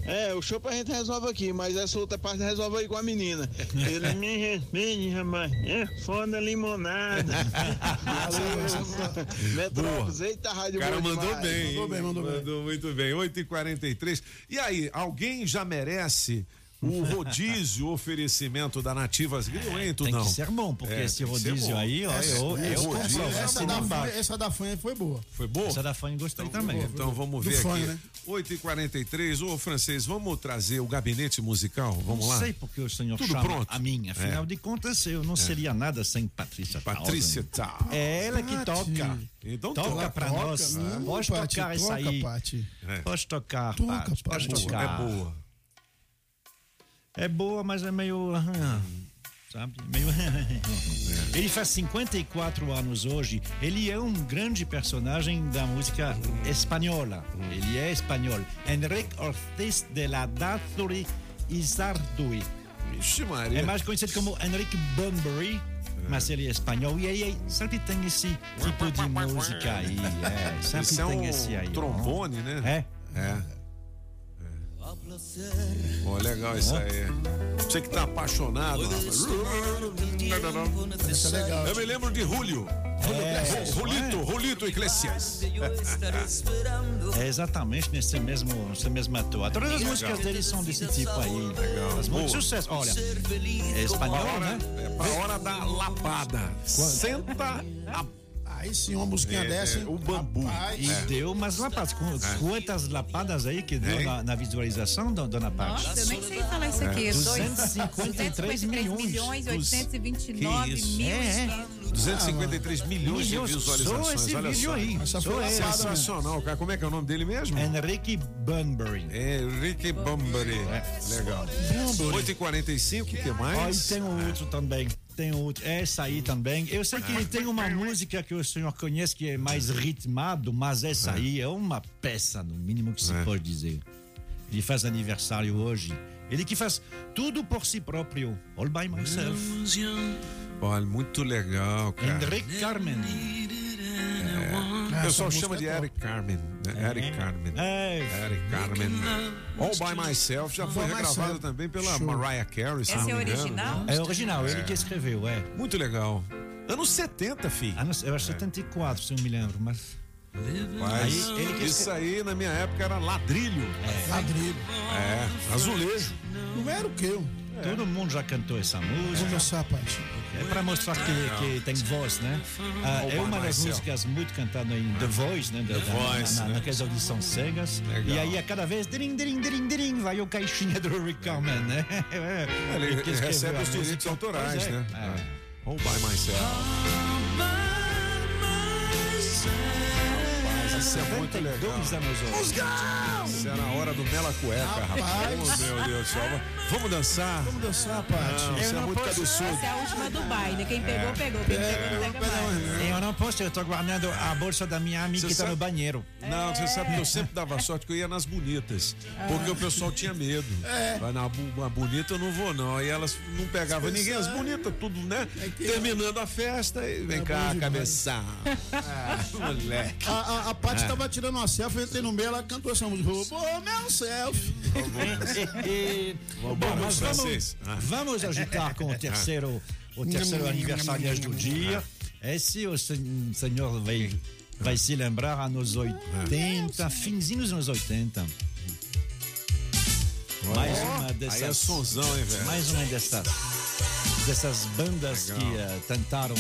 É, o chopp a gente resolve aqui, mas essa outra parte resolve aí com a menina. Ele me respeite, rapaz. É foda limonada. Valeu. Metrópolis, eita, rádio O cara mandou demais. bem. Mandou hein? bem, mandou bem. Mandou muito bem. 8h43. E aí, alguém já merece O rodízio, oferecimento da Nativas Grill, hein, Tem Tudão? que ser bom, porque É, esse tem que ser rodízio bom. aí, ó, Essa- eu, eu rodízio- confesso, Essa assino da, embaixo. fanha, essa da fanha foi boa. Foi boa? Essa da fanha gostei também. Então vamos Do ver fã, aqui. né? 8h43, ô francês, vamos trazer o gabinete musical? Vamos não lá? sei porque o senhor Tudo chama pronto? a mim. Afinal É. de contas, eu não seria nada sem Patrícia Patrícia Tausen. Tal. É ela que Pati. toca. Então toca toca. pra Toca, nós. hum, Pode Pati, tocar isso toca, aí. Pati. É. Pode tocar, Toca, Pati. Pode Pati. tocar. É boa. É boa, mas é meio. Sabe? Meio. Ele faz 54 anos hoje. Ele é um grande personagem da música espanhola. Ele é espanhol. Enrique Ortiz de la Dazuri Izardui. Ixi, Maria. É mais conhecido como Enrique Bunbury. Mas ele é espanhol e aí sempre tem esse tipo de música aí. É, sempre Isso é tem um esse aí. ó. trombone, né? É. É. Pô, legal isso aí. Você que tá apaixonado. rapaz. Isso é legal. Eu me lembro de Julio. É, Julito, Julito Iglesias. É exatamente nesse mesmo, nesse mesmo ator. Todas as Legal. músicas dele são desse tipo aí. Legal. Muito Boa. sucesso. Olha, é espanhol, né? É pra hora da lapada. Senta a Aí sim, uma musiquinha É, dessa. é, o bambu. Rapaz, E deu umas lapadas. Com, Quantas lapadas aí que deu É. na, na visualização, do- dona Paty? Nossa, eu nem sei falar isso aqui. É. Dois- 253 milhões. milhões, Dos- 829 Que isso? mil. É, é. 253 milhões de visualizações. Esse olha vídeo só. aí. Essa foi lapada, Sensacional, cara. Como é que é o nome dele mesmo? Enrique Bunbury. É Ricky Bambari. Legal. 8h45, o que mais? E tem um outro também. Tem outro. Essa aí também. Eu sei que ele tem uma música que o senhor conhece que é mais ritmado, mas essa aí é uma peça, no mínimo que se É. pode dizer. Ele faz aniversário hoje. Ele que faz tudo por si próprio. All by myself. Olha, muito legal, cara. Henrique Carmen. O pessoal chama de Eric Carmen. Né? Eric Carmen. É. Eric Carmen. All by Myself já foi regravado também pela Show. Mariah Carey. se Essa é original? É original, ele que escreveu, é. Muito legal. Anos 70, filho. Não sei, eu acho 74, se eu me lembro, mas. Mas Aí, ele que isso aí na minha época era ladrilho. Ladrilho. É, azulejo. Não era o quê? Todo mundo já cantou essa música. Vamos dançar, Paty. É para mostrar que, que tem voz, né? Ah, é uma das músicas muito cantada em The Voice, né? Da, da- Voice, na, né? Naquelas audições cegas. Legal. E aí, a cada vez, dirim, dirim, dirim, dirim, vai o caixinha do Rick Carmen, né? É, Ele que recebe os direitos autorais, é. né? É. All by myself. Isso é muito legal. 72 anos hoje. Isso era a hora do Mela Cueca, rapaz. Rapaz. Oh, meu Deus do céu. Vamos dançar? Vamos dançar, Paty. Não, isso é muito posso- cabeçudo. Essa é a última do baile. Quem pegou, pegou. Quem pegou, não pega mais. Eu não posso, eu tô guardando a bolsa da minha amiga Você que tá sabe- no banheiro. Não, você sabe que eu sempre dava sorte que eu ia nas bonitas. Porque o pessoal tinha medo. Vai na bonita eu não vou, não. Aí elas não pegavam ninguém, as bonitas, tudo, né? Terminando a festa e vem É cá, cabeção. Ah, moleque. A, a, a Paty É. tava tirando uma selfie, eu entrei no meio, ela cantou essa música. Pô, meu selfie. Bom, Bom, mas vamos, vamos agitar com o terceiro, o terceiro aniversário do dia. Esse o sen- senhor vai, vai se lembrar anos 80, finzinhos dos anos 80. Mais uma dessas. Aí é sonzão, hein, velho? Mais uma dessas, dessas bandas Legal. que eh, tentaram.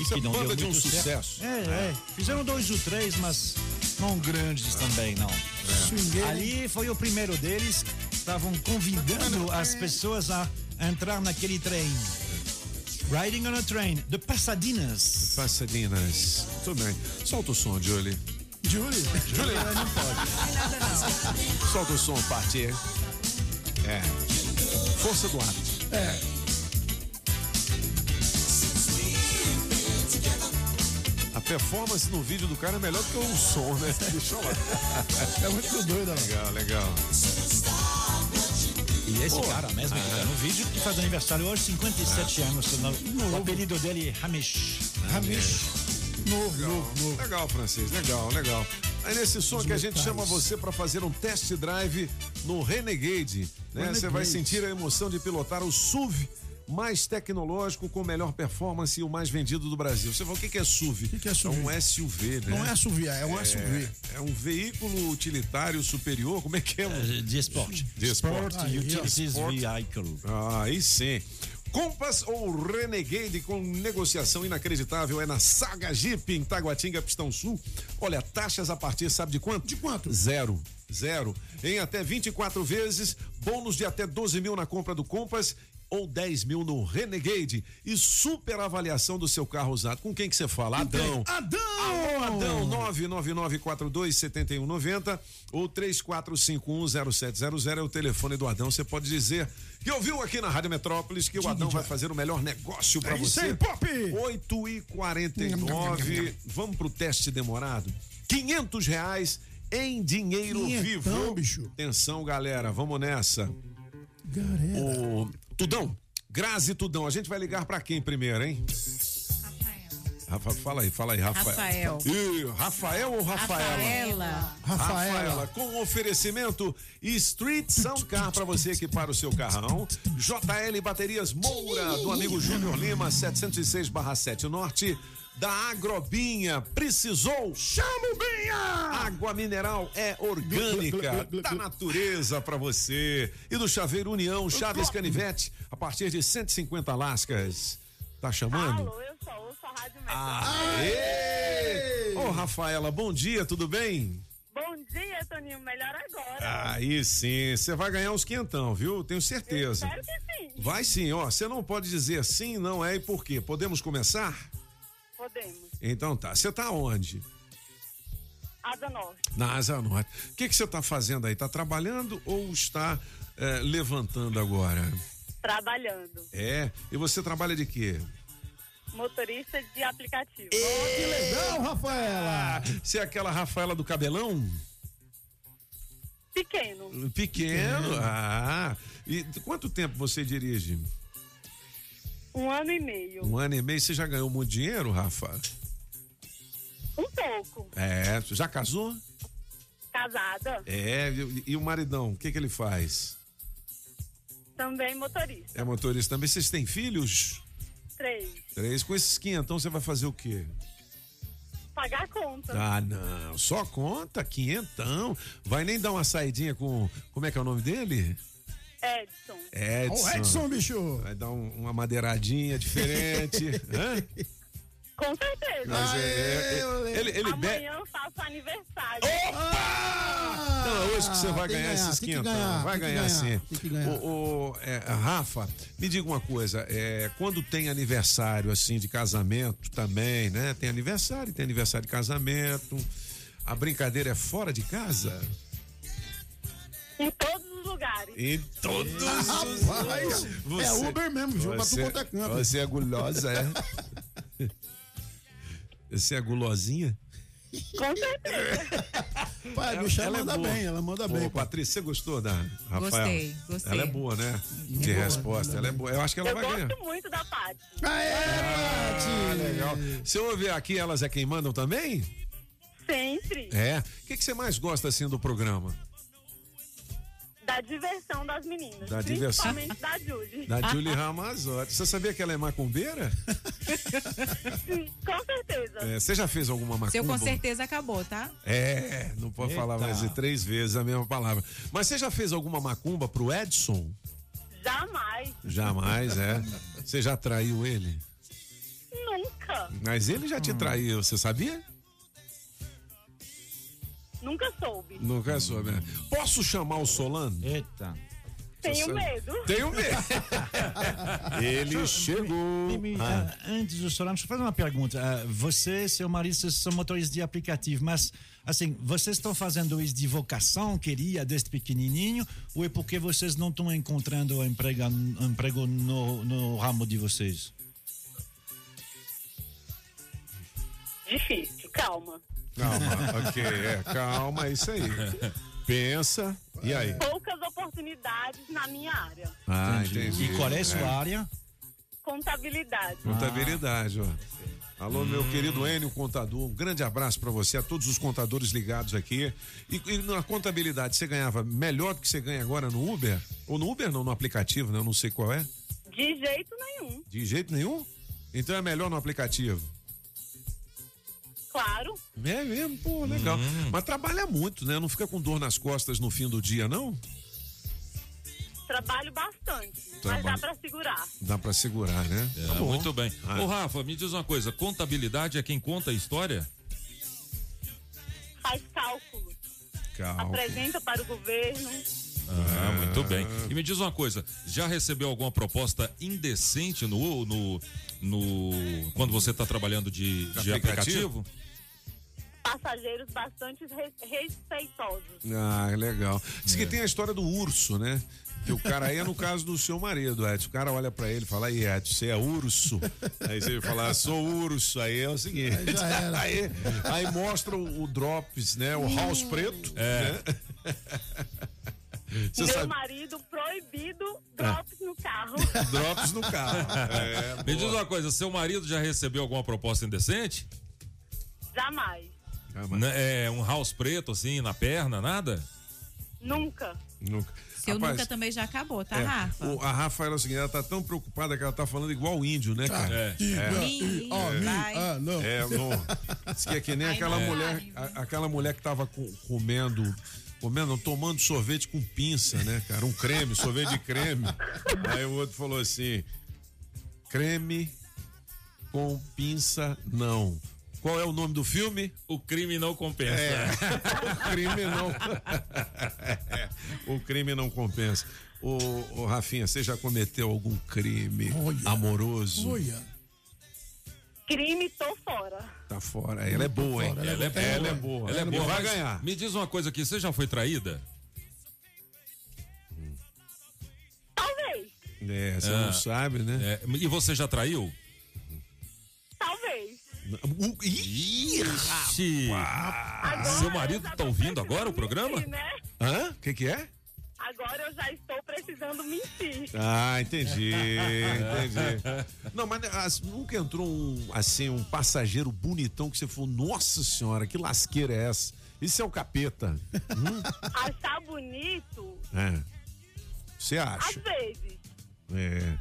E é que não banda deu de um certo. sucesso. É, é. Fizeram dois ou três, mas não grandes também, não. Swingueiro, hein? Ali foi o primeiro deles. Estavam convidando as pessoas a entrar naquele trem. Riding on a Train, de Passadinas. Passadinas. Tudo bem. Solta o som, Julie. Julie. Julie. Não pode. Solta o som, parte. É. Força do hábito. É. A performance no vídeo do cara é melhor do que o som, né? Deixa eu lá. É muito doido, né? Legal, legal. E esse Pô. cara mesmo, que tá no vídeo, que faz aniversário hoje, 57 anos. O apelido dele é Hamish. Hamish. Novo, Legal, novo, novo. legal, francês, legal, legal. Aí nesse som que a gente chama você para fazer um test drive no Renegade, né? Você vai Renegade. sentir a emoção de pilotar o SUV mais tecnológico, com melhor performance e o mais vendido do Brasil. Você fala, o que, que é SUV? O que, que é SUV? É um SUV, né? Não é SUV, é um SUV. É um veículo utilitário superior, como é que é? de esporte. De esporte. Sport Utilities Sport. Vehicle. Ah, aí sim. Compass ou Renegade com negociação inacreditável é na Saga Jeep em Taguatinga, Pistão Sul. Olha, taxas a partir, sabe de quanto? De quanto? Zero. Zero. Em até 24 vezes, bônus de até 12 mil na compra do Compass ou 10 mil no Renegade e super avaliação do seu carro usado. Com quem que você fala? Adão. Adão! Alô, Adão, 999427190 ou 34510700 é o telefone do Adão. Você pode dizer que ouviu aqui na Rádio Metrópolis que o Adão vai fazer o melhor negócio para É você. aí, Pop! 8 e 49 Vamos pro teste demorado. 500 reais em dinheiro Quinhentão, vivo. bicho. Atenção, galera, vamos nessa. Galera. O Tudão, Grazi Tudão, a gente vai ligar pra quem primeiro, hein? Rafa, fala aí, fala aí, Rafael. Rafael. Ih, Rafael ou Rafaela? Rafaela. Rafaela. com oferecimento Street Sound Car para você equipar o seu carrão. JL Baterias Moura, do amigo Júnior Lima, 706/7 Norte. Da Agrobinha, precisou? Chama o Binha! Água mineral é orgânica, da natureza para você. E do Chaveiro União, Chaves Canivete, a partir de 150 lascas. Tá chamando? Alô, eu sou, eu sou a Rádio Aê! Ô, Rafaela, bom dia, tudo bem? Bom dia, Toninho. Melhor agora. Aí sim, você vai ganhar uns quentão, viu? Tenho certeza. Espero que sim. Vai sim, ó. Você não pode dizer sim, não é e por quê. Podemos começar? Podemos. Então tá. Você tá onde? Asa Norte. Na Asa Norte. O que que você tá fazendo aí? Tá trabalhando ou está eh, levantando agora? Trabalhando. É. E você trabalha de quê? Motorista de aplicativo. Que legal, Rafaela! Você é aquela Rafaela do cabelão? Pequeno. Pequeno. Ah. E quanto tempo você dirige? Um ano e meio. Um ano e meio. Você já ganhou muito dinheiro, Rafa? Um pouco. É. Já casou? Casada. É. E, e o maridão, o que que ele faz? Também motorista. É motorista também. Vocês têm filhos? Três. Três. Com esses quinhentão você vai fazer o quê? Pagar a conta. Ah, não. Só conta, quinhentão. Vai nem dar uma saidinha com. Como é que é o nome dele? Edson. Edson. Ô, Edson, bicho. Vai dar um- uma madeiradinha diferente. Hã? Com certeza. Mas é- é- é- ele, ele be... Amanhã eu faço aniversário. Não, é hoje que você vai ganhar ganhar, esses ganhar, Vai ganhar, ganhar, sim. ganhar. O, o, é, Rafa, me diga uma coisa. É, quando tem aniversário assim de casamento também, né? Tem aniversário, tem aniversário de casamento. A brincadeira é fora de casa? Em todos os lugares. Em todos os Rapaz, é Uber mesmo, jogo pra tu você, quanto é canto. Você é gulosa, é? Você é gulosinha? Com certeza. Pai, Ela- bicho, ela ela é manda boa. bem, ela manda Ô, bem. Patrícia, você gostou da Rafaela? Gostei, gostei. Ela é boa, né? De boa, resposta. Ela é boa. Eu acho que ela Eu vai ganhar. gosto muito da Paty. Ah, legal. Você ouve aqui Elas é Quem Mandam também? Sempre. É. O que, que você mais gosta assim do programa? Da diversão das meninas. Da diversão. Principalmente da Julie. Da Julie Ramazotti. Você sabia que ela é macumbeira? Sim, com certeza. É, você já fez alguma macumba? Seu com certeza acabou, tá? É, não pode Eita. falar mais de três vezes a mesma palavra. Mas você já fez alguma macumba pro Edson? Jamais. Jamais, é. Você já traiu ele? Nunca. Mas ele já Hum. te traiu, você sabia? Nunca soube. Nunca soube, né? Posso chamar o Solano? Eita. Tenho Você- medo. Tenho medo. ele chegou. Mimi, Ah. ah, antes do Solano, deixa eu fazer uma pergunta. Ah, você e seu marido vocês são motoristas de aplicativo, mas assim, vocês estão fazendo isso de vocação, queria desde pequenininho, ou é porque vocês não estão encontrando emprego, emprego no, no ramo de vocês? Difícil, calma. Calma, ok, é, calma, é isso aí. Pensa, e aí? Poucas oportunidades na minha área. Ah, entendi. E qual é a sua área? Contabilidade. Contabilidade, ó. Alô, meu querido Enio Contador, um grande abraço pra você, a todos os contadores ligados aqui. E, e na contabilidade, você ganhava melhor do que você ganha agora no Uber? Ou no Uber não, no aplicativo, né? Eu não sei qual é. De jeito nenhum. De jeito nenhum? Então é melhor no aplicativo. Claro. É mesmo, pô, legal. Hum. Mas trabalha muito, né? Não fica com dor nas costas no fim do dia, não? Trabalho bastante. Mas Trabalho. dá pra segurar. Dá pra segurar, né? É, Tá muito bem. Ah. Ô, Rafa, me diz uma coisa: contabilidade é quem conta a história? Faz cálculo. Calma. Apresenta para o governo. Ah, muito bem. E me diz uma coisa: já recebeu alguma proposta indecente no. no, no quando você está trabalhando de, de Aplicativo? aplicativo? Passageiros bastante re- respeitosos. Ah, legal. Diz que tem a história do urso, né? Que o cara aí é no caso do seu marido, Edson. O cara olha pra ele e fala, aí, Edson, você é urso? Aí você fala, sou urso. Aí é o seguinte. Aí já era. Aí, aí mostra o, o Drops, né? O House Preto. É. Né? Você Meu sabe. marido proibido drops no carro. Drops no carro. É, me diz uma coisa: seu marido já recebeu alguma proposta indecente? Jamais. Né, É, um house preto assim na perna, nada? Nunca. Nunca. Seu Rapaz, nunca também já acabou, tá, é, Rafa? o- a Rafa era o seguinte, ela tá tão preocupada que ela tá falando igual o índio, né, cara? É. Ah, mi- vai. ah, não. É, não. Diz que é que nem aquela mulher, a- aquela mulher que tava co- comendo, comendo, tomando sorvete com pinça, né, cara? Um creme, sorvete de creme. Aí o outro falou assim: creme com pinça, não. Qual é o nome do filme? O crime não compensa. É. o crime não. O crime não compensa. Ô, ô, Rafinha, você já cometeu algum crime amoroso? Olha. Crime, tô fora. Tá fora. Ela é boa, hein? Ela é boa. Ela é boa. Ela é E boa. vai ganhar. Me diz uma coisa aqui: você já foi traída? Talvez. É, você Ah. não sabe, né? É, e você já traiu? Talvez. Uh, ih, Ixi. Seu marido tá ouvindo agora o programa? Né? Hã? O que que é? Agora eu já estou precisando mentir. Ah, entendi, entendi. Não, mas as- nunca entrou um, assim, um passageiro bonitão que você falou, nossa senhora, que lasqueira é essa? Isso é o capeta. Hum? Achar bonito, É. Você às acha? vezes. É.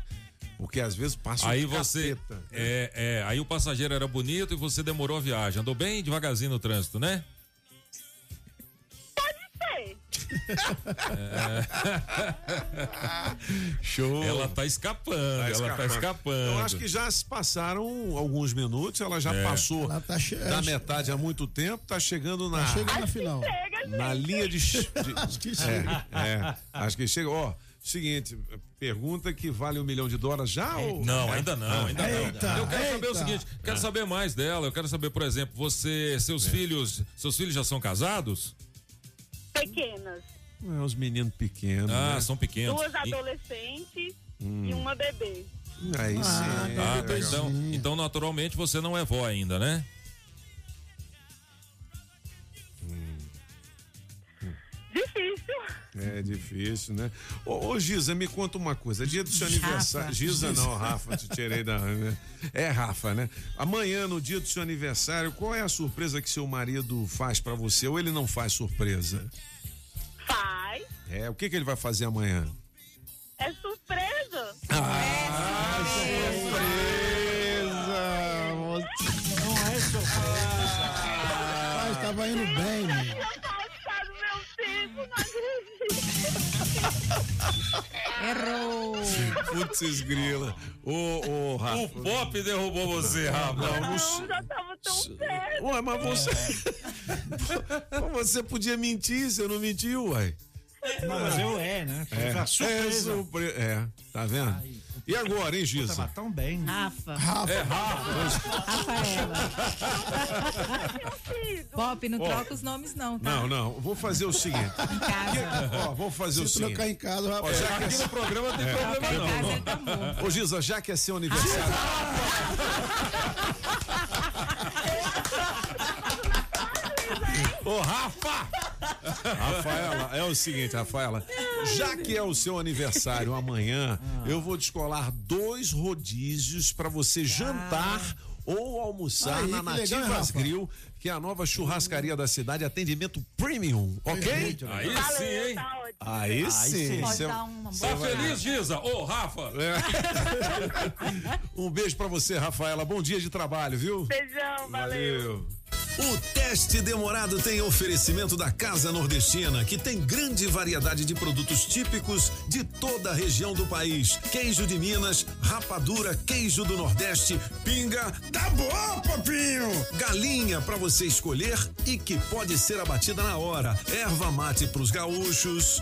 Porque às vezes passa Aí um você. capeta. É, é, aí o passageiro era bonito e você demorou a viagem. Andou bem devagarzinho no trânsito, né? Show. Ela tá escapando, ela tá escapando. Eu acho que já se passaram alguns minutos, ela já É. passou Ela tá che- da metade há muito tempo, tá chegando na, Tá chegando na final. na linha de. de- Acho que é, chega. é, acho que chega. Ó, seguinte, pergunta que vale um milhão de dólares já? ou... Não, ainda não, ainda não. Eita, eu quero saber o eita. seguinte, quero saber mais dela. Eu quero saber, por exemplo, você, seus É. filhos, seus filhos já são casados? Pequenas. É, os meninos pequenos. Ah, né? são pequenos. Duas E- adolescentes Hum. e uma bebê. Aí sim. Ah, legal. então, então naturalmente você não é vó ainda, né? Difícil. É difícil, né? Ô, ô Giza, me conta uma coisa. Dia do seu Rafa. aniversário. Giza não, Rafa, te tirei da. né? É Rafa, né? Amanhã, no dia do seu aniversário, qual é a surpresa que seu marido faz pra você? Ou ele não faz surpresa? Faz. É, o que, que ele vai fazer amanhã? É surpresa. Ah, surpresa! Não é surpresa. Tava indo bem, Errou. Putz, grila. Ô, ô, Rafa. O Pop derrubou você, Rafa. Não, não, Não, já tava tão perto. Ué, mas você. Mas você podia mentir, você não mentiu, uai. Mas eu é, né? É, surpresa. É, surpre- é, tá vendo? E agora, hein, Giza? Tava tão bem. Rafa. Rafa. É Rafa. Rafaela. Pop, não Ó. troca os nomes, não, tá? Não, não, vou fazer o seguinte. Em casa. Ó, vou fazer o Se seguinte. trocar em casa, Ó, rapaz. já que Aqui é- no programa não tem É. problema não. casa, ele tá morto. Ô, Giza, já que é seu aniversário. Ô, Rafa! Rafaela, é o seguinte, Rafaela. Já que é o seu aniversário amanhã, eu vou descolar dois rodízios pra você jantar ou almoçar Aí, na legal, Nativas Rafa? Grill, que é a nova churrascaria da cidade, atendimento premium, ok? Aí sim, hein? Tá. Aí, Aí sim. Pode Cê- dar uma cê Tá vai- feliz, Giza? Ô, Rafa! Um beijo pra você, Rafaela. Bom dia de trabalho, viu? Beijão, valeu. O teste demorado tem oferecimento da Casa Nordestina, que tem grande variedade de produtos típicos de toda a região do país. Queijo de Minas, rapadura, queijo do Nordeste, pinga. Tá bom, papinho! Galinha pra você escolher e que pode ser abatida na hora. Erva mate pros gaúchos.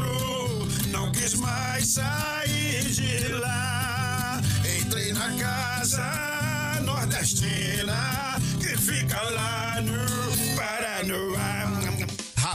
quis mais sair de lá. Entrei na casa nordestina que fica lá no Paranoá.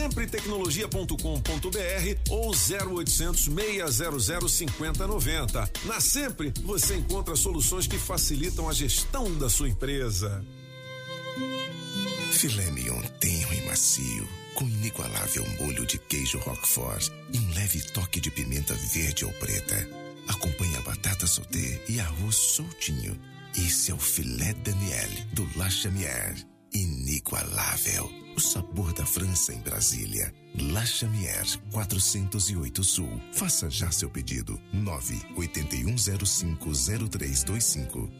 Sempretecnologia.com.br ou 0800 600 5090. Na Sempre, você encontra soluções que facilitam a gestão da sua empresa. Filé mignon tenro e macio, com inigualável molho de queijo roquefort e um leve toque de pimenta verde ou preta. Acompanhe a batata sauté e arroz soltinho. Esse é o filé Daniel do La Chamière. Inigualável. O sabor da França em Brasília. La Chamière 408 Sul. Faça já seu pedido. 981050325.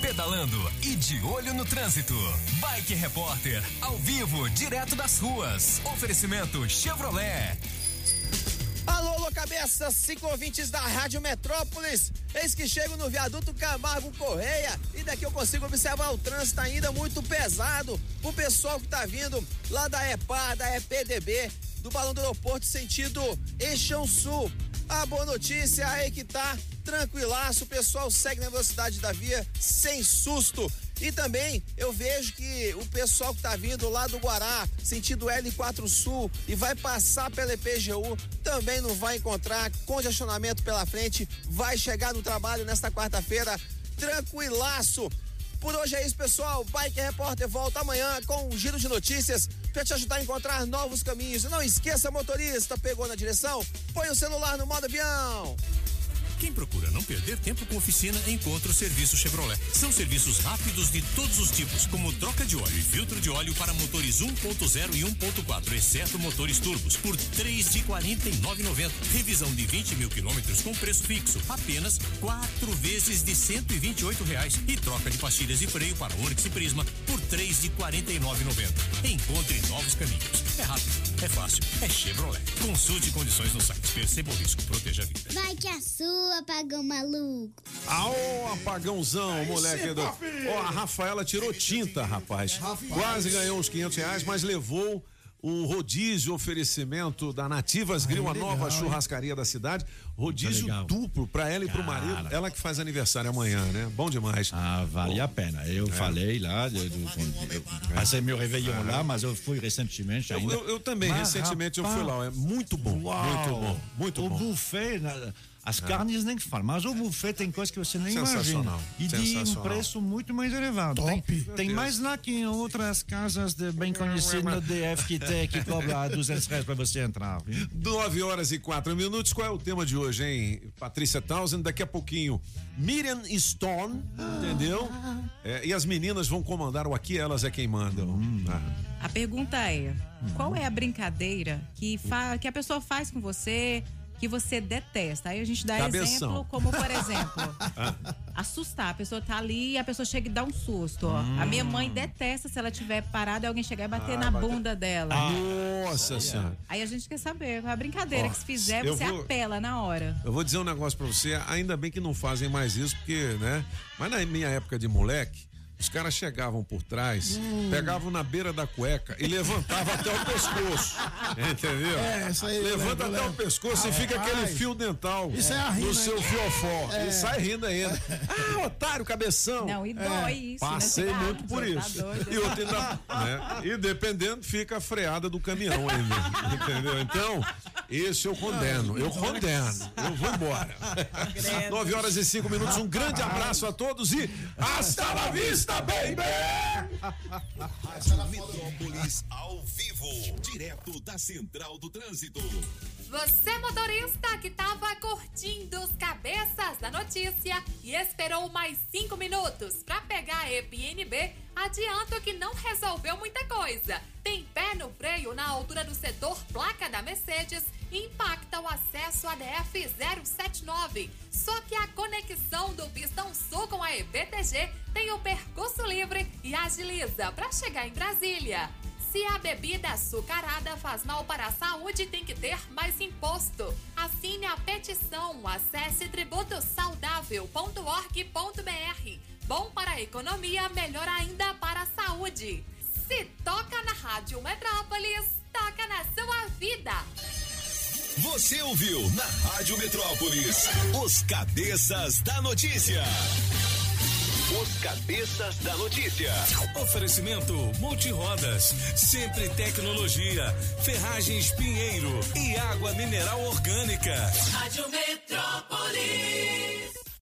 Pedalando e de olho no trânsito. Bike Repórter, ao vivo, direto das ruas. Oferecimento Chevrolet. Alô, alô, cabeça, cinco ouvintes da Rádio Metrópolis. Eis que chego no viaduto Camargo Correia e daqui eu consigo observar o trânsito ainda muito pesado. O pessoal que tá vindo lá da EPA, da EPDB, do Balão do Aeroporto, sentido Eixão Sul. A boa notícia é que tá tranquilaço, o pessoal segue na velocidade da via sem susto. E também eu vejo que o pessoal que tá vindo lá do Guará, sentido L4 Sul e vai passar pela EPGU, também não vai encontrar congestionamento pela frente, vai chegar no trabalho nesta quarta-feira tranquilaço. Por hoje é isso, pessoal. Bike Repórter volta amanhã com um giro de notícias para te ajudar a encontrar novos caminhos. E não esqueça, motorista, pegou na direção? Põe o celular no modo avião. Quem procura não perder tempo com oficina, encontra o serviço Chevrolet. São serviços rápidos de todos os tipos, como troca de óleo e filtro de óleo para motores 1.0 e 1.4, exceto motores turbos, por três de 49,90. Revisão de 20 mil quilômetros com preço fixo, apenas quatro vezes de 128 reais. E troca de pastilhas de freio para Onix e Prisma por três de 49,90. Encontre novos caminhos. É rápido, é fácil, é Chevrolet. Consulte condições no site. Perceba o risco, proteja a vida. Vai que a sua, apagão maluco. Aô, apagãozão, moleque. Do... Ó, a Rafaela tirou tinta, rapaz. Quase ganhou uns 500 reais, mas levou o rodízio oferecimento da Nativas Grill, a nova churrascaria da cidade. Rodízio duplo pra ela e pro Cara. marido. Ela que faz aniversário amanhã, né? Bom demais. Ah, vale a pena. Eu É. falei lá, eu, eu- eu passei meu réveillon lá, mas eu fui recentemente Eu, ainda. eu- eu também, Mas, recentemente eu rapaz, fui lá. É muito bom. Uau. Muito bom. Muito o bom. buffet, na- as É. carnes nem que falam, mas o buffet tem coisa que você nem Sensacional. imagina. E de um preço muito mais elevado. Tem, tem mais lá que em outras casas de bem conhecidas no DF que tem que cobra 200 reais pra você entrar. viu? 9 horas e 4 minutos. Qual é o tema de hoje, hein? Patrícia Townsend, daqui a pouquinho. Miriam Stone, entendeu? É, e as meninas vão comandar o Aqui Elas é Quem Mandam. Ah. A pergunta é: qual é a brincadeira que, fa- que a pessoa faz com você que você detesta? Aí a gente dá Cabeção. exemplo, como por exemplo, Ah. assustar. A pessoa tá ali e a pessoa chega e dá um susto. ó. A minha mãe detesta se ela tiver parada e alguém chegar e bater Ah, na bunda dela. Nossa senhora. Aí a gente quer saber, a brincadeira Ó, que se fizer, você vou- apela na hora. Eu vou dizer um negócio pra você, ainda bem que não fazem mais isso, porque, né? Mas na minha época de moleque, os caras chegavam por trás, Hum. pegavam na beira da cueca e levantavam até o pescosto. Entendeu? É, isso aí Levanta lembro, eu até o pescoço e fica Rapaz, aquele fio dental isso é a rima, no seu hein? fiofó. É. E sai rindo ainda. Ah, otário, cabeção. Não, e dói isso, né? Passei Você- muito Ah, por tá isso. doido. E outro ainda, né? E dependendo, fica a freada do caminhão ainda. Entendeu? Então, esse eu condeno. Eu condeno. Eu vou embora. 9 horas e 5 minutos. Um grande abraço a todos e hasta la vista, baby! Rádio Metrópolis ao vivo, direto da Central do Trânsito. Você, motorista que estava curtindo os cabeças da notícia e esperou mais cinco minutos para pegar a EPNB, adianto que não resolveu muita coisa. Tem pé no freio na altura do setor placa da Mercedes e impacta o acesso à DF 079. Só que a conexão do Pistão Sul com a EPTG tem o percurso livre e agiliza para chegar em Brasília. Se a bebida açucarada faz mal para a saúde, tem que ter mais imposto. Assine a petição. Acesse tributosaudável.org.br. Bom para a economia, melhor ainda para a saúde. Se toca na Rádio Metrópolis, toca na sua vida. Você ouviu na Rádio Metrópolis os cabeças da notícia. Os cabeças da notícia. Oferecimento Multirodas, sempre tecnologia, ferragens Pinheiro e água mineral orgânica. Rádio Metrópolis.